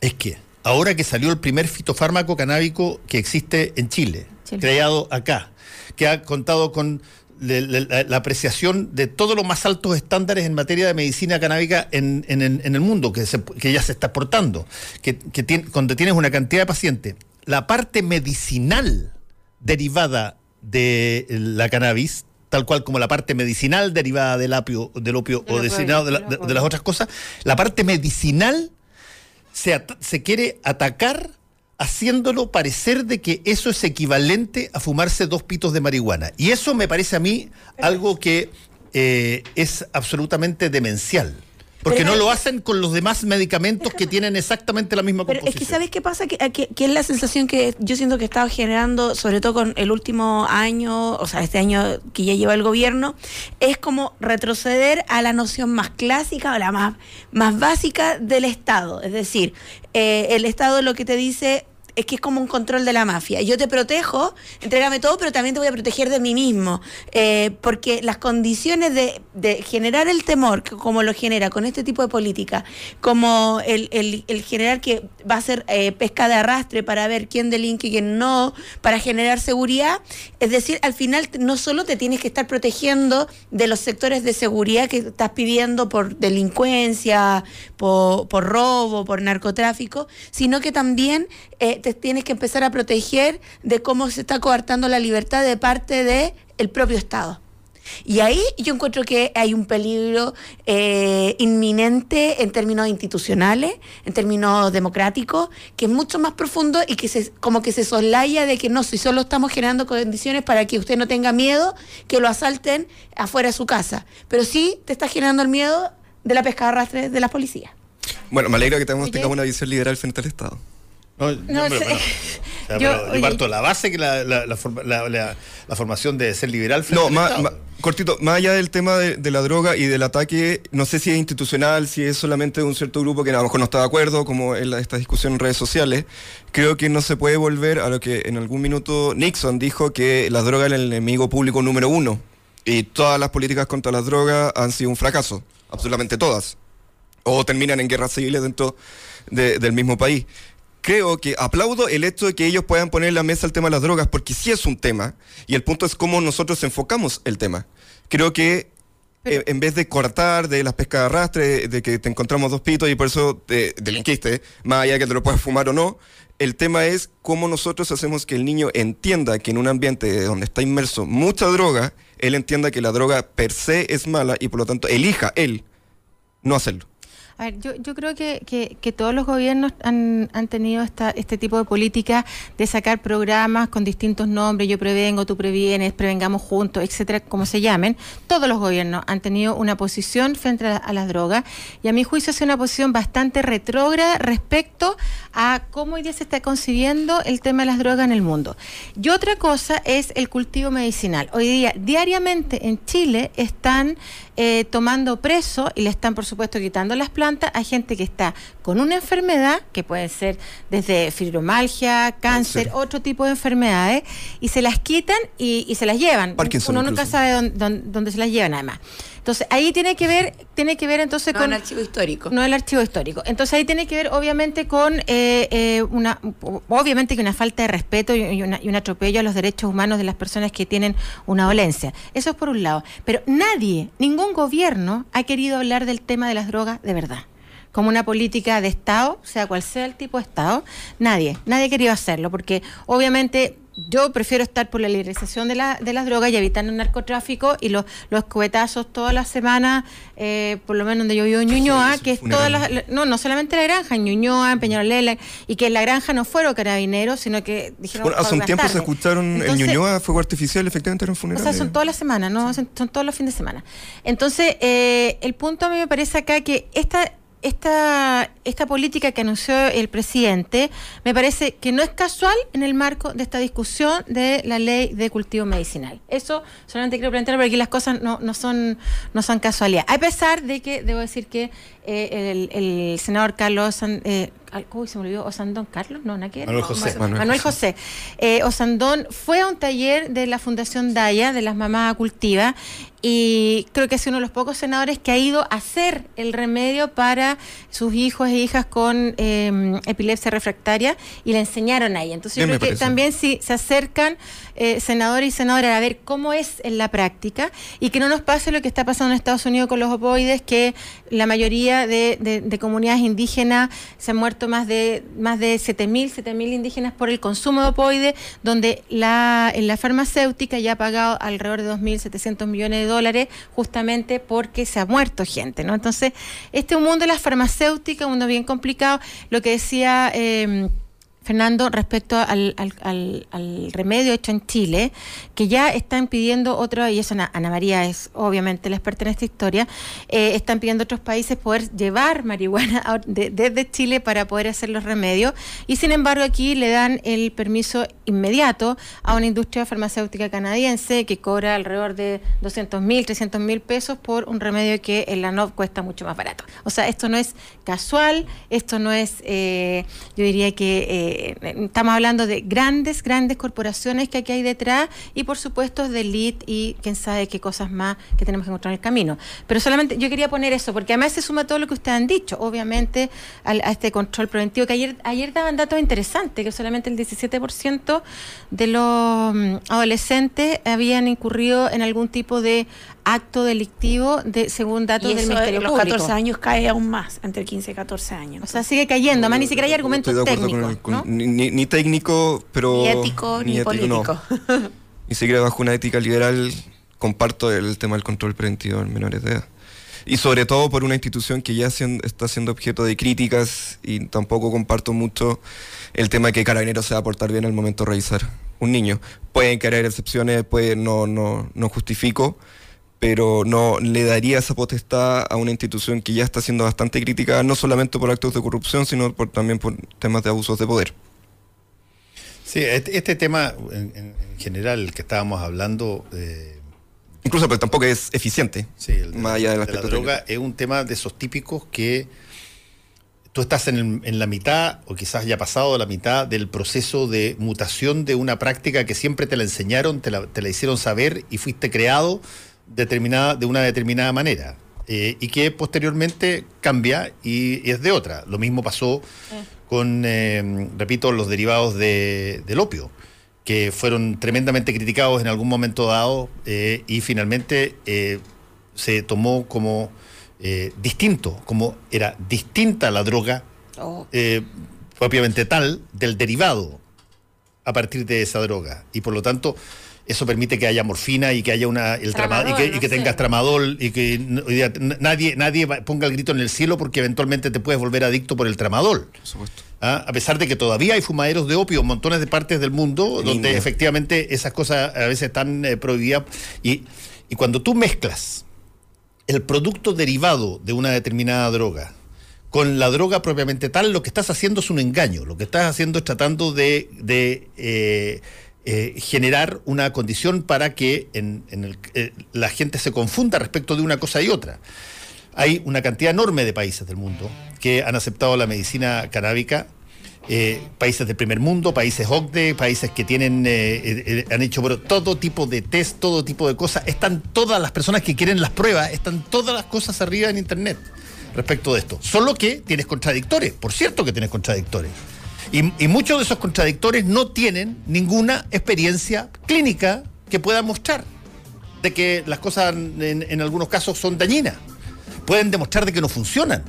es que ahora que salió el primer fitofármaco canábico que existe en Chile, Chile. creado acá, que ha contado con la, la apreciación de todos los más altos estándares en materia de medicina canábica en, en- el mundo, que, se- que ya se está exportando, que, que tien- cuando tienes una cantidad de pacientes, la parte medicinal derivada de la cannabis, tal cual como la parte medicinal derivada del apio, del opio o destinado de, la- de- de las otras cosas, la parte medicinal se, se quiere atacar haciéndolo parecer de que eso es equivalente a fumarse dos pitos de marihuana. Y eso me parece a mí algo que eh, es absolutamente demencial. Porque Pero- no lo hacen con los demás medicamentos que tienen exactamente la misma Pero es composición. que, ¿sabes qué pasa? Que, que- que es la sensación que yo siento que estaba generando, sobre todo con el último año, o sea, este año que ya lleva el gobierno, es como retroceder a la noción más clásica o la más, más básica del Estado. Es decir, eh, el Estado lo que te dice es que es como un control de la mafia. Yo te protejo, entrégame todo, pero también te voy a proteger de mí mismo. Eh, porque las condiciones de, generar el temor, como lo genera con este tipo de política, como el, el- generar que va a ser eh, pesca de arrastre para ver quién delinque y quién no, para generar seguridad, es decir, al final no solo te tienes que estar protegiendo de los sectores de seguridad que estás pidiendo por delincuencia, por, por robo, por narcotráfico, sino que también eh, te tienes que empezar a proteger de cómo se está coartando la libertad de parte del el propio Estado. Y ahí yo encuentro que hay un peligro eh, inminente en términos institucionales, en términos democráticos, que es mucho más profundo y que se, como que se soslaya de que no, si solo estamos generando condiciones para que usted no tenga miedo que lo asalten afuera de su casa, pero sí te está generando el miedo de la pesca de arrastre de las policías. Bueno, me alegra que tengamos, tengamos una visión liberal frente al Estado. No, No pero sé. bueno, *laughs* o sea, Yo- pero yo oye. parto de la base que la, la- la forma- la- la- la formación de ser liberal No, más, más- cortito, más allá del tema de, de la droga y del ataque, no sé si es institucional, si es solamente de un cierto grupo que a lo mejor no está de acuerdo, como en esta discusión en redes sociales, creo que no se puede volver a lo que en algún minuto Nixon dijo que la droga era el enemigo público número uno y todas las políticas contra las drogas han sido un fracaso, absolutamente todas, o terminan en guerras civiles dentro de- del mismo país. Creo que aplaudo el hecho de que ellos puedan poner en la mesa el tema de las drogas, porque sí es un tema, y el punto es cómo nosotros enfocamos el tema. Creo que eh, en vez de cortar de las pescas de arrastre, de que te encontramos dos pitos y por eso te delinquiste, más allá de que te lo puedas fumar o no, el tema es cómo nosotros hacemos que el niño entienda que en un ambiente donde está inmerso mucha droga, él entienda que la droga per se es mala y por lo tanto elija él no hacerlo. A ver, yo, yo creo que, que, todos los gobiernos han, han tenido esta, este tipo de política de sacar programas con distintos nombres, yo prevengo, tú previenes, prevengamos juntos, etcétera, como se llamen. Todos los gobiernos han tenido una posición frente a, a las drogas y a mi juicio es una posición bastante retrógrada respecto a cómo hoy día se está concibiendo el tema de las drogas en el mundo. Y otra cosa es el cultivo medicinal. Hoy día, diariamente en Chile están eh, tomando preso y le están, por supuesto, quitando las plantas a gente que está con una enfermedad, que puede ser desde fibromalgia, cáncer, otro tipo de enfermedades, y se las quitan y, y se las llevan. Parkinson Uno nunca sabe dónde, dónde- dónde se las llevan, además. Entonces, ahí tiene que ver, tiene que ver entonces No, con un archivo histórico. no el archivo histórico. Entonces ahí tiene que ver obviamente con eh, eh, una obviamente que una falta de respeto y, y una- y un atropello a los derechos humanos de las personas que tienen una dolencia. Eso es por un lado. Pero nadie, ningún gobierno ha querido hablar del tema de las drogas de verdad. Como una política de Estado, sea cual sea el tipo de Estado, nadie, nadie ha querido hacerlo, porque obviamente yo prefiero estar por la liberalización de, la- de las drogas y evitando el narcotráfico y los, los cohetazos todas las semanas, eh, por lo menos donde yo vivo en Ñuñoa, que es todas las, no, no solamente la granja, en Ñuñoa, en Peñarolela, y que en la granja no fueron carabineros, sino que dijeron... Bueno, hace un "Por tiempo se gastarme". escucharon Entonces, el Ñuñoa, fuego artificial, efectivamente era un o sea, son todas las semanas, ¿no? Son, son todos los fines de semana. Entonces, eh, el punto a mí me parece acá que esta, esta, esta política que anunció el presidente me parece que no es casual en el marco de esta discusión de la ley de cultivo medicinal. Eso solamente quiero plantear porque las cosas no, no son no son casualidad. A pesar de que debo decir que eh, el, senador Carlos eh, al- ¿cómo se me olvidó? ¿Osandón Carlos? No, ¿no Manuel José. Manuel, Manuel José. Eh, Osandón fue a un taller de la Fundación Daya, de las mamás cultiva, y creo que ha sido uno de los pocos senadores que ha ido a hacer el remedio para sus hijos e hijas con eh, epilepsia refractaria y le enseñaron ahí. Entonces yo Bien, creo que parece. también si se acercan eh, senadores y senadoras a ver cómo es en la práctica y que no nos pase lo que está pasando en Estados Unidos con los opoides, que la mayoría de, de- de comunidades indígenas se han muerto más de más de 7.000, 7.000 indígenas por el consumo de opoides, donde la, la farmacéutica ya ha pagado alrededor de 2.700 millones de dólares justamente porque se ha muerto gente, ¿no? Entonces, este es un mundo de las farmacéuticas, un mundo bien complicado. Lo que decía... eh, Fernando, respecto al, remedio hecho en Chile, que ya están pidiendo otro, y eso Ana, María es obviamente la experta en esta historia, eh, están pidiendo otros países poder llevar marihuana *laughs* desde Chile para poder hacer los remedios, y sin embargo aquí le dan el permiso inmediato a una industria farmacéutica canadiense que cobra alrededor de 200 mil, 300 mil pesos por un remedio que en la NOV cuesta mucho más barato. O sea, esto no es casual, esto no es, eh, yo diría que eh, estamos hablando de grandes, grandes corporaciones que aquí hay detrás y por supuesto de elite y quién sabe qué cosas más que tenemos que encontrar en el camino. Pero solamente yo quería poner eso, porque además se suma todo lo que ustedes han dicho, obviamente al- a este control preventivo, que ayer, ayer daban datos interesantes, que solamente el 17% de los mm, adolescentes habían incurrido en algún tipo de acto delictivo de, según datos Y del eso Ministerio a los Público. 14 años cae aún más, entre 15 y 14 años. O sea, sigue cayendo, además ni siquiera hay argumentos Estoy de acuerdo con técnicos. el- con- ¿no? ni, ni- ni técnico, pero. ni ético ni, no. político. *laughs* Ni siquiera bajo una ética liberal comparto el tema del control preventivo en menores de edad. Y sobre todo por una institución que ya sien- está siendo objeto de críticas y tampoco comparto mucho el tema de que Carabineros se va a portar bien al momento de revisar un niño. Pueden caer excepciones, puede, no, no, no justifico, pero no le daría esa potestad a una institución que ya está siendo bastante criticada, no solamente por actos de corrupción, sino por, también por temas de abusos de poder. Sí, este, este tema en, en- en general que estábamos hablando, eh, Incluso pues, tampoco es eficiente, sí, el de, más allá del de la droga, es un tema de esos típicos que tú estás en, el- en la mitad, o quizás ya pasado la mitad, del proceso de mutación de una práctica que siempre te la enseñaron, te la, te la hicieron saber y fuiste creado determinada, de una determinada manera. eh, y que posteriormente cambia y, y es de otra. Lo mismo pasó con, eh, repito, los derivados de- del opio, que fueron tremendamente criticados en algún momento dado eh, y finalmente eh, se tomó como eh, distinto, como era distinta la droga Oh, eh, propiamente tal del derivado a partir de esa droga. Y por lo tanto, eso permite que haya morfina y que haya una el trama- y que, Tramadol, y que tengas tramadol y que nadie nadie ponga el grito en el cielo porque eventualmente te puedes volver adicto por el tramadol. Por supuesto. ¿ah? A pesar de que todavía hay fumaderos de opio en montones de partes del mundo donde efectivamente esas cosas a veces están eh, prohibidas y, y cuando tú mezclas el producto derivado de una determinada droga con la droga propiamente tal, lo que estás haciendo es un engaño. Lo que estás haciendo es tratando de, de, eh, eh, generar una condición para que eh, la gente se confunda respecto de una cosa y otra. Hay una cantidad enorme de países del mundo que han aceptado la medicina canábica. eh, países del primer mundo, países OCDE, países que tienen, han hecho todo tipo de test, todo tipo de cosas. Están todas las personas que quieren las pruebas, están todas las cosas arriba en Internet respecto de esto. Solo que tienes contradictores, por cierto que tienes contradictores. Y, muchos de esos contradictores no tienen ninguna experiencia clínica que pueda mostrar de que las cosas en, en algunos casos son dañinas. Pueden demostrar de que no funcionan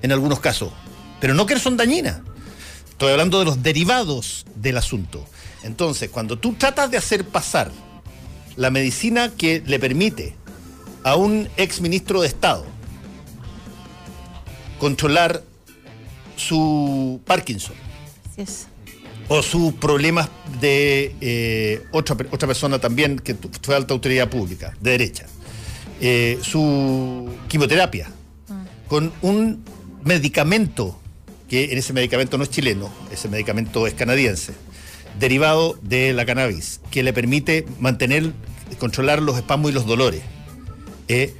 en algunos casos, pero no que son dañinas. Estoy hablando de los derivados del asunto. Entonces, cuando tú tratas de hacer pasar la medicina que le permite a un ex ministro de Estado controlar su Parkinson O sus problemas de eh, otra, otra persona también que fue alta autoridad pública, de derecha, eh, su quimioterapia, con un medicamento, que en ese medicamento no es chileno, ese medicamento es canadiense, derivado de la cannabis, que le permite mantener, controlar los espasmos y los dolores. Eh,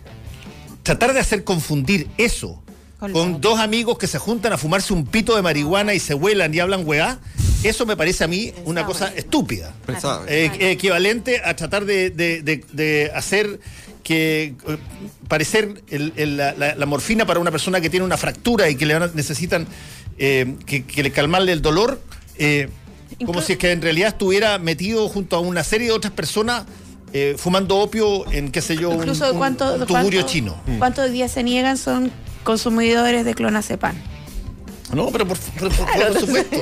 tratar de hacer confundir eso Con dos amigos que se juntan a fumarse un pito de marihuana y se vuelan y hablan weá, eso me parece a mí una cosa estúpida. Eh, equivalente a tratar de, de- de- de hacer que eh, parecer el- el- la, la- la morfina para una persona que tiene una fractura y que le van a- necesitan eh, que, que le calmarle el dolor, eh, como si es que en realidad estuviera metido junto a una serie de otras personas eh, fumando opio en qué sé yo, un, Incluso un- cuánto, un tugurio chino. ¿Cuántos hoy día se niegan son consumidores de clonazepam? No, pero por, por- por- por supuesto.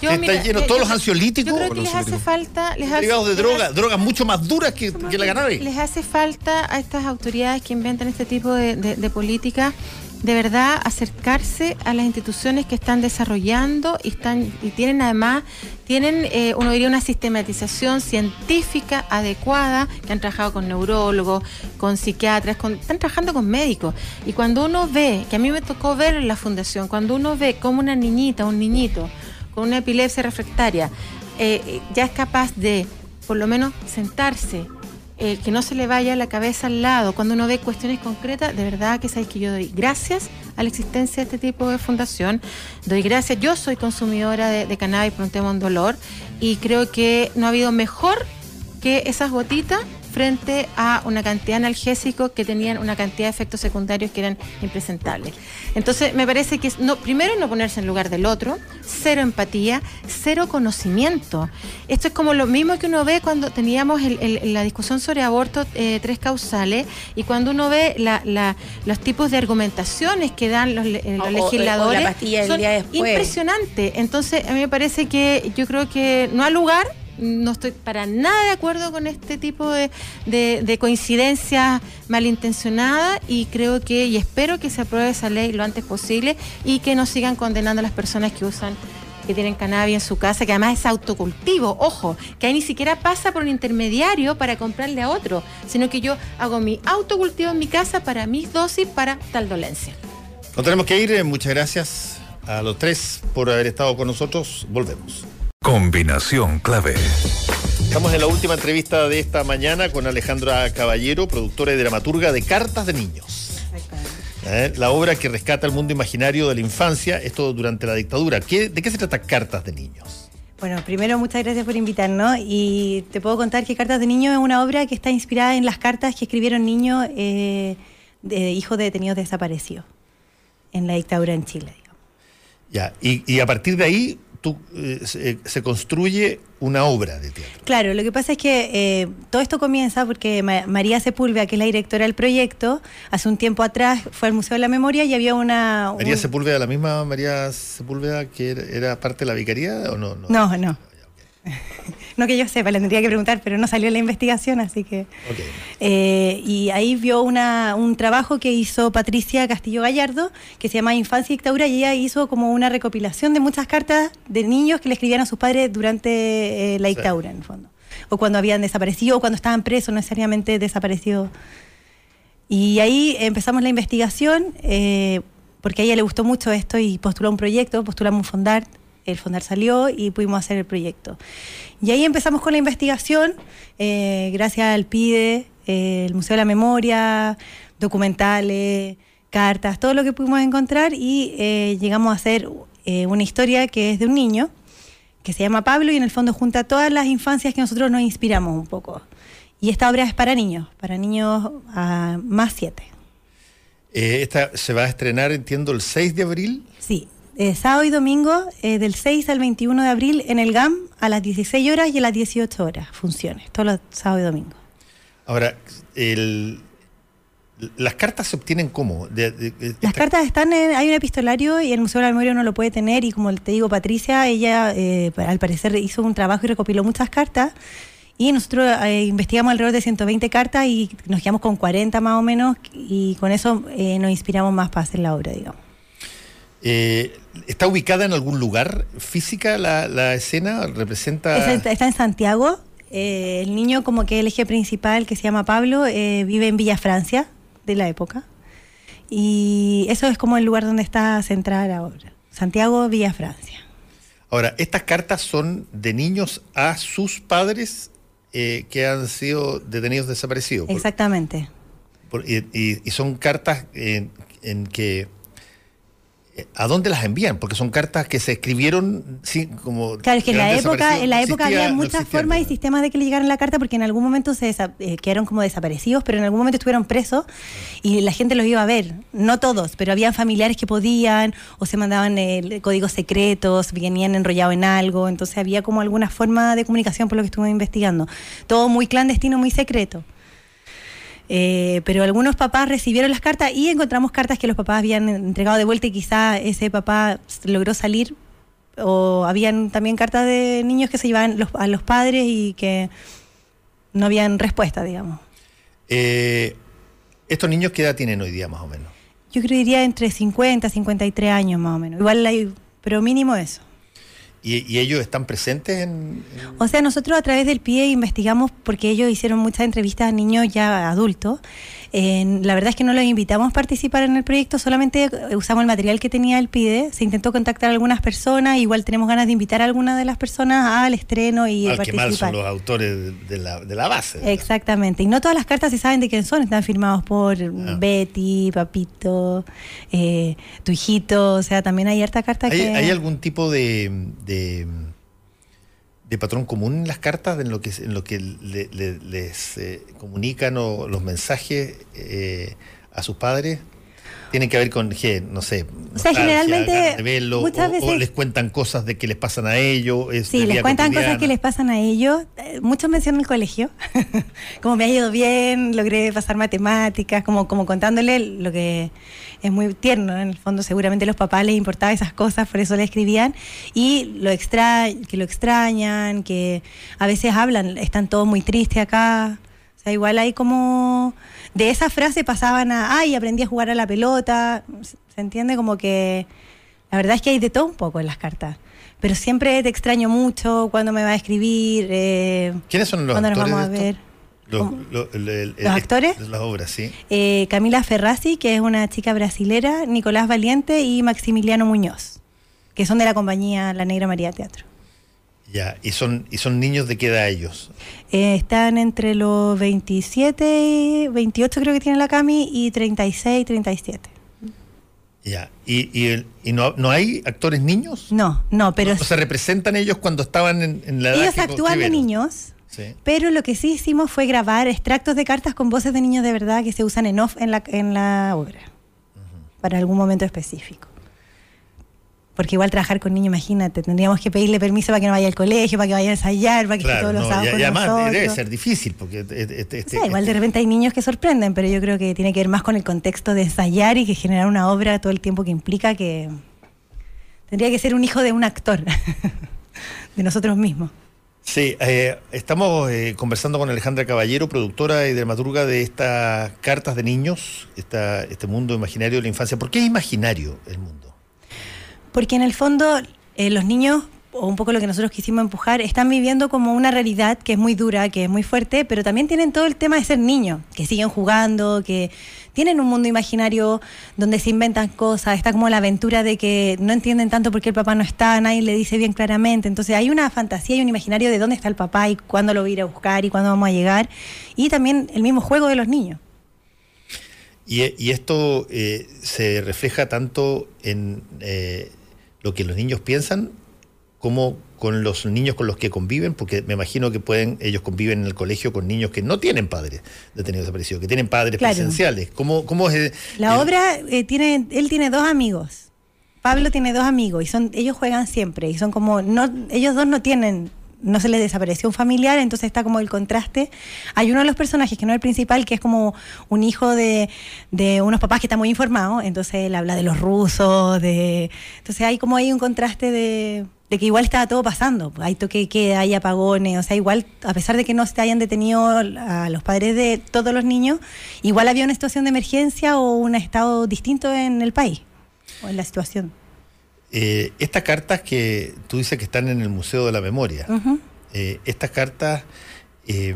Yo, Está mira, lleno yo- todos yo- los ansiolíticos Yo creo que les hace falta. Les hace, de les droga, hace- drogas mucho más duras que, que la cannabis. Les hace falta a estas autoridades que inventan este tipo de, de- de política, de verdad acercarse a las instituciones que están desarrollando y están y tienen además tienen eh, uno diría una sistematización científica adecuada que han trabajado con neurólogos, con psiquiatras, con- están trabajando con médicos. Y cuando uno ve que a mí me tocó ver en la fundación cuando uno ve como una niñita, un niñito con una epilepsia refractaria eh, ya es capaz de por lo menos sentarse, eh, que no se le vaya la cabeza al lado. Cuando uno ve cuestiones concretas, de verdad que sabéis que yo doy gracias a la existencia de este tipo de fundación. Doy gracias, yo soy consumidora de, de cannabis por un tema de dolor y creo que no ha habido mejor que esas gotitas frente a una cantidad de analgésicos que tenían una cantidad de efectos secundarios que eran impresentables. Entonces, me parece que es, no, primero no ponerse en lugar del otro, cero empatía, cero conocimiento. Esto es como lo mismo que uno ve cuando teníamos el- el- la discusión sobre aborto eh, tres causales y cuando uno ve la- la- los tipos de argumentaciones que dan los, eh, los O- o- o legisladores. la son día después. impresionante. Entonces, a mí me parece que yo creo que no hay lugar no estoy para nada de acuerdo con este tipo de, de, de coincidencias malintencionadas y creo que y espero que se apruebe esa ley lo antes posible y que no sigan condenando a las personas que usan que tienen cannabis en su casa, que además es autocultivo, ojo, que ahí ni siquiera pasa por un intermediario para comprarle a otro, sino que yo hago mi autocultivo en mi casa para mis dosis para tal dolencia. Nos tenemos que ir. eh, Muchas gracias a los tres por haber estado con nosotros. Volvemos. Combinación clave. Estamos en la última entrevista de esta mañana con Alejandra Caballero, productora y dramaturga de Cartas de Niños. Eh, La obra que rescata el mundo imaginario de la infancia, esto durante la dictadura. ¿Qué- ¿De qué se trata Cartas de Niños? Bueno, primero muchas gracias por invitarnos y te puedo contar que Cartas de Niños es una obra que está inspirada en las cartas que escribieron niños eh, de hijos de detenidos desaparecidos en la dictadura en Chile. digamos. Ya, y, y a partir de ahí tú, eh, se, se construye una obra de teatro. Claro, lo que pasa es que eh, todo esto comienza porque Ma- María Sepúlveda, que es la directora del proyecto, hace un tiempo atrás fue al Museo de la Memoria y había una... ¿María un- Sepúlveda, la misma María Sepúlveda que era, era parte de la vicaría o no? No, no. no *laughs* que yo sepa, le tendría que preguntar, pero no salió en la investigación, así que... Eh, y ahí vio una, un trabajo que hizo Patricia Castillo Gallardo, que se llama Infancia y Dictadura, y ella hizo como una recopilación de muchas cartas de niños que le escribían a sus padres durante eh, la Sí. dictadura, en el fondo. O cuando habían desaparecido, o cuando estaban presos, no necesariamente desaparecidos. Y ahí empezamos la investigación, eh, porque a ella le gustó mucho esto y postuló un proyecto, postulamos un fondar, el fondar salió y pudimos hacer el proyecto. Y ahí empezamos con la investigación, eh, gracias al PIDE, eh, el Museo de la Memoria, documentales, cartas, todo lo que pudimos encontrar y eh, llegamos a hacer eh, una historia que es de un niño que se llama Pablo y en el fondo junta todas las infancias que nosotros nos inspiramos un poco. Y esta obra es para niños, para niños ah, más siete. Eh, esta se va a estrenar, entiendo, el 6 de abril. Sí, eh, sábado y domingo, eh, del 6 al 21 de abril en el GAM a las 16 horas y a las 18 horas, funciones, todos los sábados y domingos. Ahora, el- las cartas se obtienen cómo? De- de- de- Las cartas están en, hay un epistolario y el Museo de la Memoria uno lo puede tener y como te digo, Patricia, ella eh, al parecer hizo un trabajo y recopiló muchas cartas y nosotros eh, investigamos alrededor de 120 cartas y nos quedamos con 40 más o menos y con eso eh, nos inspiramos más para hacer la obra, digamos. Eh, ¿Está ubicada en algún lugar física la, la escena? ¿Representa...? Está, está en Santiago. eh, el niño, como que el eje principal, que se llama Pablo, eh, vive en Villa Francia, de la época. Y eso es como el lugar donde está centrada la obra. Santiago, Villa Francia. Ahora, estas cartas son de niños a sus padres eh, que han sido detenidos desaparecidos. Exactamente. por- y, y- y son cartas en, en que... ¿A dónde las envían? Porque son cartas que se escribieron sí, como... Claro, es que en la época, en la época existía- había muchas formas y sistemas de que le llegaran la carta porque en algún momento se eh, quedaron como desaparecidos, pero en algún momento estuvieron presos y la gente los iba a ver. No todos, pero habían familiares que podían o se mandaban eh, códigos secretos, venían enrollados en algo, entonces había como alguna forma de comunicación por lo que estuve investigando. Todo muy clandestino, muy secreto. Eh, pero algunos papás recibieron las cartas y encontramos cartas que los papás habían entregado de vuelta y quizá ese papá logró salir o habían también cartas de niños que se llevaban los- a los padres y que no habían respuesta, digamos. Eh, ¿Estos niños qué edad tienen hoy día más o menos? Yo creo que diría entre 50 y 53 años más o menos. Igual hay, pero mínimo eso. ¿Y, y ellos están presentes en...? O sea, nosotros a través del PIE investigamos porque ellos hicieron muchas entrevistas a niños ya adultos. Eh, la verdad es que no los invitamos a participar en el proyecto, solamente usamos el material que tenía el PIDE. Se intentó contactar a algunas personas, igual tenemos ganas de invitar a algunas de las personas al estreno y al que participar. mal son los autores de, la, de la base. Exactamente. Y no todas las cartas se saben de quién son. Están firmados por Ah. Betty, Papito, eh, tu hijito. O sea, también hay harta carta ¿Hay, que... hay algún tipo de, de, de patrón común en las cartas en lo que, en lo que le- le- les eh, comunican o los mensajes eh, a sus padres? Tienen que ver con, no sé, O sea, generalmente, muchas o- les cuentan cosas de que les pasan a ellos. Sí, les cuentan cosas que les pasan a ellos. Eh, Muchos mencionan el colegio, *laughs* como me ha ido bien, logré pasar matemáticas, como, como contándole lo que es muy tierno. En el fondo, seguramente a los papás les importaba esas cosas, por eso le escribían. Y lo extra, que lo extrañan, que a veces hablan, están todos muy tristes acá. O sea, igual hay como. De esa frase pasaban a. Ay, aprendí a jugar a la pelota. ¿Se entiende? Como que. La verdad es que hay de todo un poco en las cartas. Pero siempre te extraño mucho cuando me va a escribir. Eh, ¿Quiénes son los cuándo nos vamos a esto? Los, ¿Cómo? lo- el- el- ¿Los actores? Las obras, sí. Eh, Camila Ferrazzi, que es una chica brasilera, Nicolás Valiente y Maximiliano Muñoz, que son de la compañía La Negra María Teatro. Ya, y son, y son niños de qué edad ellos. Eh, están entre los 27, 28 creo que tiene la Cami, y 36, 37. Ya, y, y, el- y no, no hay actores niños. No, no, pero o sea, representan ellos cuando estaban en, en la edad ellos que actúan de escribieron? niños. Sí. Pero lo que sí hicimos fue grabar extractos de cartas con voces de niños de verdad que se usan en off en la, en la obra, para algún momento específico. Porque igual trabajar con niños, imagínate, tendríamos que pedirle permiso para que no vaya al colegio, para que vaya a ensayar, para que esté todos los sábados y, con y además nosotros. debe ser difícil porque este- este- O este- sea, igual de repente hay niños que sorprenden, pero yo creo que tiene que ver más con el contexto de ensayar y que generar una obra todo el tiempo que implica que tendría que ser un hijo de un actor, *laughs* de nosotros mismos. Sí, eh, estamos eh, conversando con Alejandra Caballero, productora y dramaturga de estas cartas de niños, esta, este mundo imaginario de la infancia. ¿Por qué es imaginario el mundo? Porque en el fondo eh, los niños, o un poco lo que nosotros quisimos empujar, están viviendo como una realidad que es muy dura, que es muy fuerte, pero también tienen todo el tema de ser niños, que siguen jugando, que tienen un mundo imaginario donde se inventan cosas, está como la aventura de que no entienden tanto por qué el papá no está, nadie le dice bien claramente, entonces hay una fantasía y un imaginario de dónde está el papá y cuándo lo voy a ir a buscar y cuándo vamos a llegar, y también el mismo juego de los niños. Y, esto eh, se refleja tanto en eh, lo que los niños piensan como con los niños con los que conviven, porque me imagino que pueden, ellos conviven en el colegio con niños que no tienen padres detenidos desaparecidos, que tienen padres Claro. presenciales. ¿Cómo, cómo es? La el- obra eh, tiene, él tiene dos amigos. Pablo tiene dos amigos y son, ellos juegan siempre y son como, no, ellos dos no tienen, no se les desapareció un familiar, entonces está como el contraste. Hay uno de los personajes que no es el principal, que es como un hijo de, de unos papás que está muy informado, entonces él habla de los rusos, de, entonces hay como ahí un contraste de, de que igual estaba todo pasando, hay toque de queda, hay apagones, o sea, igual, a pesar de que no se hayan detenido a los padres de todos los niños, igual había una situación de emergencia o un estado distinto en el país, o en la situación. eh, estas cartas que tú dices que están en el Museo de la Memoria, eh, estas cartas eh,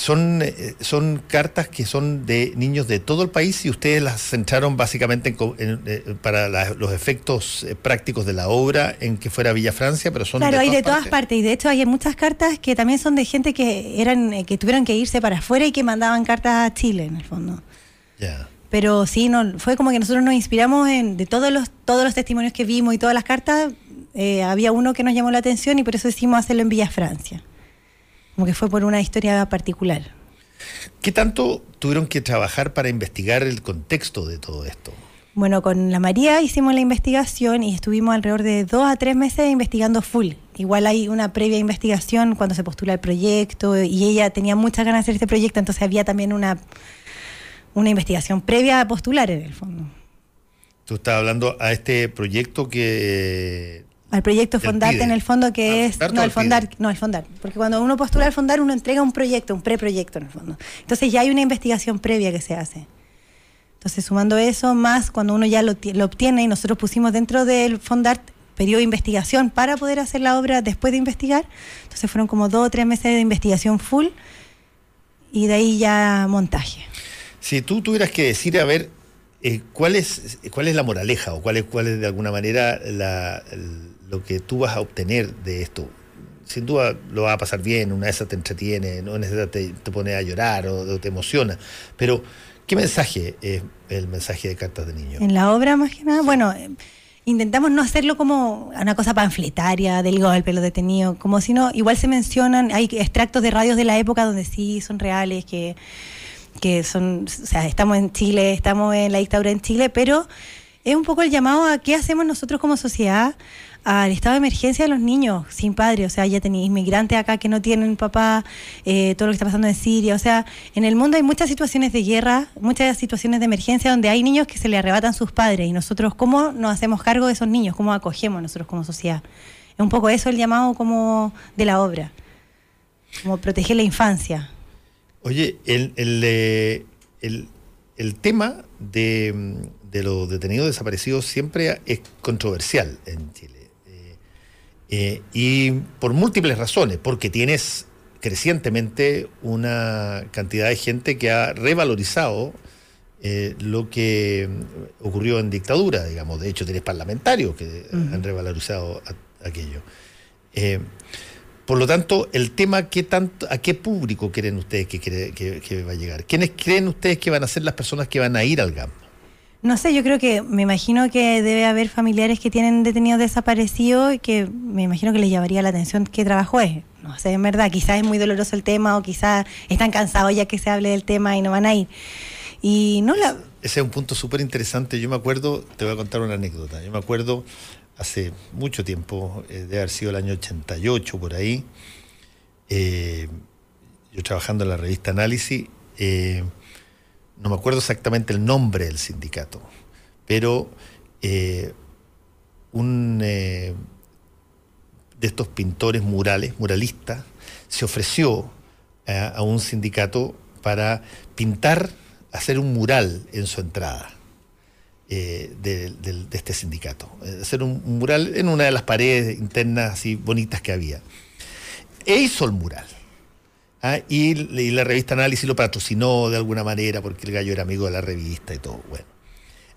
son, eh, son cartas que son de niños de todo el país y ustedes las centraron básicamente en en, eh, para la- los efectos eh, prácticos de la obra en que fuera Villa Francia, pero son Claro, de hay de todas partes. partes y de hecho hay muchas cartas que también son de gente que eran que tuvieron que irse para afuera y que mandaban cartas a Chile en el fondo. Ya. Pero sí, no, fue como que nosotros nos inspiramos en de todos los todos los testimonios que vimos y todas las cartas, eh, había uno que nos llamó la atención y por eso decidimos hacerlo en Villa Francia. Como que fue por una historia particular. ¿Qué tanto tuvieron que trabajar para investigar el contexto de todo esto? Bueno, con la María hicimos la investigación y estuvimos alrededor de dos a tres meses investigando full. Igual hay una previa investigación cuando se postula el proyecto y ella tenía muchas ganas de hacer este proyecto, entonces había también una, una investigación previa a postular en el fondo. Tú estás hablando a este proyecto que... Al proyecto Fondarte en el fondo que ¿Al es... No, el? Fondar, no, el Fondar. Porque cuando uno postula al Fondar uno entrega un proyecto, un preproyecto en el fondo. Entonces ya hay una investigación previa que se hace. Entonces sumando eso, más cuando uno ya lo, ti- lo obtiene y nosotros pusimos dentro del Fondart periodo de investigación para poder hacer la obra después de investigar. Entonces fueron como dos o tres meses de investigación full y de ahí ya montaje. Si tú tuvieras que decir, a ver, eh, ¿cuál, es, ¿cuál es la moraleja o cuál es, cuál es de alguna manera la- el- lo que tú vas a obtener de esto? Sin duda lo vas a pasar bien, una de esas te entretiene, no esas te, te pone a llorar o, o te emociona. Pero, ¿qué mensaje es el mensaje de Cartas de Niño? En la obra más que nada, bueno, intentamos no hacerlo como una cosa panfletaria del golpe, lo detenido, como si no, igual se mencionan, hay extractos de radios de la época donde sí son reales, que, que son, o sea, estamos en Chile, estamos en la dictadura en Chile, pero es un poco el llamado a qué hacemos nosotros como sociedad al estado de emergencia de los niños sin padre, o sea, ya tenéis inmigrantes acá que no tienen papá, eh, todo lo que está pasando en Siria, o sea, en el mundo hay muchas situaciones de guerra, muchas situaciones de emergencia donde hay niños que se le arrebatan sus padres y nosotros cómo nos hacemos cargo de esos niños, cómo acogemos nosotros como sociedad. Es un poco eso el llamado como de la obra, como proteger la infancia. Oye, el, el, eh, el- el tema de, mm, de los detenidos desaparecidos siempre es controversial en Chile. Eh, eh, y por múltiples razones, porque tienes crecientemente una cantidad de gente que ha revalorizado eh, lo que ocurrió en dictadura, digamos. De hecho, tienes parlamentarios que han revalorizado a- aquello. Eh, por lo tanto, el tema, ¿qué tanto, ¿a qué público creen ustedes que- que va a llegar? ¿Quiénes creen ustedes que van a ser las personas que van a ir al GAM? No sé, yo creo que me imagino que debe haber familiares que tienen detenidos desaparecidos y que me imagino que les llamaría la atención qué trabajo es. No sé, en verdad, quizás es muy doloroso el tema o quizás están cansados ya que se hable del tema y no van a ir. Y no la... Ese es un punto súper interesante. Yo me acuerdo, te voy a contar una anécdota. Yo me acuerdo hace mucho tiempo, eh, debe haber sido el año 88 por ahí, eh, yo trabajando en la revista Análisis, eh, no me acuerdo exactamente el nombre del sindicato, pero eh, un, eh, de estos pintores murales, muralistas, se ofreció eh, a un sindicato para pintar, hacer un mural en su entrada de, este sindicato. Hacer un, un mural en una de las paredes internas así bonitas que había. E hizo el mural. ¿Ah? Y, la revista Análisis lo patrocinó de alguna manera porque el gallo era amigo de la revista y todo. Bueno.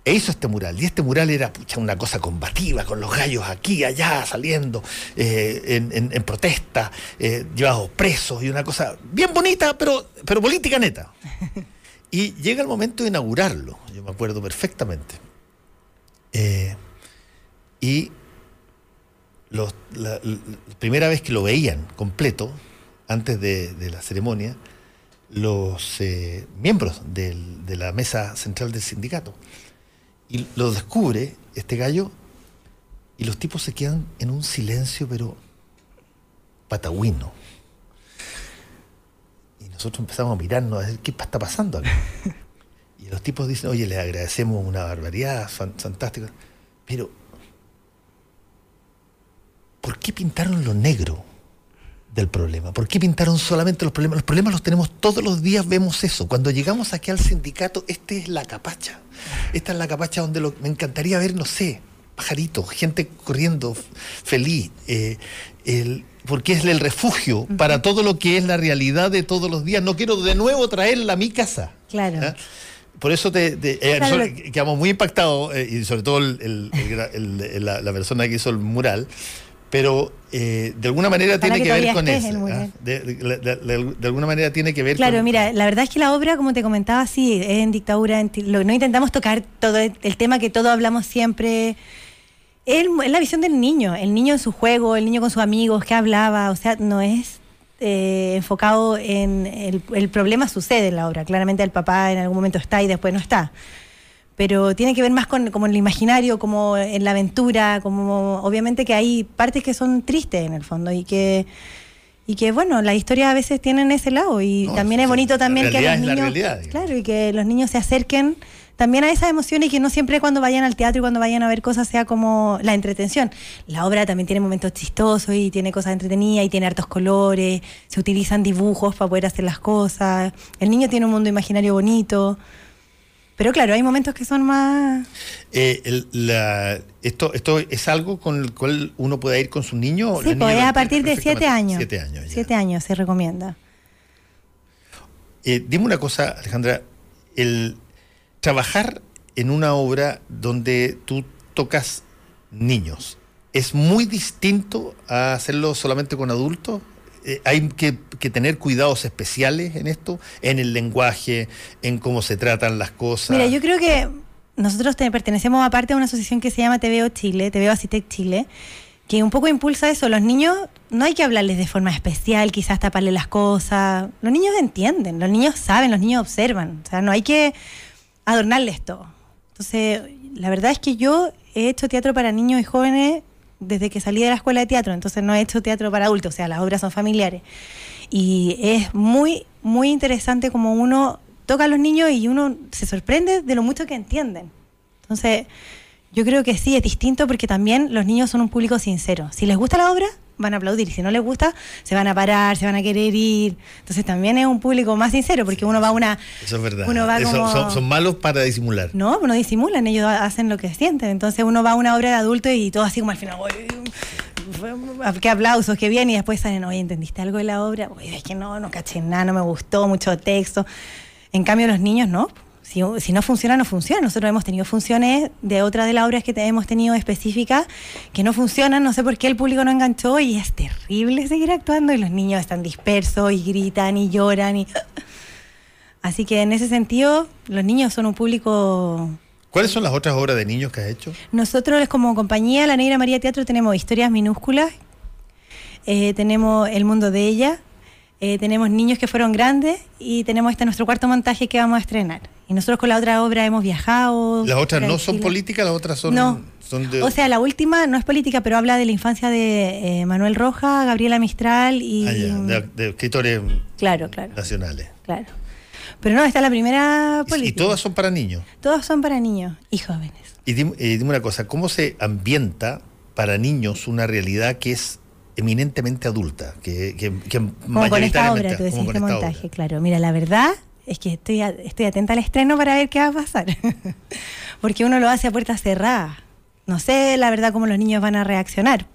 E hizo este mural. Y este mural era pucha, una cosa combativa, con los gallos aquí, allá, saliendo, eh, en, protesta, eh, llevados presos y una cosa bien bonita, pero, pero política neta. Y llega el momento de inaugurarlo, yo me acuerdo perfectamente. Eh, y la primera vez que lo veían completo, antes de, de la ceremonia, los eh, miembros del- de la mesa central del sindicato. Y lo descubre este gallo y los tipos se quedan en un silencio, pero patagüino. Y nosotros empezamos a mirarnos a ver qué está pasando acá. *laughs* Y los tipos dicen, oye, les agradecemos una barbaridad, fan- fantástico. Pero, ¿por qué pintaron lo negro del problema? ¿Por qué pintaron solamente los problemas? Los problemas los tenemos todos los días, vemos eso. Cuando llegamos aquí al sindicato, esta es la capacha. Esta es la capacha donde lo- me encantaría ver, no sé, pajaritos, gente corriendo feliz. eh, el- porque es el refugio para todo lo que es la realidad de todos los días. No quiero de nuevo traerla a mi casa. Claro. ¿Ah? Por eso te, te- eh, Claro, nosotros lo- quedamos muy impactados, eh, y sobre todo el- la persona que hizo el mural, pero eh, de alguna manera tiene que que, ver con eso. ¿ah? De, de- de- de- de alguna manera tiene que ver Claro, con... mira, la verdad es que la obra, como te comentaba, sí, es en dictadura. en lo- no intentamos tocar todo el, el tema que todos hablamos siempre. Es, es la visión del niño, el niño en su juego, el niño con sus amigos, que hablaba, o sea, no es eh, enfocado en el, el problema sucede en la obra. Claramente el papá en algún momento está y después no está. Pero tiene que ver más con como en el imaginario, como en la aventura, como obviamente que hay partes que son tristes en el fondo y que y que bueno, la historia a veces tienen ese lado y No, también es bonito también que los niños realidad, claro y que los niños se acerquen también a esas emociones y que no siempre cuando vayan al teatro y cuando vayan a ver cosas sea como la entretención. La obra también tiene momentos chistosos y tiene cosas entretenidas y tiene hartos colores, se utilizan dibujos para poder hacer las cosas. El niño tiene un mundo imaginario bonito. Pero claro, hay momentos que son más Eh, el- la- esto, ¿Esto es algo con el cual uno puede ir con su niño? Sí, pues a partir de siete años. Siete años, ya. Siete años se recomienda. Eh, dime una cosa, Alejandra. El trabajar en una obra donde tú tocas niños es muy distinto a hacerlo solamente con adultos. Eh, hay que, tener cuidados especiales en esto, en el lenguaje, en cómo se tratan las cosas. Mira, yo creo que nosotros te- pertenecemos aparte a una asociación que se llama TVO Chile, TVO Asitec Chile, que un poco impulsa eso. Los niños no hay que hablarles de forma especial, quizás taparle las cosas. Los niños entienden, los niños saben, los niños observan. O sea, no hay que adornarles todo. Entonces, la verdad es que yo he hecho teatro para niños y jóvenes desde que salí de la escuela de teatro, entonces no he hecho teatro para adultos, o sea, las obras son familiares. Y es muy, muy interesante como uno toca a los niños y uno se sorprende de lo mucho que entienden. Entonces, yo creo que sí, es distinto porque también los niños son un público sincero. Si les gusta la obra, van a aplaudir. Y si no les gusta, se van a parar, se van a querer ir. Entonces también es un público más sincero porque uno va a una... Eso es verdad. Uno va Eso- como- son, son malos para disimular. No, no disimulan, ellos hacen lo que sienten. Entonces uno va a una obra de adulto y todo así como al final, "Uy, qué aplausos, qué bien, y después salen, oye, ¿entendiste algo de la obra? Oye, es que no, no caché nada, no me gustó, mucho texto. En cambio los niños no. Si, si no funciona, no funciona. Nosotros hemos tenido funciones de otras de las obras que te- hemos tenido específicas que no funcionan, no sé por qué el público no enganchó y es terrible seguir actuando y los niños están dispersos y gritan y lloran y... *laughs* Así que en ese sentido, los niños son un público ¿Cuáles son las otras obras de niños que has hecho? nosotros como compañía, La Negra María Teatro, tenemos historias minúsculas, eh, tenemos El Mundo de ella, eh, tenemos Niños que fueron grandes y tenemos este nuestro cuarto montaje que vamos a estrenar. Y nosotros con la otra obra hemos viajado. Las otras no son políticas, las otras son, No. son de... O sea, la última no es política, pero habla de la infancia de eh, Manuel Roja, Gabriela Mistral y... Ah, ya, de, de escritores Claro, claro, nacionales. claro. Pero no, esta es la primera Y, política. y todas son para niños. Todas son para niños y jóvenes. Y dime, eh, dime una cosa, ¿cómo se ambienta para niños una realidad que es eminentemente adulta, que, que, que Como con esta obra, tú decís este montaje, obra. claro. Mira, la verdad es que estoy, a- estoy atenta al estreno para ver qué va a pasar. *laughs* Porque uno lo hace a puertas cerradas. No sé, la verdad, cómo los niños van a reaccionar.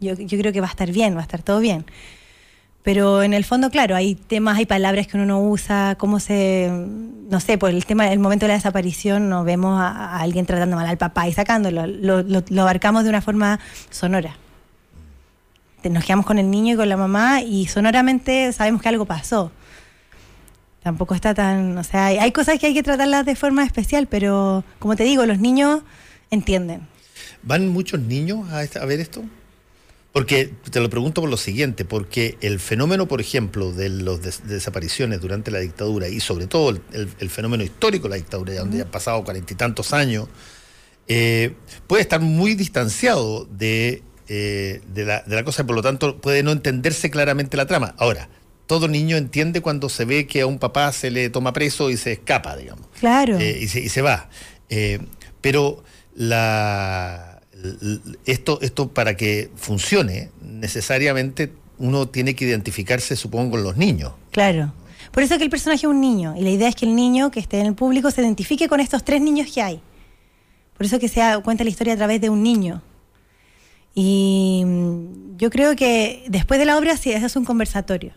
Yo, yo creo que va a estar bien, va a estar todo bien. Pero en el fondo, claro, hay temas, hay palabras que uno no usa, cómo se, no sé, por el tema del momento de la desaparición, no vemos a, a alguien tratando mal al papá y sacándolo, lo, lo- lo abarcamos de una forma sonora. Nos quedamos con el niño y con la mamá y sonoramente sabemos que algo pasó. Tampoco está tan, o sea, hay, hay cosas que hay que tratarlas de forma especial, pero como te digo, los niños entienden. ¿Van muchos niños a, esta- a ver esto? Porque te lo pregunto por lo siguiente, porque el fenómeno, por ejemplo, de las desapariciones durante la dictadura y sobre todo el, el- el fenómeno histórico de la dictadura, ya donde ya han pasado cuarenta y tantos años, eh, puede estar muy distanciado de, eh, de, la, de la cosa y por lo tanto puede no entenderse claramente la trama. Ahora, todo niño entiende cuando se ve que a un papá se le toma preso y se escapa, digamos. Claro. Eh, y, se, y se va. Eh, pero la, esto, esto para que funcione, necesariamente uno tiene que identificarse, supongo, con los niños. Claro. Por eso que el personaje es un niño. Y la idea es que el niño que esté en el público se identifique con estos tres niños que hay. Por eso que se cuenta la historia a través de un niño. Y mm, yo creo que después de la obra sí, es un conversatorio.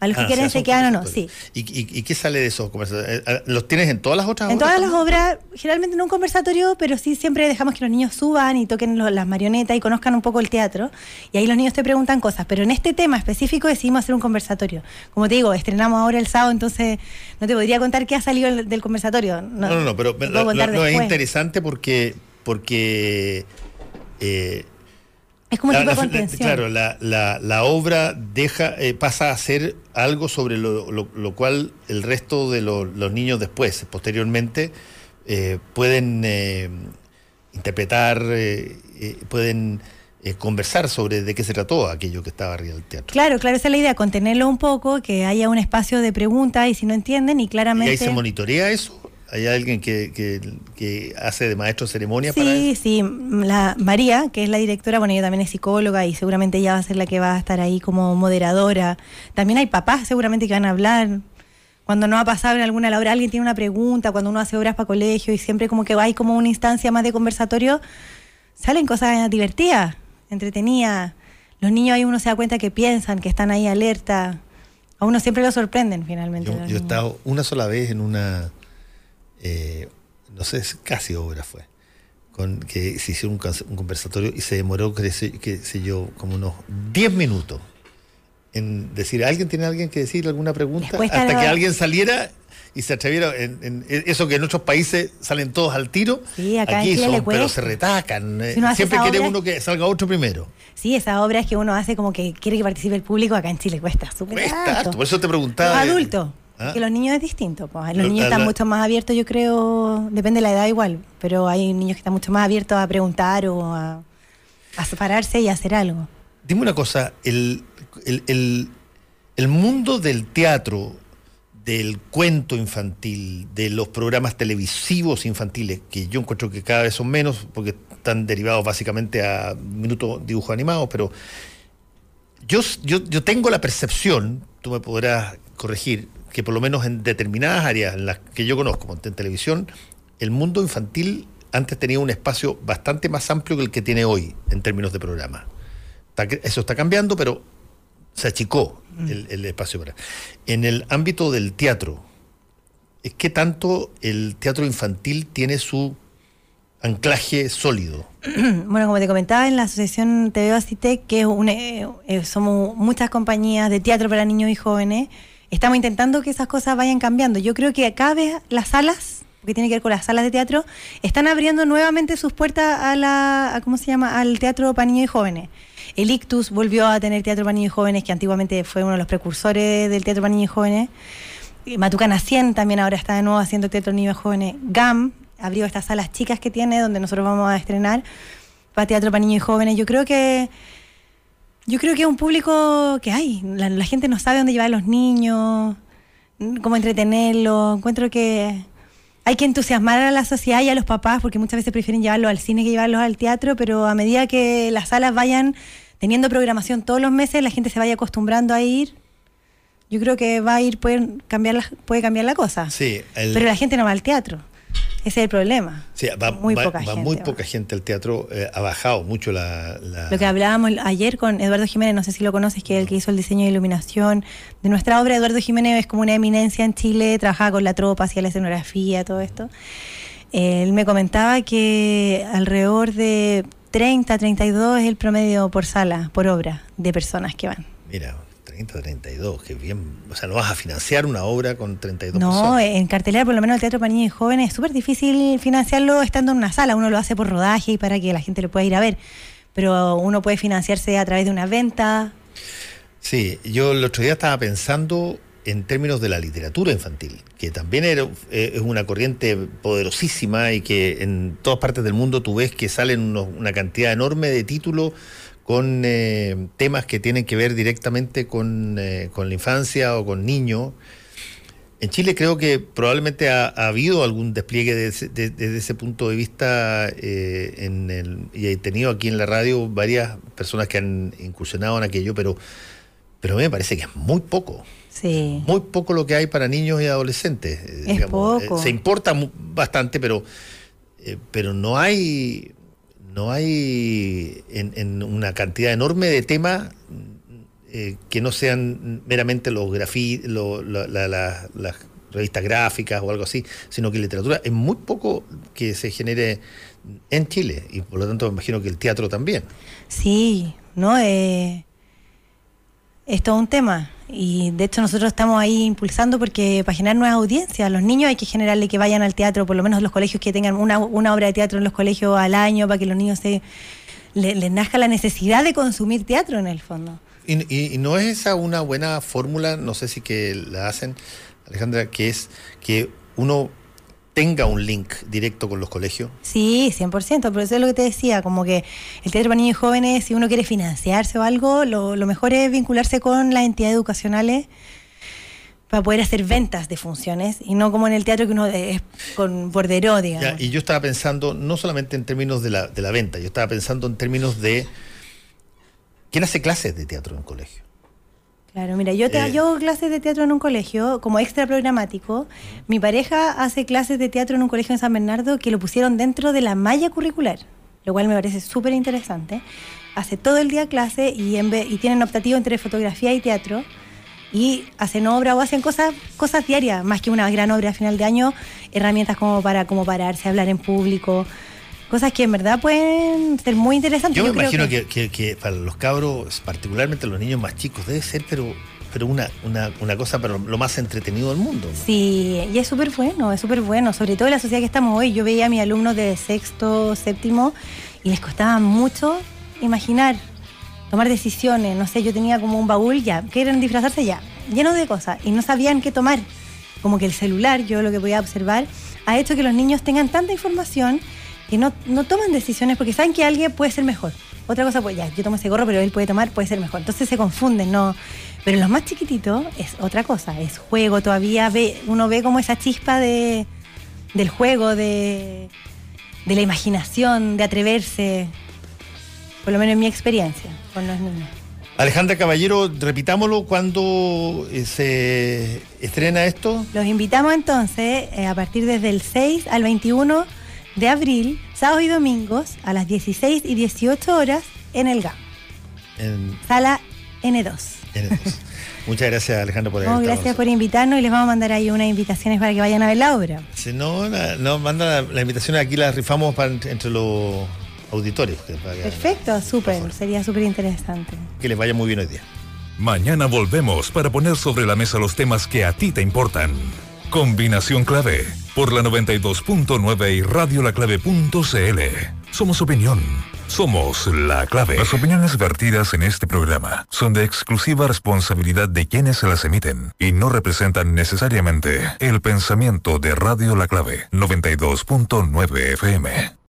A los que Ah, quieren o sea, se quedan o no, sí. ¿Y, y, y qué sale de esos conversatorios? Eh, ¿Los tienes en todas las otras En obras todas las obras, generalmente no un conversatorio, pero sí siempre dejamos que los niños suban y toquen las marionetas y conozcan un poco el teatro. Y ahí los niños te preguntan cosas. Pero en este tema específico decidimos hacer un conversatorio. Como te digo, estrenamos ahora el sábado, entonces no te podría contar qué ha salido el- del conversatorio. No, no, no, pero contar no, es interesante porque, porque eh, Es como la- tipo de la- contención. Claro, la, la- la obra deja eh, pasa a ser algo sobre lo, lo- lo cual el resto de lo- los niños después, posteriormente, eh, pueden eh, interpretar, pueden conversar sobre de qué se trató aquello que estaba arriba del teatro. Claro, claro, esa es la idea, contenerlo un poco, que haya un espacio de preguntas y si no entienden y ¿Y claramente... ahí se monitorea eso? ¿Hay alguien que, que- que hace de maestro ceremonia para Sí, sí, la María, que es la directora, bueno, ella también es psicóloga y seguramente ella va a ser la que va a estar ahí como moderadora. También hay papás seguramente que van a hablar. Cuando no ha pasado en alguna labor, alguien tiene una pregunta, cuando uno hace obras para colegio y siempre como que hay como una instancia más de conversatorio, salen cosas divertidas, entretenidas. Los niños ahí uno se da cuenta que piensan, que están ahí alerta. A uno siempre lo sorprenden finalmente. Yo, he estado una sola vez en una, eh, no sé, es casi obra fue, con que se hizo un, conversatorio y se demoró, qué sé, yo, como unos 10 minutos en decir, ¿alguien tiene alguien que decir alguna pregunta? Hasta que alguien saliera y se atreviera, en, en- eso que en otros países salen todos al tiro, Sí, acá en aquí Chile son, pero se retacan. eh, Si Siempre esa quiere obra- uno que salga otro primero. Sí, esas obras que uno hace como que quiere que participe el público, acá en Chile cuesta súper por eso te preguntaba. Los adultos. ¿Ah? Que los niños es distinto. pues. Los Lo- niños están la- mucho más abiertos, yo creo, depende de la edad igual, pero hay niños que están mucho más abiertos a preguntar o a, a separarse y a hacer algo. Dime una cosa, el, el, el- el mundo del teatro, del cuento infantil, de los programas televisivos infantiles, que yo encuentro que cada vez son menos, porque están derivados básicamente a minutos dibujos animados, pero yo, yo, yo tengo la percepción, tú me podrás corregir, que por lo menos en determinadas áreas en las que yo conozco, como en televisión, el mundo infantil antes tenía un espacio bastante más amplio que el que tiene hoy en términos de programa. Eso está cambiando, pero se achicó el, el espacio para. En el ámbito del teatro, ¿es ¿qué tanto el teatro infantil tiene su anclaje sólido? *clears throat* Bueno, como te comentaba, en la asociación TV Acitec, que es un, eh, eh, somos muchas compañías de teatro para niños y jóvenes, estamos intentando que esas cosas vayan cambiando. Yo creo que cada vez las salas, que tiene que ver con las salas de teatro, están abriendo nuevamente sus puertas a la, a, ¿cómo se llama?, al teatro para niños y jóvenes. El Ictus volvió a tener teatro para niños y jóvenes, que antiguamente fue uno de los precursores del teatro para niños y jóvenes. Matucana 100 también ahora está de nuevo haciendo teatro niños y jóvenes. GAM abrió estas salas chicas que tiene, donde nosotros vamos a estrenar para teatro para niños y jóvenes. Yo creo que yo creo que es un público que hay. La, la gente no sabe dónde llevar a los niños, cómo entretenerlos. Encuentro que hay que entusiasmar a la sociedad y a los papás, porque muchas veces prefieren llevarlos al cine que llevarlos al teatro, pero a medida que las salas vayan teniendo programación todos los meses, la gente se vaya acostumbrando a ir. Yo creo que va a ir, puede cambiar la, puede cambiar la cosa. Sí, el- Pero la gente no va al teatro. Ese es el problema. Sí, va, muy va- poca va gente muy poca gente al teatro. eh, ha bajado mucho la. la- Lo que hablábamos ayer con Eduardo Jiménez, no sé si lo conoces, que es el que hizo el diseño de iluminación de nuestra obra. Eduardo Jiménez es como una eminencia en Chile, trabajaba con la tropa, hacía la escenografía, todo esto. Él me comentaba que alrededor de 30, 32 es el promedio por sala, por obra, de personas que van. Mira, 30, 32, que bien. O sea, no vas a financiar una obra con 32 No, personas. en cartelera, por lo menos el teatro para niños y jóvenes, es súper difícil financiarlo estando en una sala. Uno lo hace por rodaje y para que la gente lo pueda ir a ver. Pero uno puede financiarse a través de una venta, Sí, yo el otro día estaba pensando en términos de la literatura infantil, que también era, eh, es una corriente poderosísima y que en todas partes del mundo tú ves que salen unos- una cantidad enorme de títulos con eh, temas que tienen que ver directamente con, eh, con la infancia o con niños. En Chile creo que probablemente ha, ha habido algún despliegue desde de, desde ese punto de vista eh, en el, y he tenido aquí en la radio varias personas que han incursionado en aquello, pero, pero a mí me parece que es muy poco. sí. Muy poco lo que hay para niños y adolescentes. Es poco. se importa bastante, pero, pero no hay no hay en, en una cantidad enorme de temas eh, que no sean meramente los grafi lo- la- la- la- las revistas gráficas o algo así, sino que literatura es muy poco que se genere en Chile y por lo tanto me imagino que el teatro también. Sí, ¿no? Eh, es todo un tema. Y de hecho nosotros estamos ahí impulsando porque para generar nuevas audiencias, los niños hay que generarle que vayan al teatro, por lo menos los colegios que tengan una, una obra de teatro en los colegios al año, para que los niños se le- les nazca la necesidad de consumir teatro en el fondo. Y, y- y no es esa una buena fórmula, no sé si que la hacen, Alejandra, que es que uno tenga un link directo con los colegios. Sí, 100%, pero eso es lo que te decía, como que el teatro para niños y jóvenes, si uno quiere financiarse o algo, lo, lo mejor es vincularse con las entidades educacionales para poder hacer ventas de funciones y no como en el teatro que uno es con bordero, digamos. Ya, y yo estaba pensando no solamente en términos de la, de la venta, yo estaba pensando en términos de quién hace clases de teatro en el colegio. Claro, mira, yo, te, Eh. yo hago clases de teatro en un colegio como extra programático. Mi pareja hace clases de teatro en un colegio en San Bernardo que lo pusieron dentro de la malla curricular, lo cual me parece súper interesante. Hace todo el día clase y, en vez- y tienen optativo entre fotografía y teatro y hacen obra o hacen cosas cosas diarias, más que una gran obra a final de año, herramientas como para como pararse, hablar en público, cosas que en verdad pueden ser muy interesantes. Yo me imagino que, que- que para los cabros, particularmente los niños más chicos, debe ser pero, pero una, una, una cosa pero lo más entretenido del mundo. ¿no? Sí, y es súper bueno, es súper bueno, sobre todo en la sociedad que estamos hoy. Yo veía a mis alumnos de sexto, séptimo, y les costaba mucho imaginar, tomar decisiones. No sé, yo tenía como un baúl ya, quieren disfrazarse ya, lleno de cosas, y no sabían qué tomar. Como que el celular, yo lo que podía observar, ha hecho que los niños tengan tanta información que no, no toman decisiones porque saben que alguien puede ser mejor. Otra cosa, pues ya, yo tomo ese gorro, pero él puede tomar, puede ser mejor. Entonces se confunden, ¿no? Pero en los más chiquititos es otra cosa, es juego todavía, ve, uno ve como esa chispa de, del juego, de, de la imaginación, de atreverse, por lo menos en mi experiencia con los niños. Alejandra Caballero, repitámoslo, ¿cuándo eh, se estrena esto? Los invitamos entonces eh, a partir desde el 6 al 21 de abril, sábados y domingos, a las 16 y 18 horas en el GAM, En, sala N2. en estos. Muchas gracias, Alejandra, por haber No, gracias por invitarnos y les vamos a mandar ahí unas invitaciones para que vayan a ver la obra. Si no, la- no manda la, la invitación, aquí la rifamos para entre, los auditorios. Que, para que- Perfecto, súper, sería súper interesante. que les vaya muy bien hoy día. Mañana volvemos para poner sobre la mesa los temas que a ti te importan. Combinación clave por la 92.9 y radiolaclave.cl. Somos opinión. Somos la clave. Las opiniones vertidas en este programa son de exclusiva responsabilidad de quienes se las emiten y no representan necesariamente el pensamiento de Radio La Clave 92.9 FM.